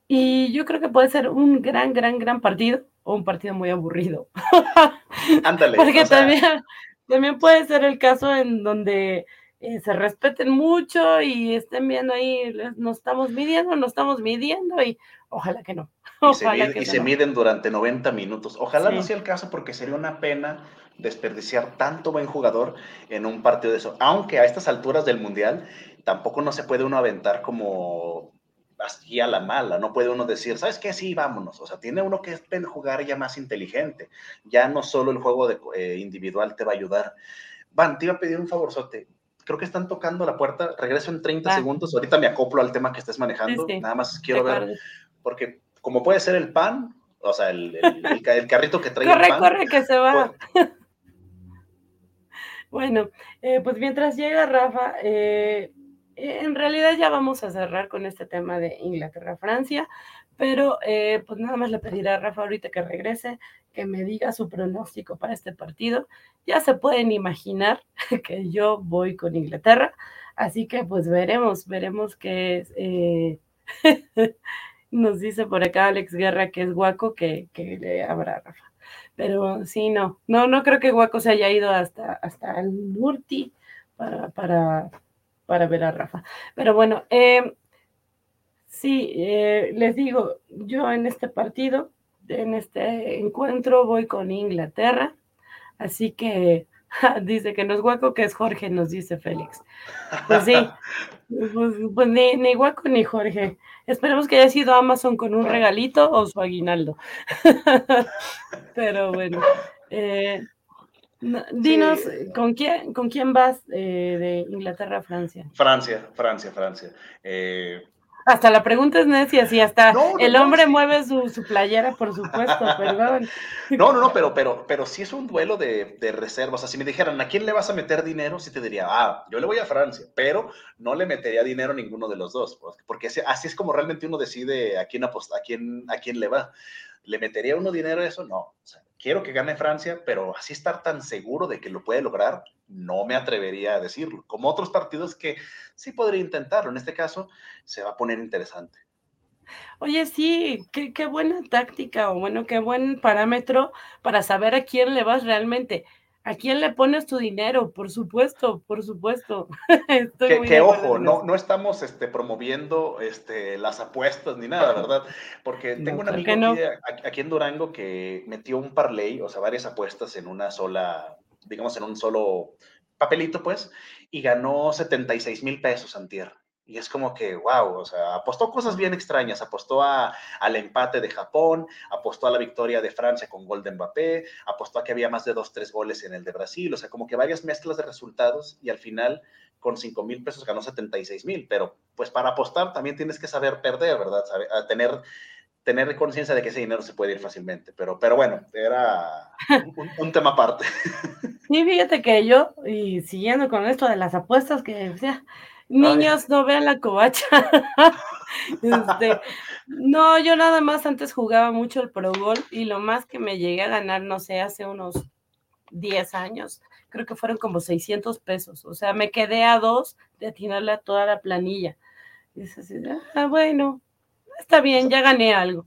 Y yo creo que puede ser un gran, gran, gran partido o un partido muy aburrido. Ándale. Porque también, también puede ser el caso en donde se respeten mucho y estén viendo ahí, nos estamos midiendo, nos estamos midiendo y ojalá que no. Y, se, miden durante 90 minutos. Ojalá no sea el caso porque sería una pena desperdiciar tanto buen jugador en un partido de eso. Aunque a estas alturas del Mundial tampoco no se puede uno aventar como así a la mala. No puede uno decir, ¿sabes qué? Sí, vámonos. O sea, tiene uno que jugar ya más inteligente. Ya no solo el juego de, eh, individual te va a ayudar. Van, te iba a pedir un favorzote creo que están tocando la puerta. Regreso en 30 segundos. Ahorita me acoplo al tema que estés manejando. Nada más quiero ver, porque como puede ser el pan, o sea, el, el, carrito que trae corre, el pan. Corre, que se va. Pues bueno, eh, pues mientras llega Rafa, eh, en realidad ya vamos a cerrar con este tema de Inglaterra-Francia, pero eh, pues nada más le pediré a Rafa ahorita que regrese, que me diga su pronóstico para este partido. Ya se pueden imaginar que yo voy con Inglaterra, así que pues veremos, veremos qué es. Nos dice por acá Alex Guerra que es guaco que, que le habrá Rafa. Pero sí, no, no, no creo que Guaco se haya ido hasta, hasta el Murti para, para, para ver a Rafa. Pero bueno, eh, sí, eh, les digo, yo en este partido, en este encuentro voy con Inglaterra, así que dice que no es Guaco, que es Jorge, nos dice Félix. Pues sí, pues, pues ni, ni Guaco ni Jorge. Esperemos que haya sido Amazon con un regalito o su aguinaldo. Pero bueno, eh, dinos, ¿con, quién, ¿con quién vas eh, de Inglaterra a Francia? Francia, Francia, Francia. Eh, hasta la pregunta es necia, sí, hasta el hombre mueve su, su, playera, por supuesto, perdón. No, no, no, pero, pero, pero sí es un duelo de, de reservas. O sea, si me dijeran, ¿a quién le vas a meter dinero? Sí te diría, ah, yo le voy a Francia, pero no le metería dinero a ninguno de los dos, porque así, así es como realmente uno decide a quién aposta, a quién, a quién le va. ¿Le metería uno dinero a eso? No. quiero que gane Francia, pero así estar tan seguro de que lo puede lograr, no me atrevería a decirlo. Como otros partidos que sí podría intentarlo. En este caso, se va a poner interesante. Oye, sí, qué, qué buena táctica o bueno, qué buen parámetro para saber a quién le vas realmente. ¿A quién le pones tu dinero? Por supuesto, por supuesto. que, ojo, no, no estamos este, promoviendo este, las apuestas ni nada, ¿verdad? Porque tengo un amigo aquí, en Durango que metió un parlay, o sea, varias apuestas en una sola, digamos, en un solo papelito, pues, y ganó 76 mil pesos en tierra. Y es como que, wow, o sea, apostó cosas bien extrañas, apostó a, al empate de Japón, apostó a la victoria de Francia con gol de Mbappé, apostó a que había más de dos, tres goles en el de Brasil, o sea, como que varias mezclas de resultados y al final con 5 mil pesos ganó 76 mil, pero pues para apostar también tienes que saber perder, ¿verdad? a tener tener conciencia de que ese dinero se puede ir fácilmente, pero, pero bueno, era un, tema aparte. Sí, fíjate que yo, y siguiendo con esto de las apuestas, que decía, Niños, no vean la covacha. Este, no, yo nada más antes jugaba mucho el Pro Gol y lo más que me llegué a ganar, no sé, hace unos 10 años, creo que fueron como 600 pesos. O sea, me quedé a dos de atinarle a toda la planilla. Y dices, ah, bueno, está bien, ya gané algo.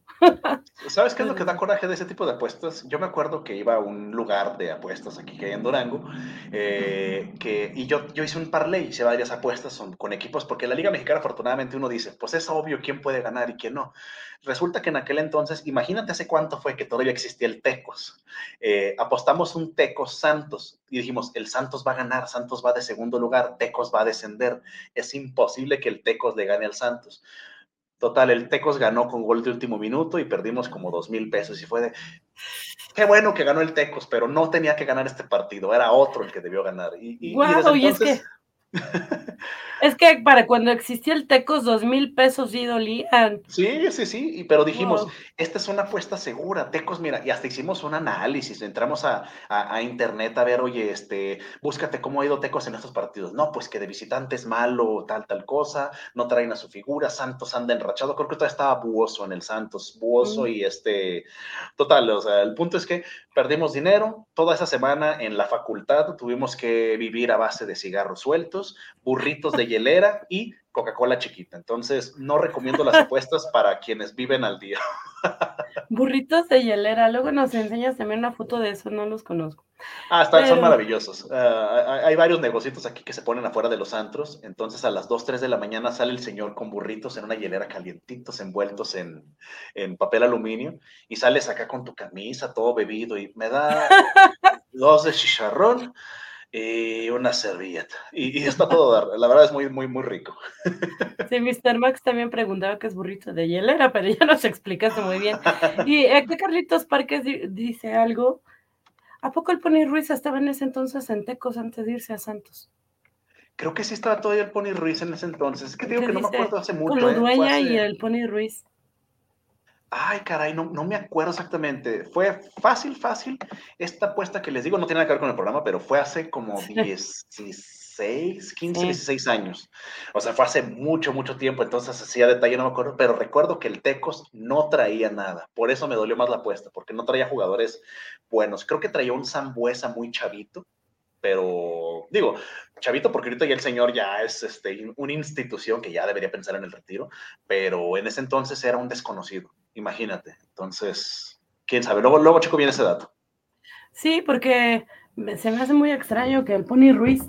¿Sabes qué es lo que da coraje de ese tipo de apuestas? Yo me acuerdo que iba a un lugar de apuestas aquí que hay en Durango, eh, que, y yo, yo hice un parlay, hice varias apuestas con equipos, porque en la Liga Mexicana afortunadamente uno dice, pues es obvio quién puede ganar y quién no. Resulta que en aquel entonces, imagínate hace cuánto fue que todavía existía el Tecos. Eh, apostamos un Tecos Santos y dijimos, el Santos va a ganar, Santos va de segundo lugar, Tecos va a descender. Es imposible que el Tecos le gane al Santos. Total, el Tecos ganó con gol de último minuto y perdimos como dos mil pesos. Y fue de, qué bueno que ganó el Tecos, pero no tenía que ganar este partido, era otro el que debió ganar. Y, y, y es que es que para cuando existía el Tecos, dos mil pesos sí dolían. Sí, sí, sí, pero dijimos, esta es una apuesta segura, Tecos, mira, y hasta hicimos un análisis, entramos a, internet a ver, oye, este, búscate cómo ha ido Tecos en estos partidos. No, pues que de visitante es malo, tal, tal cosa, no traen a su figura, Santos anda enrachado, creo que todavía estaba Buoso en el Santos, Buoso y este, total, o sea, el punto es que perdimos dinero, toda esa semana en la facultad tuvimos que vivir a base de cigarros sueltos, burritos de hielera y Coca-Cola chiquita. Entonces, no recomiendo las apuestas para quienes viven al día. Burritos de hielera. Luego nos enseñas también una foto de eso, no los conozco. Ah, están, son maravillosos. Ah, hay varios negocios aquí que se ponen afuera de los antros. Entonces, a las 2, 3 de la mañana sale el señor con burritos en una hielera calientitos, envueltos en, en papel aluminio. Y sales acá con tu camisa, todo bebido. Y me da dos de chicharrón y una servilleta. Y, está todo, la verdad es muy, muy, muy rico. Sí, Mr. Max también preguntaba qué es burrito de hielera, pero ya nos explicaste muy bien. Y aquí Carlitos Parques dice algo. ¿A poco el Pony Ruiz estaba en ese entonces en Tecos antes de irse a Santos? Creo que sí estaba todavía el Pony Ruiz en ese entonces. Es que digo que no me acuerdo hace mucho. Con lo ¿eh? dueña y el Pony Ruiz. Ay, caray, no, no me acuerdo exactamente. Fue fácil, fácil. Esta apuesta que les digo no tiene nada que ver con el programa, pero fue hace como 16, 15, 16 años. O sea, fue hace mucho, mucho tiempo. Entonces, así a detalle no me acuerdo, pero recuerdo que el Tecos no traía nada. Por eso me dolió más la apuesta, porque no traía jugadores buenos. Creo que traía un Zambuesa muy chavito, pero digo, chavito, porque ahorita ya el señor ya es este, una institución que ya debería pensar en el retiro, pero en ese entonces era un desconocido. Imagínate. Entonces, quién sabe. Luego, luego chico, viene ese dato. Sí, porque se me hace muy extraño que el Pony Ruiz,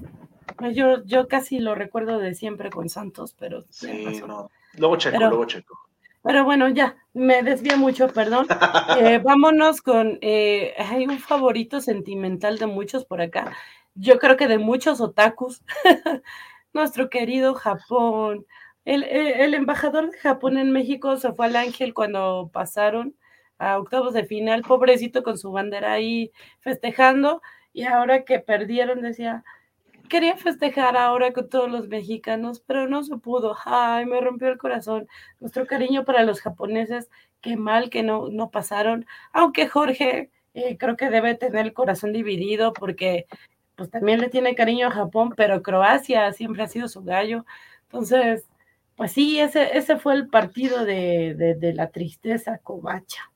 pues yo, yo casi lo recuerdo de siempre con Santos, pero. Sí, no. Luego checo, luego checo. Pero bueno, ya, me desvía mucho, perdón. Eh, vámonos con, eh, hay un favorito sentimental de muchos por acá. Yo creo que de muchos otakus. Nuestro querido Japón. El, embajador de Japón en México se fue al Ángel cuando pasaron a octavos de final, pobrecito con su bandera ahí festejando, y ahora que perdieron decía, quería festejar ahora con todos los mexicanos, pero no se pudo. Ay, me rompió el corazón. Nuestro cariño para los japoneses, qué mal que no, no pasaron, aunque Jorge eh, creo que debe tener el corazón dividido porque pues también le tiene cariño a Japón, pero Croacia siempre ha sido su gallo. Entonces, pues sí, ese, ese fue el partido de, la tristeza covacha.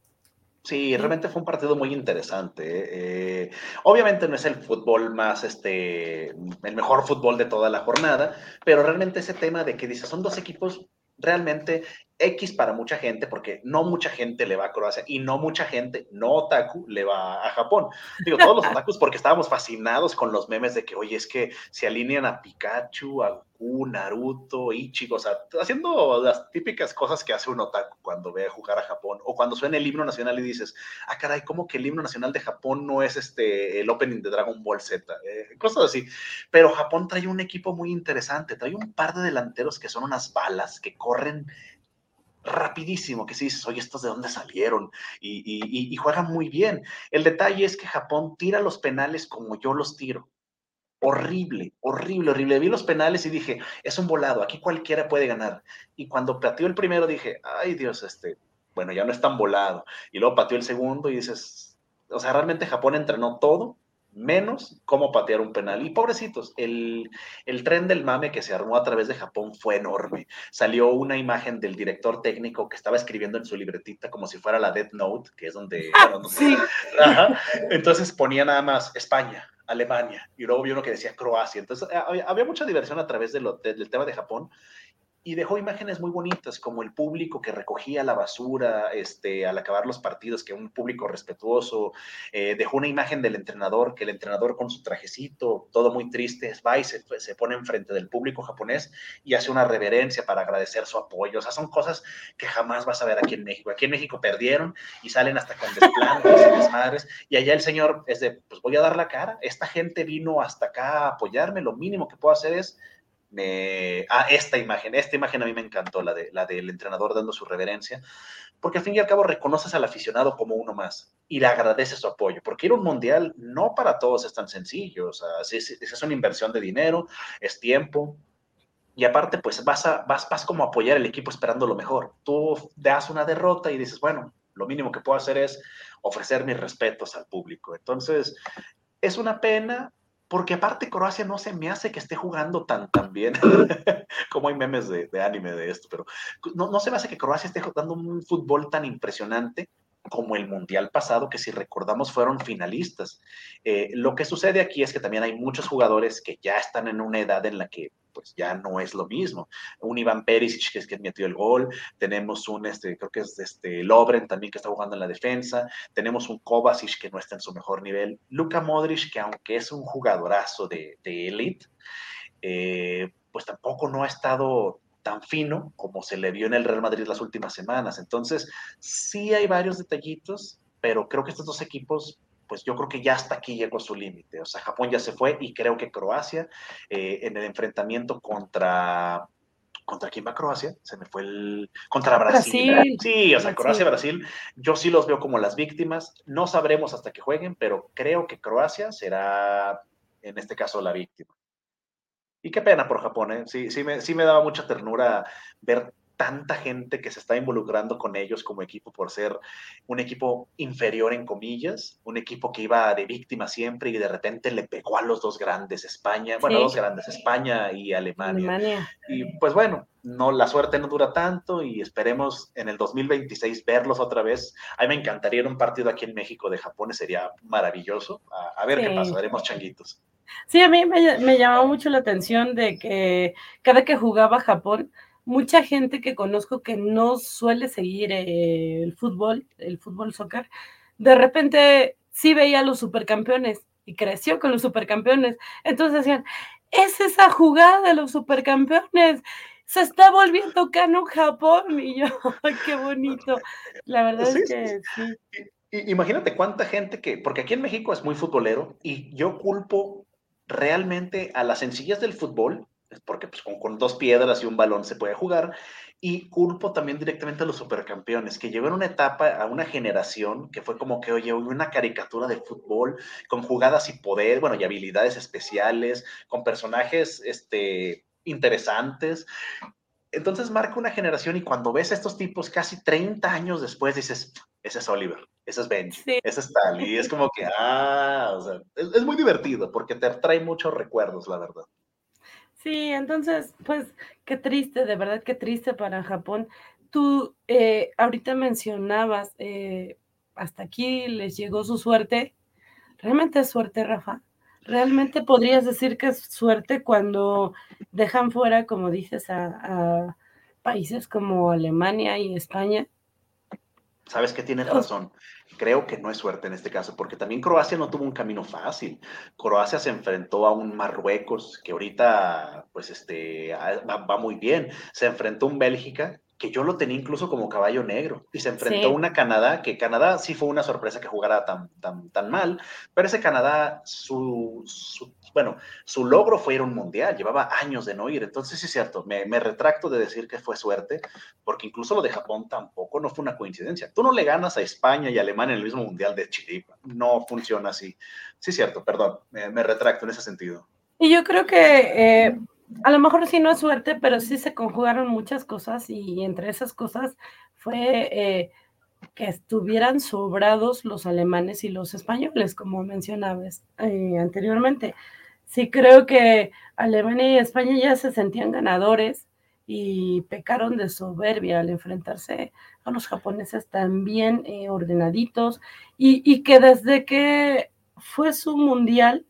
Sí, realmente fue un partido muy interesante. Eh, obviamente no es el fútbol más, este, el mejor fútbol de toda la jornada, pero realmente ese tema de que dice, son dos equipos realmente X para mucha gente, porque no mucha gente le va a Croacia y no mucha gente, no otaku, le va a Japón. Digo, todos los otakus porque estábamos fascinados con los memes de que, oye, es que se alinean a Pikachu, a Goku, Naruto, Ichigo, o sea, haciendo las típicas cosas que hace un otaku cuando ve a jugar a Japón, o cuando suena el himno nacional y dices, ah, caray, ¿cómo que el himno nacional de Japón no es este, el opening de Dragon Ball Z? Eh, cosas así. Pero Japón trae un equipo muy interesante, trae un par de delanteros que son unas balas, que corren rapidísimo, que si dices, oye, ¿estos de dónde salieron? Y, juegan muy bien. El detalle es que Japón tira los penales como yo los tiro. Horrible, horrible, horrible. Vi los penales y dije, es un volado, aquí cualquiera puede ganar. Y cuando pateó el primero dije, ay Dios, este, bueno, ya no es tan volado. Y luego pateó el segundo y dices, o sea, realmente Japón entrenó todo menos cómo patear un penal. Y pobrecitos, el, tren del mame que se armó a través de Japón fue enorme. Salió una imagen del director técnico que estaba escribiendo en su libretita como si fuera la Death Note, que es donde... Ah, sí. Entonces ponía nada más España, Alemania, y luego vi uno que decía Croacia. Entonces había, mucha diversión a través del tema de Japón y dejó imágenes muy bonitas, como el público que recogía la basura este, al acabar los partidos, que un público respetuoso, eh, dejó una imagen del entrenador, que el entrenador con su trajecito, todo muy triste, va y se, se pone enfrente del público japonés y hace una reverencia para agradecer su apoyo. O sea, son cosas que jamás vas a ver aquí en México. Aquí en México perdieron y salen hasta con desplantes y desmadres, y allá el señor es de, pues voy a dar la cara, esta gente vino hasta acá a apoyarme, lo mínimo que puedo hacer es me... Ah, esta imagen, esta imagen a mí me encantó, la, de, la del entrenador dando su reverencia, porque al fin y al cabo reconoces al aficionado como uno más y le agradeces su apoyo, porque ir a un mundial no para todos es tan sencillo, o sea, es, es una inversión de dinero, es tiempo, y aparte, pues vas, vas, vas como a apoyar al equipo esperando lo mejor. Tú das una derrota y dices, bueno, lo mínimo que puedo hacer es ofrecer mis respetos al público. Entonces, es una pena, porque aparte Croacia no se me hace que esté jugando tan, tan bien, como hay memes de, anime de esto, pero no, no se me hace que Croacia esté jugando un fútbol tan impresionante como el Mundial pasado, que si recordamos fueron finalistas. Eh, lo que sucede aquí es que también hay muchos jugadores que ya están en una edad en la que pues ya no es lo mismo. Un Iván Perisic que es que metió el gol, tenemos un, este, creo que es este Lobren también que está jugando en la defensa, tenemos un Kovacic que no está en su mejor nivel, Luka Modric que aunque es un jugadorazo de, de elite, eh, pues tampoco no ha estado tan fino como se le vio en el Real Madrid las últimas semanas. Entonces, sí hay varios detallitos, pero creo que estos dos equipos pues yo creo que ya hasta aquí llegó su límite. O sea, Japón ya se fue y creo que Croacia eh, en el enfrentamiento contra... ¿Contra quién va Croacia? Se me fue el... Contra Brasil. Sí, o sea, Croacia-Brasil, yo sí los veo como las víctimas. No sabremos hasta que jueguen, pero creo que Croacia será, en este caso, la víctima. Y qué pena por Japón, ¿eh? Sí, sí me, sí me daba mucha ternura ver tanta gente que se está involucrando con ellos como equipo por ser un equipo inferior en comillas, un equipo que iba de víctima siempre y de repente le pegó a los dos grandes, España, bueno, dos grandes, España y Alemania. Y pues bueno, no la suerte no dura tanto y esperemos en el 2026 verlos otra vez. A mí me encantaría ir un partido aquí en México de Japón, sería maravilloso. A, ver qué pasa, haremos changuitos. Sí, a mí me, me llamó mucho la atención de que cada que jugaba Japón, mucha gente que conozco que no suele seguir eh, el fútbol, el fútbol soccer, de repente sí veía a los supercampeones y creció con los supercampeones. Entonces decían, es esa jugada de los supercampeones. Se está volviendo cano Japón. Y yo, qué bonito. La verdad es que sí. Imagínate cuánta gente que, porque aquí en México es muy futbolero y yo culpo realmente a las sencillas del fútbol porque pues, con, dos piedras y un balón se puede jugar. Y culpo también directamente a los supercampeones, que llegó en una etapa, a una generación que fue como que, oye, una caricatura de fútbol con jugadas y poder, bueno, y habilidades especiales, con personajes este, interesantes. Entonces marca una generación y cuando ves a estos tipos casi 30 años después dices, ese es Oliver, ese es Benji, ese es Tal. Y es como que, ah, o sea, es, es muy divertido porque te trae muchos recuerdos, la verdad. Sí, entonces, pues qué triste, de verdad qué triste para Japón. Tú eh, ahorita mencionabas, eh, hasta aquí les llegó su suerte. ¿Realmente es suerte, Rafa? ¿Realmente podrías decir que es suerte cuando dejan fuera, como dices, a, países como Alemania y España? Sabes que tienes razón. Creo que no es suerte en este caso, porque también Croacia no tuvo un camino fácil. Croacia se enfrentó a un Marruecos que ahorita, pues, este, va, va muy bien. Se enfrentó a un Bélgica que yo lo tenía incluso como caballo negro y se enfrentó a una Canadá, que Canadá sí fue una sorpresa que jugara tan, tan, tan mal, pero ese Canadá, su, bueno, su logro fue ir a un mundial, llevaba años de no ir, entonces sí es cierto, me, me, retracto de decir que fue suerte, porque incluso lo de Japón tampoco no fue una coincidencia. Tú no le ganas a España y Alemania en el mismo mundial de Chile, no funciona así. Sí es cierto, perdón, me, me retracto en ese sentido. Y yo creo que... Eh a lo mejor sí no es suerte, pero sí se conjugaron muchas cosas y entre esas cosas fue eh, que estuvieran sobrados los alemanes y los españoles, como mencionabas eh, anteriormente. Sí creo que Alemania y España ya se sentían ganadores y pecaron de soberbia al enfrentarse a los japoneses también eh, ordenaditos y que desde que fue su mundial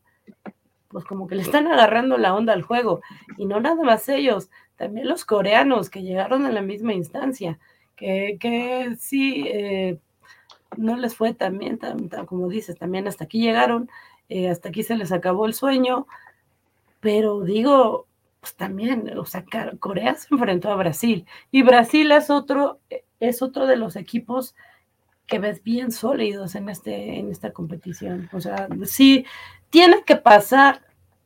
pues como que le están agarrando la onda al juego. Y no nada más ellos, también los coreanos que llegaron a la misma instancia, que, que sí, eh, no les fue tan, como dices, también hasta aquí llegaron, eh, hasta aquí se les acabó el sueño, pero digo, pues también, o sea, Corea se enfrentó a Brasil y Brasil es otro, es otro de los equipos que ves bien sólidos en, este, en esta competición. O sea, sí, tiene que pasar,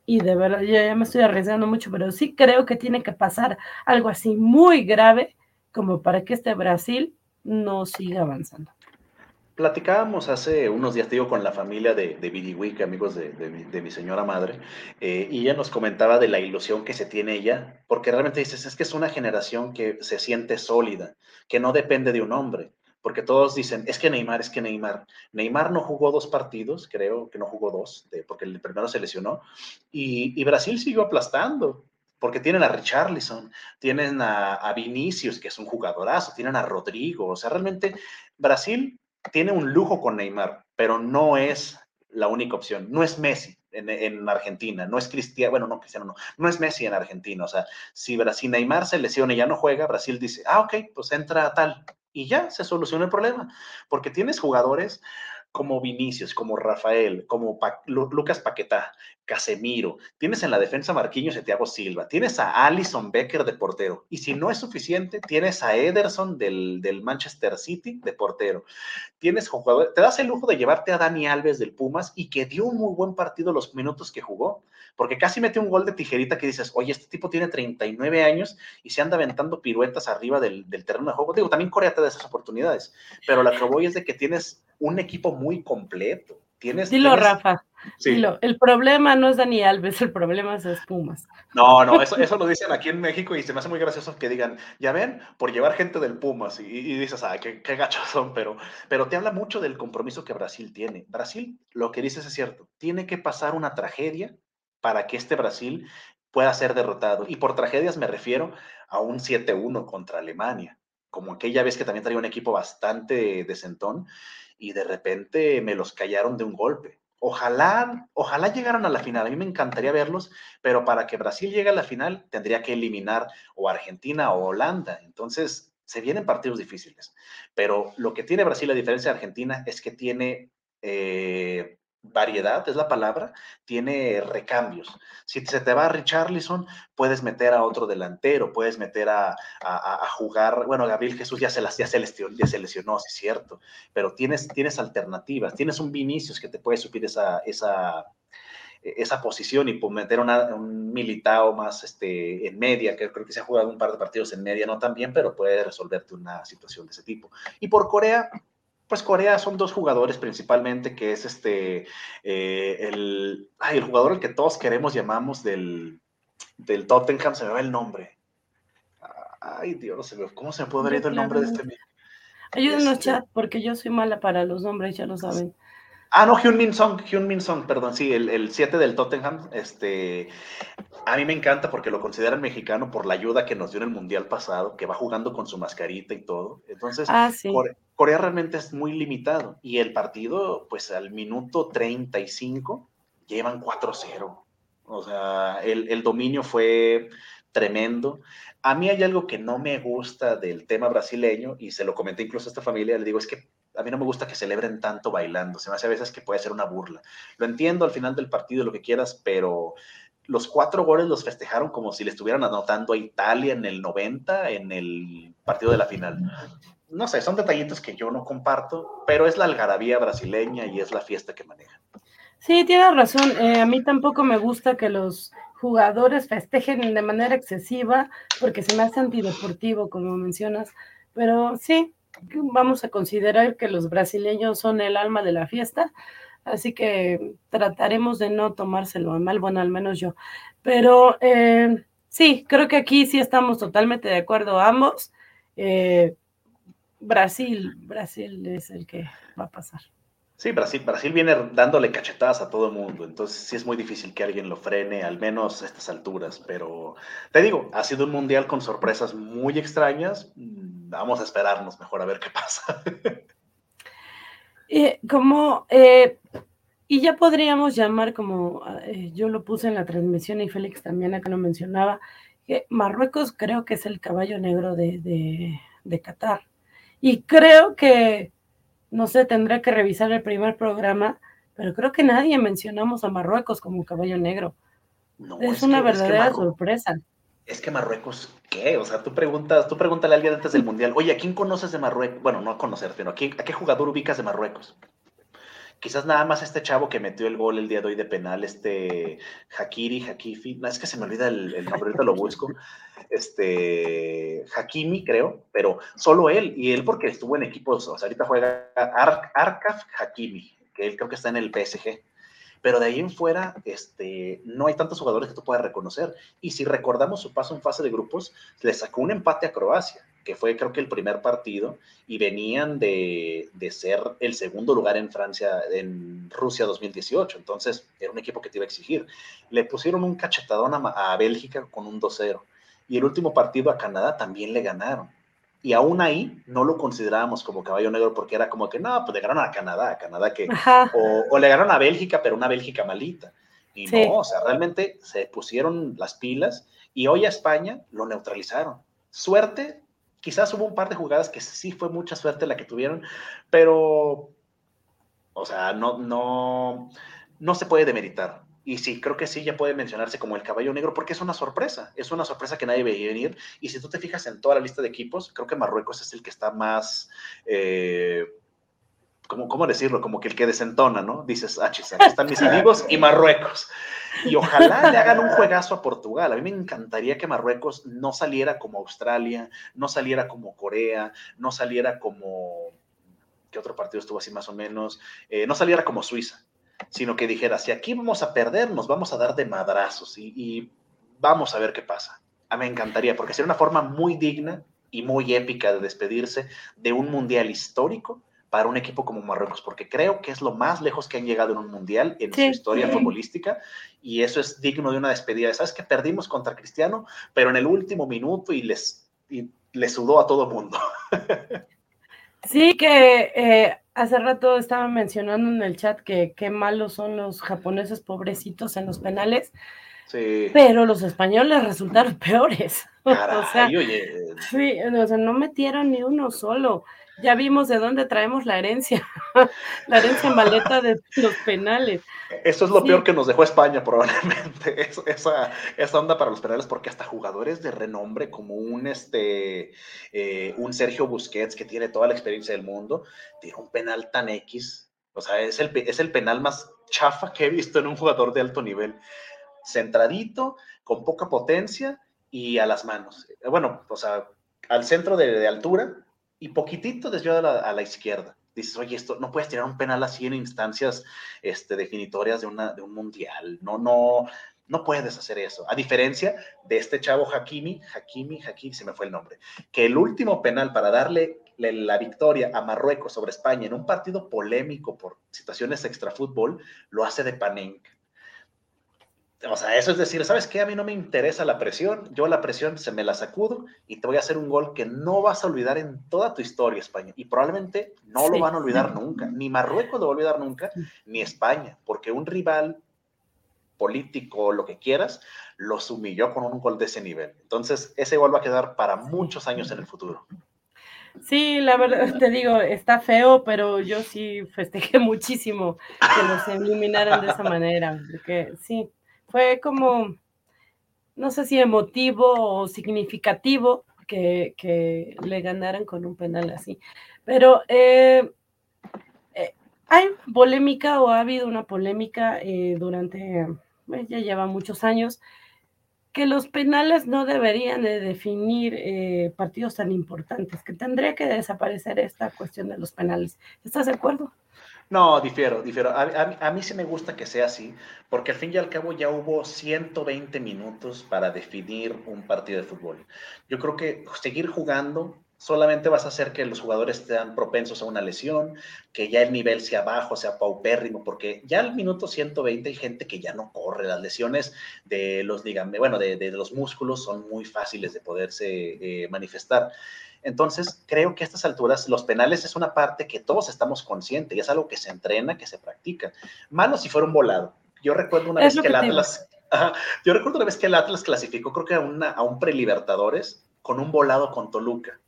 y de verdad yo ya me estoy arriesgando mucho, pero sí creo que tiene que pasar algo así muy grave como para que este Brasil no siga avanzando. Platicábamos hace unos días, digo, con la familia de, de amigos de, mi señora madre, eh, y ella nos comentaba de la ilusión que se tiene ella, porque realmente dices, es que es una generación que se siente sólida, que no depende de un hombre porque todos dicen, es que Neymar, es que Neymar. Neymar no jugó dos partidos, creo que no jugó dos, porque el primero se lesionó, y, Brasil siguió aplastando, porque tienen a Richarlison, tienen a, Vinicius, que es un jugadorazo, tienen a Rodrigo, o sea, realmente Brasil tiene un lujo con Neymar, pero no es la única opción, no es Messi. En, Argentina, no es Cristiano, bueno, no Cristiano, no, no es Messi en Argentina, o sea, si, Brasil, Neymar se lesiona y ya no juega, Brasil dice, ah, ok, pues entra tal, y ya se soluciona el problema, porque tienes jugadores como Vinicius, como Rafael, como Lucas Paquetá, Casemiro, tienes en la defensa Marquinhos y Thiago Silva, tienes a Alison Becker de portero, y si no es suficiente, tienes a Ederson del, del Manchester City de portero, tienes jugadores, te das el lujo de llevarte a Dani Alves del Pumas y que dio un muy buen partido los minutos que jugó, porque casi mete un gol de tijerita que dices, oye, este tipo tiene 39 años y se anda aventando piruetas arriba del, terreno de juego. Digo, también Corea te da esas oportunidades, pero la que voy es de que tienes un equipo muy completo. Tienes, Dilo, Rafa. Dilo. El problema no es Dani Alves, el problema es Pumas. No, no, eso, eso lo dicen aquí en México y se me hace muy gracioso que digan, ya ven, por llevar gente del Pumas y, dices, ay, qué, qué, gachos son, pero, pero te habla mucho del compromiso que Brasil tiene. Brasil, lo que dices es cierto, tiene que pasar una tragedia para que este Brasil pueda ser derrotado. Y por tragedias me refiero a un 7-1 contra Alemania, como aquella vez que también traía un equipo bastante decentón y de repente me los callaron de un golpe. Ojalá, ojalá llegaran a la final. A mí me encantaría verlos, pero para que Brasil llegue a la final tendría que eliminar o Argentina o Holanda. Entonces, se vienen partidos difíciles. Pero lo que tiene Brasil a diferencia de Argentina es que tiene eh, variedad, es la palabra, tiene recambios. Si se te va a Richarlison, puedes meter a otro delantero, puedes meter a, jugar, bueno, Gabriel Jesús ya se, las, ya se, lesionó, ya se lesionó, sí es cierto, pero tienes, tienes alternativas, tienes un Vinicius que te puede subir esa, esa, esa posición y meter un militao más este, en media, que creo que se ha jugado un par de partidos en media, no tan bien, pero puede resolverte una situación de ese tipo. Y por Corea, pues Corea son dos jugadores principalmente, que es este, eh, el, el jugador al que todos queremos, llamamos del, del Tottenham, se me va el nombre. Ay, Dios, ¿cómo se me puede ver el nombre de este? Ayúdenos, este chat, porque yo soy mala para los nombres, ya lo saben. Ah, no, Hyun Min Song, Hyun Min Song, perdón, sí, el 7 del Tottenham. Este, a mí me encanta porque lo consideran mexicano por la ayuda que nos dio en el Mundial pasado, que va jugando con su mascarita y todo. Entonces, ah, Corea, realmente es muy limitado. Y el partido, pues al minuto 35, llevan 4-0. O sea, el, el dominio fue tremendo. A mí hay algo que no me gusta del tema brasileño, y se lo comenté incluso a esta familia, le digo, es que a mí no me gusta que celebren tanto bailando, se me hace a veces que puede ser una burla. Lo entiendo al final del partido, lo que quieras, pero los cuatro goles los festejaron como si le estuvieran anotando a Italia en el 90, en el partido de la final. No sé, son detallitos que yo no comparto, pero es la algarabía brasileña y es la fiesta que manejan. Sí, tienes razón. Eh, a mí tampoco me gusta que los jugadores festejen de manera excesiva porque se me hace antideportivo, como mencionas. Pero sí, vamos a considerar que los brasileños son el alma de la fiesta, así que trataremos de no tomárselo mal, bueno, al menos yo. Pero eh, sí, creo que aquí sí estamos totalmente de acuerdo ambos. Eh, Brasil, Brasil es el que va a pasar. Sí, Brasil, Brasil viene dándole cachetadas a todo el mundo, entonces sí es muy difícil que alguien lo frene, al menos a estas alturas, pero te digo, ha sido un mundial con sorpresas muy extrañas, mm, vamos a esperarnos mejor a ver qué pasa. Eh, como, eh, y ya podríamos llamar como, eh, yo lo puse en la transmisión y Félix también acá lo mencionaba, que Marruecos creo que es el caballo negro de, de, de Qatar. Y creo que no sé, tendré que revisar el primer programa, pero creo que nadie mencionamos a Marruecos como caballo negro. es, una verdadera sorpresa. Es que Marruecos, ¿qué? O sea, tú preguntas, tú pregúntale a alguien antes del Mundial, oye, ¿a quién conoces de Marruecos? Bueno, no a conocer, pero ¿a, ¿a qué jugador ubicas de Marruecos? Quizás nada más este chavo que metió el gol el día de hoy de penal, este Hakiri, Hakifi, no es que se me olvida el, nombre, ahorita lo busco, este Hakimi, creo, pero solo él, y él porque estuvo en equipos, o sea, ahorita juega Arkaf Hakimi, que él creo que está en el PSG pero de ahí en fuera este, no hay tantos jugadores que tú puedas reconocer. Y si recordamos su paso en fase de grupos, le sacó un empate a Croacia, que fue creo que el primer partido, y venían de, de ser el segundo lugar en Francia, en Rusia 2018. Entonces era un equipo que te iba a exigir. Le pusieron un cachetadón a, a Bélgica con un 2-0. Y el último partido a Canadá también le ganaron y aún ahí no lo considerábamos como caballo negro porque era como que no, pues le ganaron a Canadá, Canadá que, o, le ganaron a Bélgica, pero una Bélgica malita. Y no, o sea, realmente se pusieron las pilas y hoy a España lo neutralizaron. Suerte, quizás hubo un par de jugadas que sí fue mucha suerte la que tuvieron, pero, o sea, no, no, no se puede demeritar. Y sí, creo que sí, ya puede mencionarse como el caballo negro porque es una sorpresa, es una sorpresa que nadie veía venir. Y si tú te fijas en toda la lista de equipos, creo que Marruecos es el que está más, eh, ¿cómo, decirlo? Como que el que desentona, ¿no? Dices, ah, chis, aquí están mis amigos y Marruecos. Y ojalá le hagan un juegazo a Portugal. A mí me encantaría que Marruecos no saliera como Australia, no saliera como Corea, no saliera como... ¿Qué otro partido estuvo así más o menos? Eh, no saliera como Suiza sino que dijera, si aquí vamos a perder, nos vamos a dar de madrazos y, vamos a ver qué pasa. A mí me encantaría, porque sería una forma muy digna y muy épica de despedirse de un mundial histórico para un equipo como Marruecos, porque creo que es lo más lejos que han llegado en un mundial en su historia futbolística y eso es digno de una despedida. Sabes que perdimos contra Cristiano, pero en el último minuto y les, y les sudó a todo mundo. Sí, que eh, hace rato estaba mencionando en el chat que qué malos son los japoneses pobrecitos en los penales. Sí. Pero los españoles resultaron peores. o sea, Sí, o sea, no metieron ni uno solo ya vimos de dónde traemos la herencia, la herencia maleta de los penales. Eso es lo peor que nos dejó España, probablemente, esa, esa, onda para los penales, porque hasta jugadores de renombre como un, este, eh, un Sergio Busquets, que tiene toda la experiencia del mundo, tiene un penal tan X, o sea, es el, es el penal más chafa que he visto en un jugador de alto nivel. Centradito, con poca potencia y a las manos. Bueno, o sea, al centro de, de altura, y poquitito desviado a la, izquierda. Dices, oye, esto no puedes tirar un penal así en instancias este, definitorias de, un mundial. No, no, no puedes hacer eso. A diferencia de este chavo Hakimi, Hakimi, Hakimi, se me fue el nombre, que el último penal para darle la, victoria a Marruecos sobre España en un partido polémico por situaciones extrafútbol, lo hace de Panenka. O sea, eso es decir, ¿sabes qué? A mí no me interesa la presión, yo la presión se me la sacudo y te voy a hacer un gol que no vas a olvidar en toda tu historia, España. Y probablemente no lo van a olvidar nunca, ni Marruecos lo va a olvidar nunca, ni España, porque un rival político, lo que quieras, los humilló con un gol de ese nivel. Entonces, ese gol va a quedar para muchos años en el futuro. Sí, la verdad te digo, está feo, pero yo sí festejé muchísimo que los eliminaran de esa manera, porque sí, fue como, no sé si emotivo o significativo que, le ganaran con un penal así. Pero eh, eh, hay polémica o ha habido una polémica eh, durante, ya lleva muchos años, que los penales no deberían de definir partidos tan importantes, que tendría que desaparecer esta cuestión de los penales. ¿Estás de acuerdo? No, difiero, difiero. A, mí sí me gusta que sea así, porque al fin y al cabo ya hubo 120 minutos para definir un partido de fútbol. Yo creo que seguir jugando solamente vas a hacer que los jugadores estén propensos a una lesión, que ya el nivel sea bajo, sea paupérrimo, porque ya al minuto 120 hay gente que ya no corre. Las lesiones de los, díganme, bueno, de, los músculos son muy fáciles de poderse eh, manifestar. Entonces, creo que a estas alturas los penales es una parte que todos estamos conscientes y es algo que se entrena, que se practica. Malo si fuera un volado. Yo recuerdo una vez que, el Atlas, yo recuerdo una vez que el Atlas clasificó, creo que a, una, a un prelibertadores con un volado con Toluca.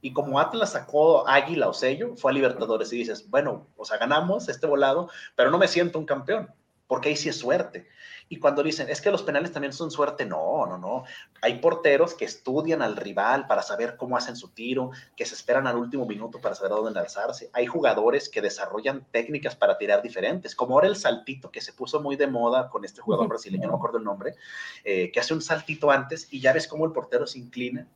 Y como Atlas sacó águila o sello, fue a Libertadores y dices, bueno, o sea, ganamos este volado, pero no me siento un campeón, porque ahí sí es suerte. Y cuando dicen, es que los penales también son suerte, no, no, no. Hay porteros que estudian al rival para saber cómo hacen su tiro, que se esperan al último minuto para saber a dónde alzarse. Hay jugadores que desarrollan técnicas para tirar diferentes, como ahora el saltito que se puso muy de moda con este jugador brasileño, no me acuerdo el nombre, eh, que hace un saltito antes y ya ves cómo el portero se inclina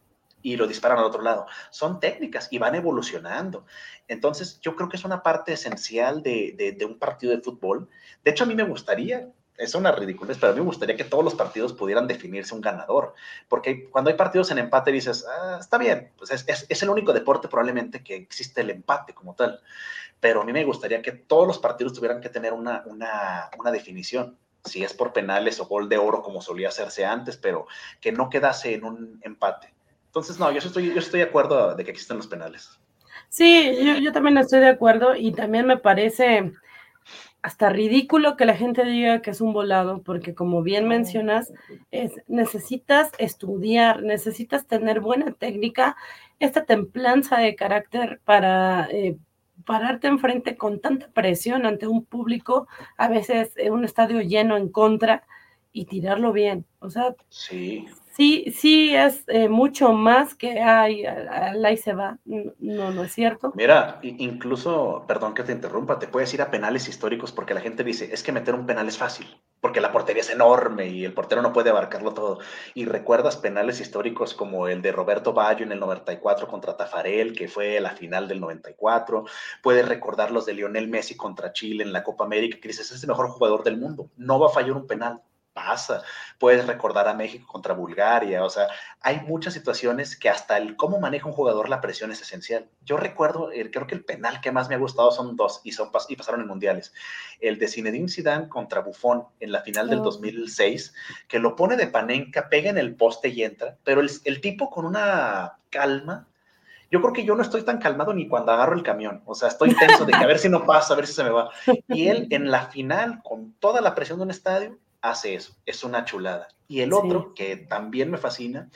y lo disparan al otro lado. Son técnicas y van evolucionando. Entonces, yo creo que es una parte esencial de, de, de, un partido de fútbol. De hecho, a mí me gustaría es una ridiculez, pero a mí me gustaría que todos los partidos pudieran definirse un ganador, porque cuando hay partidos en empate dices, ah, está bien, pues es, es, el único deporte probablemente que existe el empate como tal, pero a mí me gustaría que todos los partidos tuvieran que tener una, una, una definición, si es por penales o gol de oro como solía hacerse antes, pero que no quedase en un empate. Entonces, no, yo estoy, yo estoy de acuerdo de que existen los penales. Sí, yo, yo también estoy de acuerdo y también me parece hasta ridículo que la gente diga que es un volado, porque como bien mencionas, es, necesitas estudiar, necesitas tener buena técnica, esta templanza de carácter para eh, pararte enfrente con tanta presión ante un público, a veces en un estadio lleno en contra, y tirarlo bien. O sea, sí sí, sí es eh, mucho más que hay, ahí se va. No, no es cierto. Mira, incluso, perdón que te interrumpa, te puedes ir a penales históricos porque la gente dice, es que meter un penal es fácil, porque la portería es enorme y el portero no puede abarcarlo todo. Y recuerdas penales históricos como el de Roberto Bayo en el 94 contra Tafarel, que fue la final del 94. Puedes recordar los de Lionel Messi contra Chile en la Copa América, que dices, es el mejor jugador del mundo, no va a fallar un penal pasa. Puedes recordar a México contra Bulgaria, o sea, hay muchas situaciones que hasta el cómo maneja un jugador la presión es esencial. Yo recuerdo, creo que el penal que más me ha gustado son dos y, son, y pasaron en mundiales. El de Zinedine Zidane contra Buffon en la final del 2006, que lo pone de panenca, pega en el poste y entra, pero el, el tipo con una calma yo creo que yo no estoy tan calmado ni cuando agarro el camión. O sea, estoy tenso de que a ver si no pasa, a ver si se me va. Y él en la final, con toda la presión de un estadio, hace eso, es una chulada. Y el otro, que también me fascina,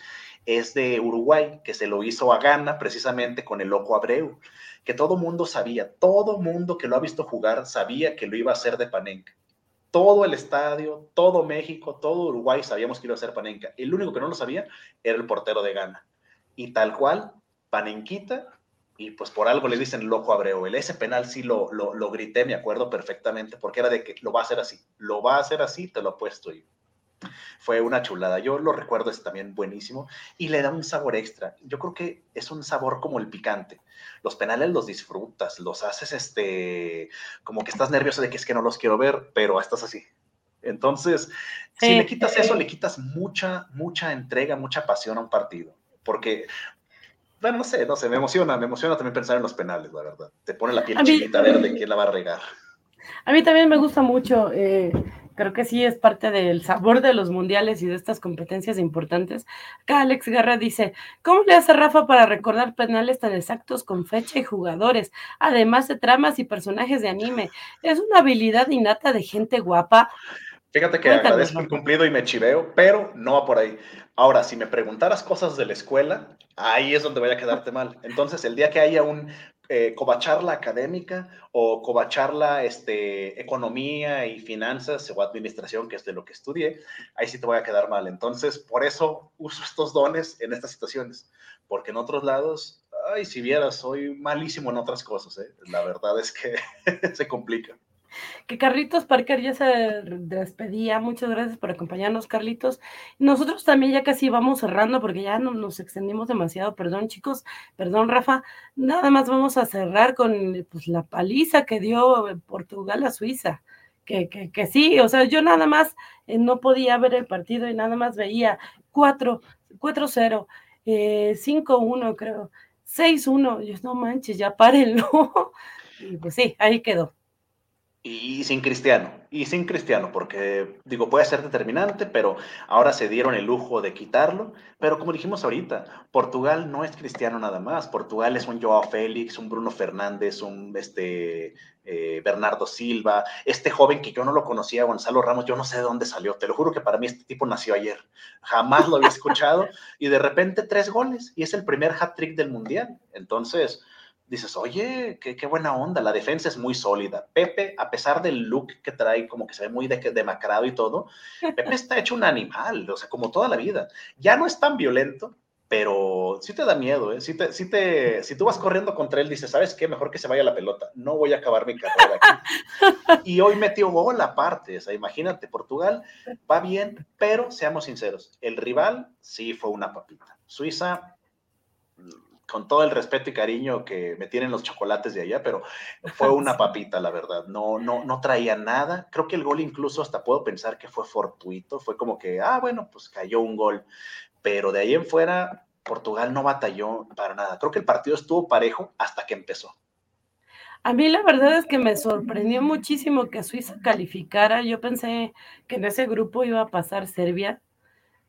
es de Uruguay, que se lo hizo a Ghana precisamente con el loco Abreu, que todo mundo sabía, todo mundo que lo ha visto jugar sabía que lo iba a hacer de Panenka. Todo el estadio, todo México, todo Uruguay sabíamos que iba a ser Panenka. El único que no lo sabía era el portero de Ghana. Y tal cual, Panenquita y pues por algo le dicen loco Abreu. El ese penal sí lo, lo, grité, me acuerdo perfectamente, porque era de que lo va a hacer así, lo va a hacer así, te lo he puesto y fue una chulada. Yo lo recuerdo, es también buenísimo y le da un sabor extra. Yo creo que es un sabor como el picante. Los penales los disfrutas, los haces este, como que estás nervioso de que es que no los quiero ver, pero estás así. Entonces, si le quitas eso, le quitas mucha, mucha entrega, mucha pasión a un partido. Porque bueno, no sé, no sé, me emociona, me emociona también pensar en los penales, la verdad. Te pone la piel chiquita a ver de quién la va a regar. A mí también me gusta mucho. Eh, creo que sí es parte del sabor de los mundiales y de estas competencias importantes. Acá Alex Guerra dice, ¿cómo le hace Rafa para recordar penales tan exactos con fecha y jugadores, además de tramas y personajes de anime? ¿Es una habilidad innata de gente guapa? Fíjate que agradezco el cumplido y me chiveo, pero no va por ahí. Ahora, si me preguntaras cosas de la escuela, ahí es donde voy a quedarte mal. Entonces, el día que haya un eh, covacharla académica o covacharla este, economía y finanzas o administración, que es de lo que estudié, ahí sí te voy a quedar mal. Entonces, por eso uso estos dones en estas situaciones, porque en otros lados, ay, si vieras, soy malísimo en otras cosas, ¿eh? la verdad es que se complica que Carlitos Parker ya se despedía. Muchas gracias por acompañarnos, Carlitos. Nosotros también ya casi vamos cerrando porque ya no nos extendimos demasiado. Perdón, chicos, perdón, Rafa. Nada más vamos a cerrar con pues, la paliza que dio Portugal a Suiza. Que, que, que sí, o sea, yo nada más eh, no podía ver el partido y nada más veía 4, 4-0, eh, 5-1 creo, 6-1, yo no manches, ya párenlo. y pues sí, ahí quedó. Y sin Cristiano, y sin Cristiano, porque digo, puede ser determinante, pero ahora se dieron el lujo de quitarlo. Pero como dijimos ahorita, Portugal no es Cristiano nada más. Portugal es un Joao Félix, un Bruno Fernández, un este, eh, Bernardo Silva, este joven que yo no lo conocía, Gonzalo Ramos, yo no sé de dónde salió. Te lo juro que para mí este tipo nació ayer. Jamás lo había escuchado y de repente tres goles y es el primer hat trick del mundial. Entonces dices, oye, qué, qué, buena onda, la defensa es muy sólida. Pepe, a pesar del look que trae, como que se ve muy de, demacrado y todo, Pepe está hecho un animal, o sea, como toda la vida. Ya no es tan violento, pero sí te da miedo, ¿eh? Sí te, sí te, si tú vas corriendo contra él, dices, ¿sabes qué? Mejor que se vaya la pelota, no voy a acabar mi carrera aquí. Y hoy metió gol aparte, o sea, imagínate, Portugal va bien, pero seamos sinceros, el rival sí fue una papita. Suiza con todo el respeto y cariño que me tienen los chocolates de allá, pero fue una papita, la verdad. No, no, no traía nada. Creo que el gol incluso hasta puedo pensar que fue fortuito. Fue como que, ah, bueno, pues cayó un gol. Pero de ahí en fuera, Portugal no batalló para nada. Creo que el partido estuvo parejo hasta que empezó. A mí la verdad es que me sorprendió muchísimo que Suiza calificara. Yo pensé que en ese grupo iba a pasar Serbia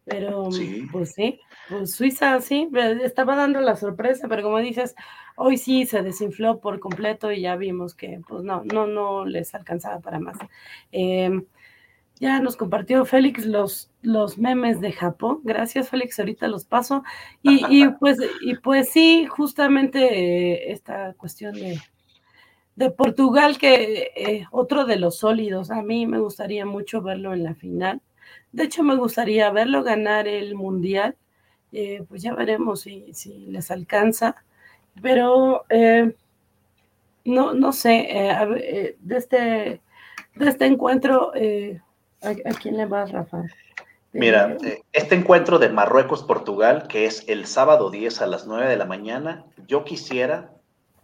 pero, pues sí, pues Suiza sí, estaba dando la sorpresa, pero como dices, hoy sí se desinfló por completo y ya vimos que, pues no, no, no les alcanzaba para más. Em, ya nos compartió Félix los, los memes de Japón. Gracias, Félix, ahorita los paso. Y, y pues, y pues sí, justamente esta cuestión de, de Portugal, que eh, otro de los sólidos, a mí me gustaría mucho verlo en la final. De hecho, me gustaría verlo ganar el mundial. Eh, pues ya veremos si, les alcanza. Pero eh, no, no sé, eh, de, este, de este encuentro, ¿a, quién le va, Rafa? Mira, este encuentro de Marruecos-Portugal, que es el sábado 10 a las 9 de la mañana, yo quisiera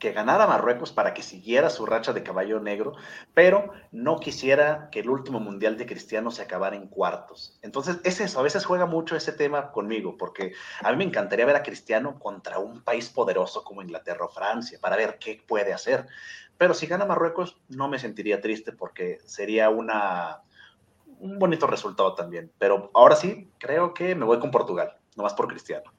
que ganara Marruecos para que siguiera su racha de caballo negro, pero no quisiera que el último mundial de Cristiano se acabara en cuartos. Entonces, es eso, a veces juega mucho ese tema conmigo, porque a mí me encantaría ver a Cristiano contra un país poderoso como Inglaterra o Francia, para ver qué puede hacer. Pero si gana Marruecos, no me sentiría triste porque sería una, un bonito resultado también. Pero ahora sí, creo que me voy con Portugal, nomás por Cristiano.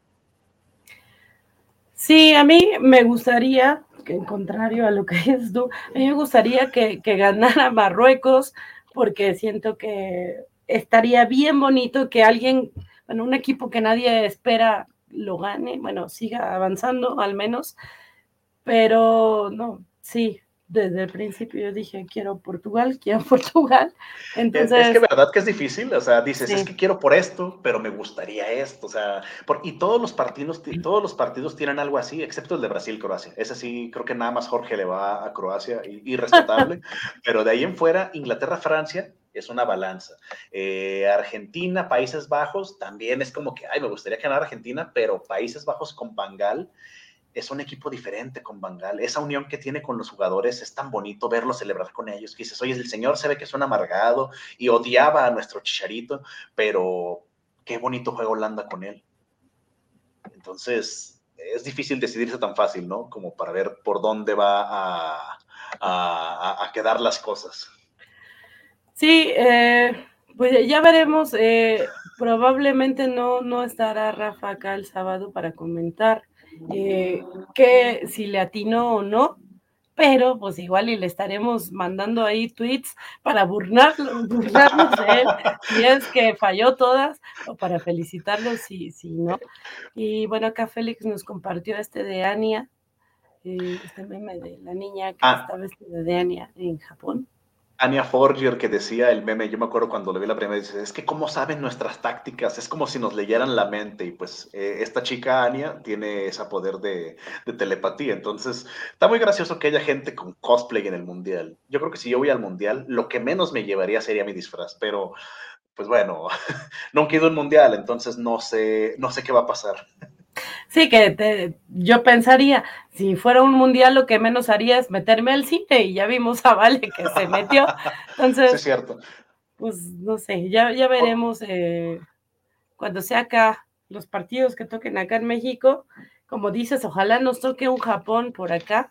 Sí, a mí me gustaría, que en contrario a lo que dices tú, a mí me gustaría que, ganara Marruecos, porque siento que estaría bien bonito que alguien, bueno, un equipo que nadie espera lo gane, bueno, siga avanzando al menos, pero no, sí, desde el principio yo dije, quiero Portugal, quiero Portugal. Entonces... Es, que verdad que es difícil, o sea, dices, es que quiero por esto, pero me gustaría esto, o sea, y todos los partidos, todos los partidos tienen algo así, excepto el de Brasil-Croacia. Ese sí, creo que nada más Jorge le va a Croacia, y, respetable, pero de ahí en fuera, Inglaterra-Francia es una balanza. Eh, Argentina, Países Bajos, también es como que, ay, me gustaría ganar Argentina, pero Países Bajos con Bangal es un equipo diferente con Bangal. Esa unión que tiene con los jugadores es tan bonito verlo celebrar con ellos. Que dices, oye, el señor se ve que es un amargado y odiaba a nuestro chicharito, pero qué bonito juega Holanda con él. Entonces, es difícil decidirse tan fácil, ¿no? Como para ver por dónde va a, quedar las cosas. Sí, eh, pues ya veremos. Eh, probablemente no, no estará Rafa acá el sábado para comentar eh, que si le atinó o no, pero pues igual y le estaremos mandando ahí tweets para burlarlo, burlarnos de él, si es que falló todas, o para felicitarlo si, si no. Y bueno, acá Félix nos compartió este de Ania, eh, este meme de la niña que ah. está vestida de Ania en Japón. Anya Forger que decía el meme, yo me acuerdo cuando le vi la primera vez, es que cómo saben nuestras tácticas, es como si nos leyeran la mente y pues eh, esta chica Anya tiene ese poder de, telepatía, entonces está muy gracioso que haya gente con cosplay en el mundial. Yo creo que si yo voy al mundial, lo que menos me llevaría sería mi disfraz, pero pues bueno, no quedó un mundial, entonces no sé, no sé qué va a pasar. Sí, que yo pensaría, si fuera un mundial, lo que menos haría es meterme al cine y ya vimos a Vale que se metió. Entonces, es cierto. Pues no sé, ya, ya veremos eh, cuando sea acá los partidos que toquen acá en México. Como dices, ojalá nos toque un Japón por acá.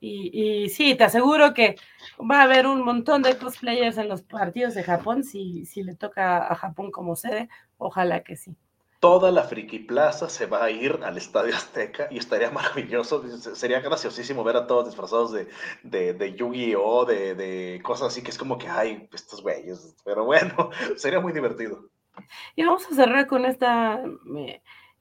Y, y, sí, te aseguro que va a haber un montón de cosplayers en los partidos de Japón si, si le toca a Japón como sede. Ojalá que sí toda la Friki Plaza se va a ir al Estadio Azteca y estaría maravilloso, sería graciosísimo ver a todos disfrazados de, de, de Yu-Gi-Oh, de, de, cosas así que es como que, ay, estos güeyes, pero bueno, sería muy divertido. Y vamos a cerrar con esta,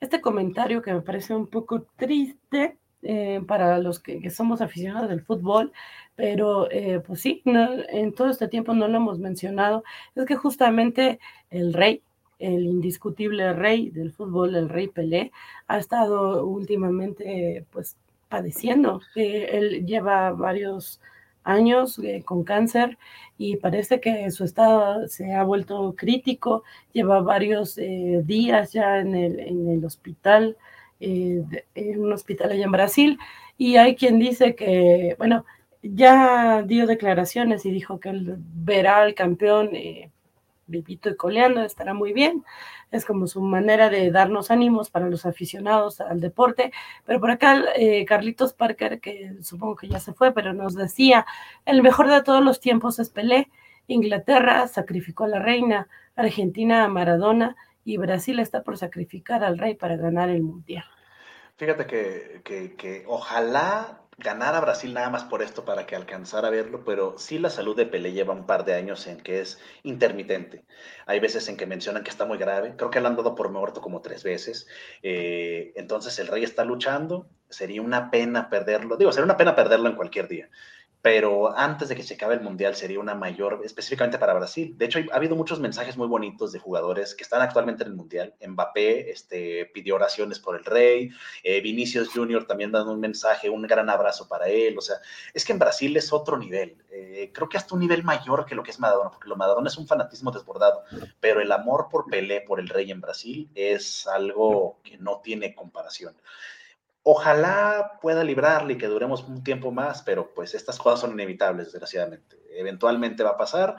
este comentario que me parece un poco triste. Eh, para los que, somos aficionados del fútbol, pero eh, pues sí, en todo este tiempo no lo hemos mencionado, es que justamente el rey, el indiscutible rey del fútbol, el rey Pelé, ha estado últimamente pues padeciendo. Eh, él lleva varios años eh, con cáncer y parece que su estado se ha vuelto crítico, lleva varios eh, días ya en el, en el hospital, en un hospital allá en Brasil, y hay quien dice que, bueno, ya dio declaraciones y dijo que él verá al campeón vivito y coleando, estará muy bien. Es como su manera de darnos ánimos para los aficionados al deporte. Pero por acá, eh, Carlitos Parker, que supongo que ya se fue, pero nos decía, el mejor de todos los tiempos es Pelé. Inglaterra sacrificó a la reina, Argentina a Maradona y Brasil está por sacrificar al rey para ganar el mundial. Fíjate que, que, que ojalá ganar a Brasil nada más por esto para que alcanzara a verlo, pero sí la salud de Pelé lleva un par de años en que es intermitente. Hay veces en que mencionan que está muy grave, creo que le han dado por muerto como tres veces. Eh, entonces el rey está luchando, sería una pena perderlo, digo, sería una pena perderlo en cualquier día pero antes de que se acabe el Mundial sería una mayor, específicamente para Brasil. De hecho, ha habido muchos mensajes muy bonitos de jugadores que están actualmente en el Mundial. Mbappé este, pidió oraciones por el rey, eh, Vinicius Jr. también dando un mensaje, un gran abrazo para él. O sea, es que en Brasil es otro nivel. Eh, creo que hasta un nivel mayor que lo que es Maradona, porque lo Maradona es un fanatismo desbordado, pero el amor por Pelé, por el rey en Brasil, es algo que no tiene comparación. Ojalá pueda librarle y que duremos un tiempo más, pero pues estas cosas son inevitables, desgraciadamente. Eventualmente va a pasar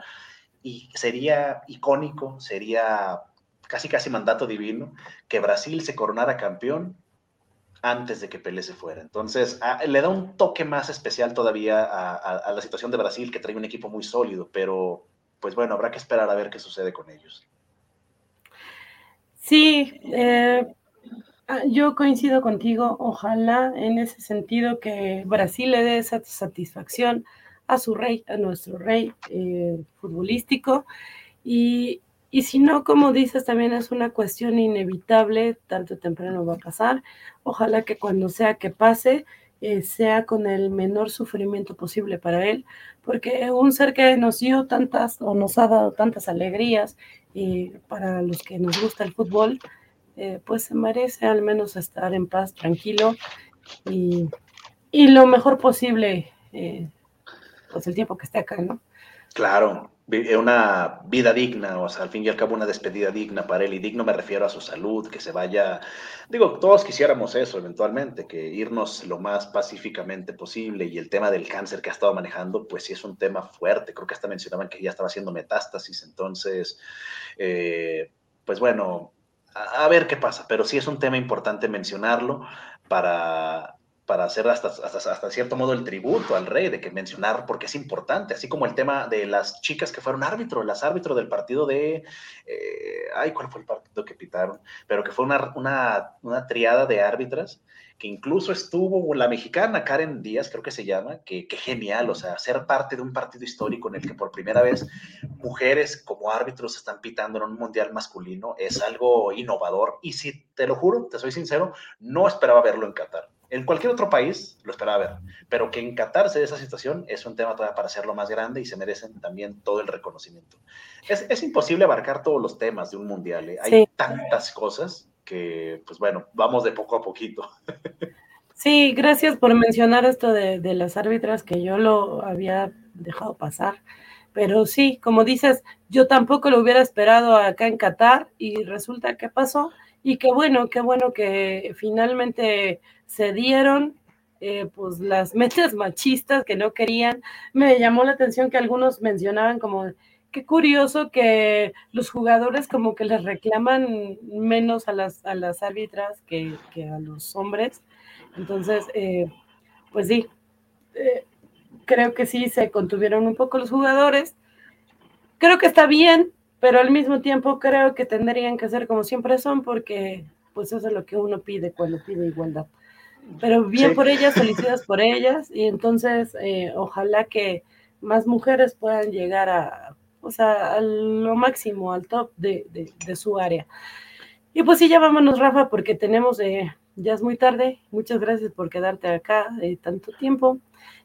y sería icónico, sería casi casi mandato divino que Brasil se coronara campeón antes de que Pelé se fuera. Entonces, le da un toque más especial todavía a, la situación de Brasil, que trae un equipo muy sólido, pero pues bueno, habrá que esperar a ver qué sucede con ellos. Sí, eh, Ah, yo coincido contigo, ojalá en ese sentido que Brasil le dé esa satisfacción a su rey, a nuestro rey eh, futbolístico. Y, si no, como dices, también es una cuestión inevitable, tanto temprano va a pasar. Ojalá que cuando sea que pase, eh, sea con el menor sufrimiento posible para él, porque un ser que nos dio tantas o nos ha dado tantas alegrías y eh, para los que nos gusta el fútbol, eh, pues se merece al menos estar en paz, tranquilo y, lo mejor posible, eh, pues el tiempo que esté acá, ¿no? Claro, eh, una vida digna, o sea, al fin y al cabo una despedida digna para él, y digno me refiero a su salud, que se vaya, digo, todos quisiéramos eso eventualmente, que irnos lo más pacíficamente posible, y el tema del cáncer que ha estado manejando, pues sí es un tema fuerte, creo que hasta mencionaban que ya estaba haciendo metástasis, entonces, pues bueno, a ver qué pasa, pero sí es un tema importante mencionarlo para, para hacer hasta, hasta, cierto modo el tributo al rey, de que mencionar, porque es importante, así como el tema de las chicas que fueron árbitro, las árbitros del partido de, eh, ay, ¿cuál fue el partido que pitaron? Pero que fue una, una, una triada de árbitras que incluso estuvo la mexicana Karen Díaz, creo que se llama, que, genial, o sea, ser parte de un partido histórico en el que por primera vez mujeres como árbitros están pitando en un mundial masculino es algo innovador y si te lo juro, te soy sincero, no esperaba verlo en Qatar. En cualquier otro país lo esperaba ver, pero que en Qatar se dé esa situación es un tema todavía para hacerlo más grande y se merecen también todo el reconocimiento. Es, imposible abarcar todos los temas de un mundial, ¿eh? hay tantas cosas que, pues bueno, vamos de poco a poquito. Sí, gracias por mencionar esto de, las árbitras que yo lo había dejado pasar. Pero sí, como dices, yo tampoco lo hubiera esperado acá en Qatar y resulta que pasó. Y qué bueno, qué bueno que finalmente se dieron eh, pues las mechas machistas que no querían. Me llamó la atención que algunos mencionaban como qué curioso que los jugadores como que les reclaman menos a las, a las árbitras que, a los hombres. Entonces, eh, pues sí, eh, creo que sí se contuvieron un poco los jugadores. Creo que está bien, pero al mismo tiempo creo que tendrían que ser como siempre son, porque pues eso es lo que uno pide cuando pide igualdad. Pero bien por ellas, felicidades por ellas, y entonces eh, ojalá que más mujeres puedan llegar a o sea, a lo máximo, al top de, su área. Y pues sí, ya vámonos, Rafa, porque tenemos, eh, ya es muy tarde. Muchas gracias por quedarte acá eh, tanto tiempo.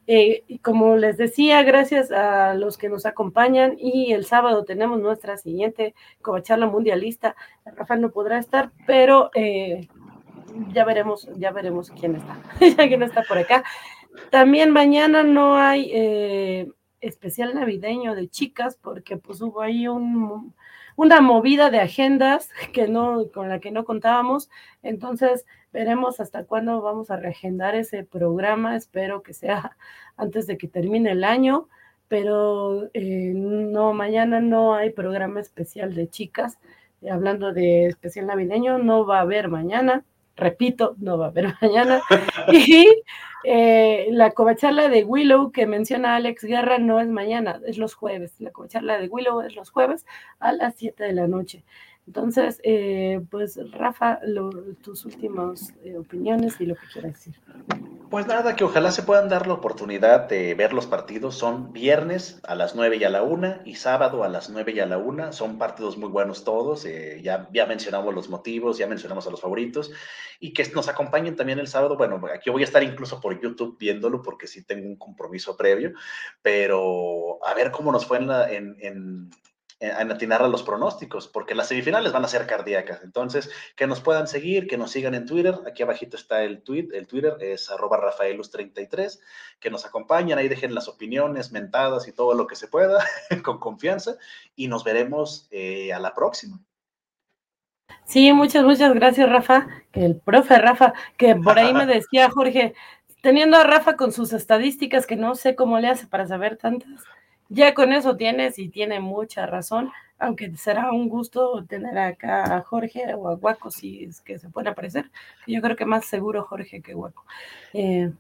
Eh, y como les decía, gracias a los que nos acompañan y el sábado tenemos nuestra siguiente covacharla mundialista. Rafa no podrá estar, pero ya veremos, ya veremos quién está, quién está por acá. También mañana no hay especial navideño de chicas, porque pues hubo ahí un, una movida de agendas que no, con la que no contábamos. Entonces, veremos hasta cuándo vamos a reagendar ese programa. Espero que sea antes de que termine el año, pero eh, no, mañana no hay programa especial de chicas. hablando de especial navideño, no va a haber mañana repito, no va a haber mañana. Y eh, la covacharla de Willow que menciona Alex Guerra no es mañana, es los jueves. La covacharla de Willow es los jueves a las 7 de la noche. Entonces, eh, pues Rafa, tus últimas eh, opiniones y lo que quieras decir. Pues nada, que ojalá se puedan dar la oportunidad de ver los partidos. Son viernes a las 9 y a la 1 y sábado a las 9 y a la 1. Son partidos muy buenos todos. Eh, ya, ya mencionamos los motivos, ya mencionamos a los favoritos. Y que nos acompañen también el sábado. Bueno, aquí voy a estar incluso por YouTube viéndolo porque sí tengo un compromiso previo. Pero a ver cómo nos fue en, en en atinar a los pronósticos, porque las semifinales van a ser cardíacas. Entonces, que nos puedan seguir, que nos sigan en Twitter. Aquí abajito está el tweet, el Twitter es arroba rafaelus33, que nos acompañen, ahí dejen las opiniones, mentadas y todo lo que se pueda, con confianza, y nos veremos eh, a la próxima. Sí, muchas, muchas gracias, Rafa. Que el profe Rafa, que por ahí me decía Jorge, teniendo a Rafa con sus estadísticas, que no sé cómo le hace para saber tantas ya con eso tienes y tiene mucha razón, aunque será un gusto tener acá a Jorge o a Guaco si es que se puede aparecer. Yo creo que más seguro Jorge que Guaco. Eh,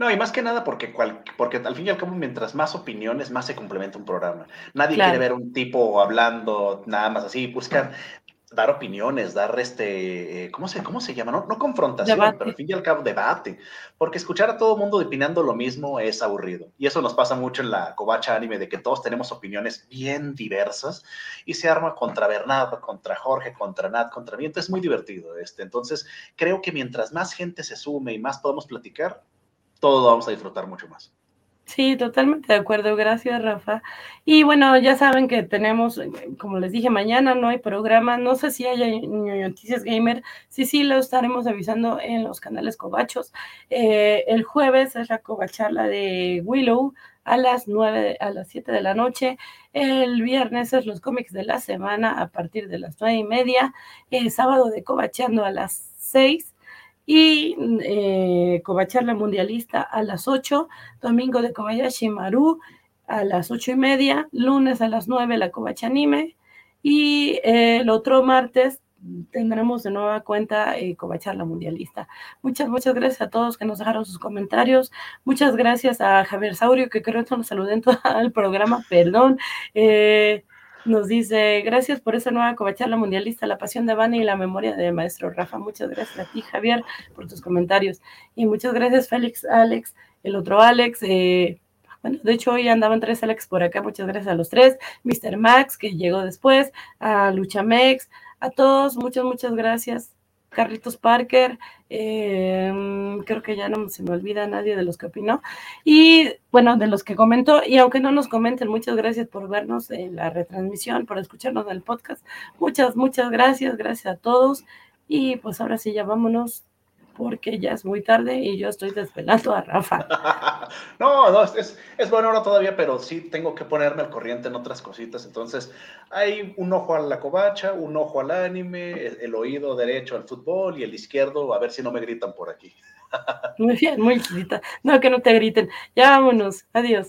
no, y más que nada porque, porque al fin y al cabo, mientras más opiniones, más se complementa un programa. Nadie quiere ver un tipo hablando nada más así, buscar dar opiniones, dar este, eh, ¿cómo se, cómo se llama? No, no confrontación, pero al fin y al cabo debate, porque escuchar a todo mundo opinando lo mismo es aburrido. Y eso nos pasa mucho en la covacha anime, de que todos tenemos opiniones bien diversas y se arma contra Bernardo, contra Jorge, contra Nat, contra mí. Entonces es muy divertido. Este. Entonces creo que mientras más gente se sume y más podemos platicar, todo vamos a disfrutar mucho más. Sí, totalmente de acuerdo. Gracias, Rafa. Y bueno, ya saben que tenemos, eh, como les dije, mañana no hay programa. No sé si hay Noticias Gamer. Sí, sí, lo estaremos avisando en los canales Cobachos. Eh, el jueves es la cobacharla de Willow a las nueve, a las 7 de la noche. El viernes es los cómics de la semana a partir de las nueve y media. El sábado de Cobachando a las 6 y eh, Covacharla Mundialista a las 8, domingo de Kobayashi Maru a las 8 y media, lunes a las 9 la Covacha Anime y eh, el otro martes tendremos de nueva cuenta eh, Mundialista. Muchas, muchas gracias a todos que nos dejaron sus comentarios. Muchas gracias a Javier Saurio, que creo que nos saludé en todo el programa, perdón. Eh, nos dice, gracias por esa nueva covacharla mundialista, la pasión de Vani y la memoria de maestro Rafa. Muchas gracias a ti, Javier, por tus comentarios. Y muchas gracias, Félix, Alex, el otro Alex. Eh, bueno, de hecho hoy andaban tres Alex por acá. Muchas gracias a los tres. Mr. Max, que llegó después, a Luchamex, a todos, muchas, muchas gracias. Carlitos Parker, em, creo que ya no se me olvida nadie de los que opinó, y bueno, de los que comentó, y aunque no nos comenten, muchas gracias por vernos en la retransmisión, por escucharnos en el podcast, muchas, muchas gracias, gracias a todos, y pues ahora sí, ya vámonos, porque ya es muy tarde y yo estoy desvelando a Rafa. no, no, es, es bueno ahora todavía, pero sí tengo que ponerme al corriente en otras cositas. Entonces, hay un ojo a la covacha, un ojo al anime, el, oído derecho al fútbol y el izquierdo, a ver si no me gritan por aquí. muy bien, muy chiquita. No, que no te griten. Ya vámonos. Adiós.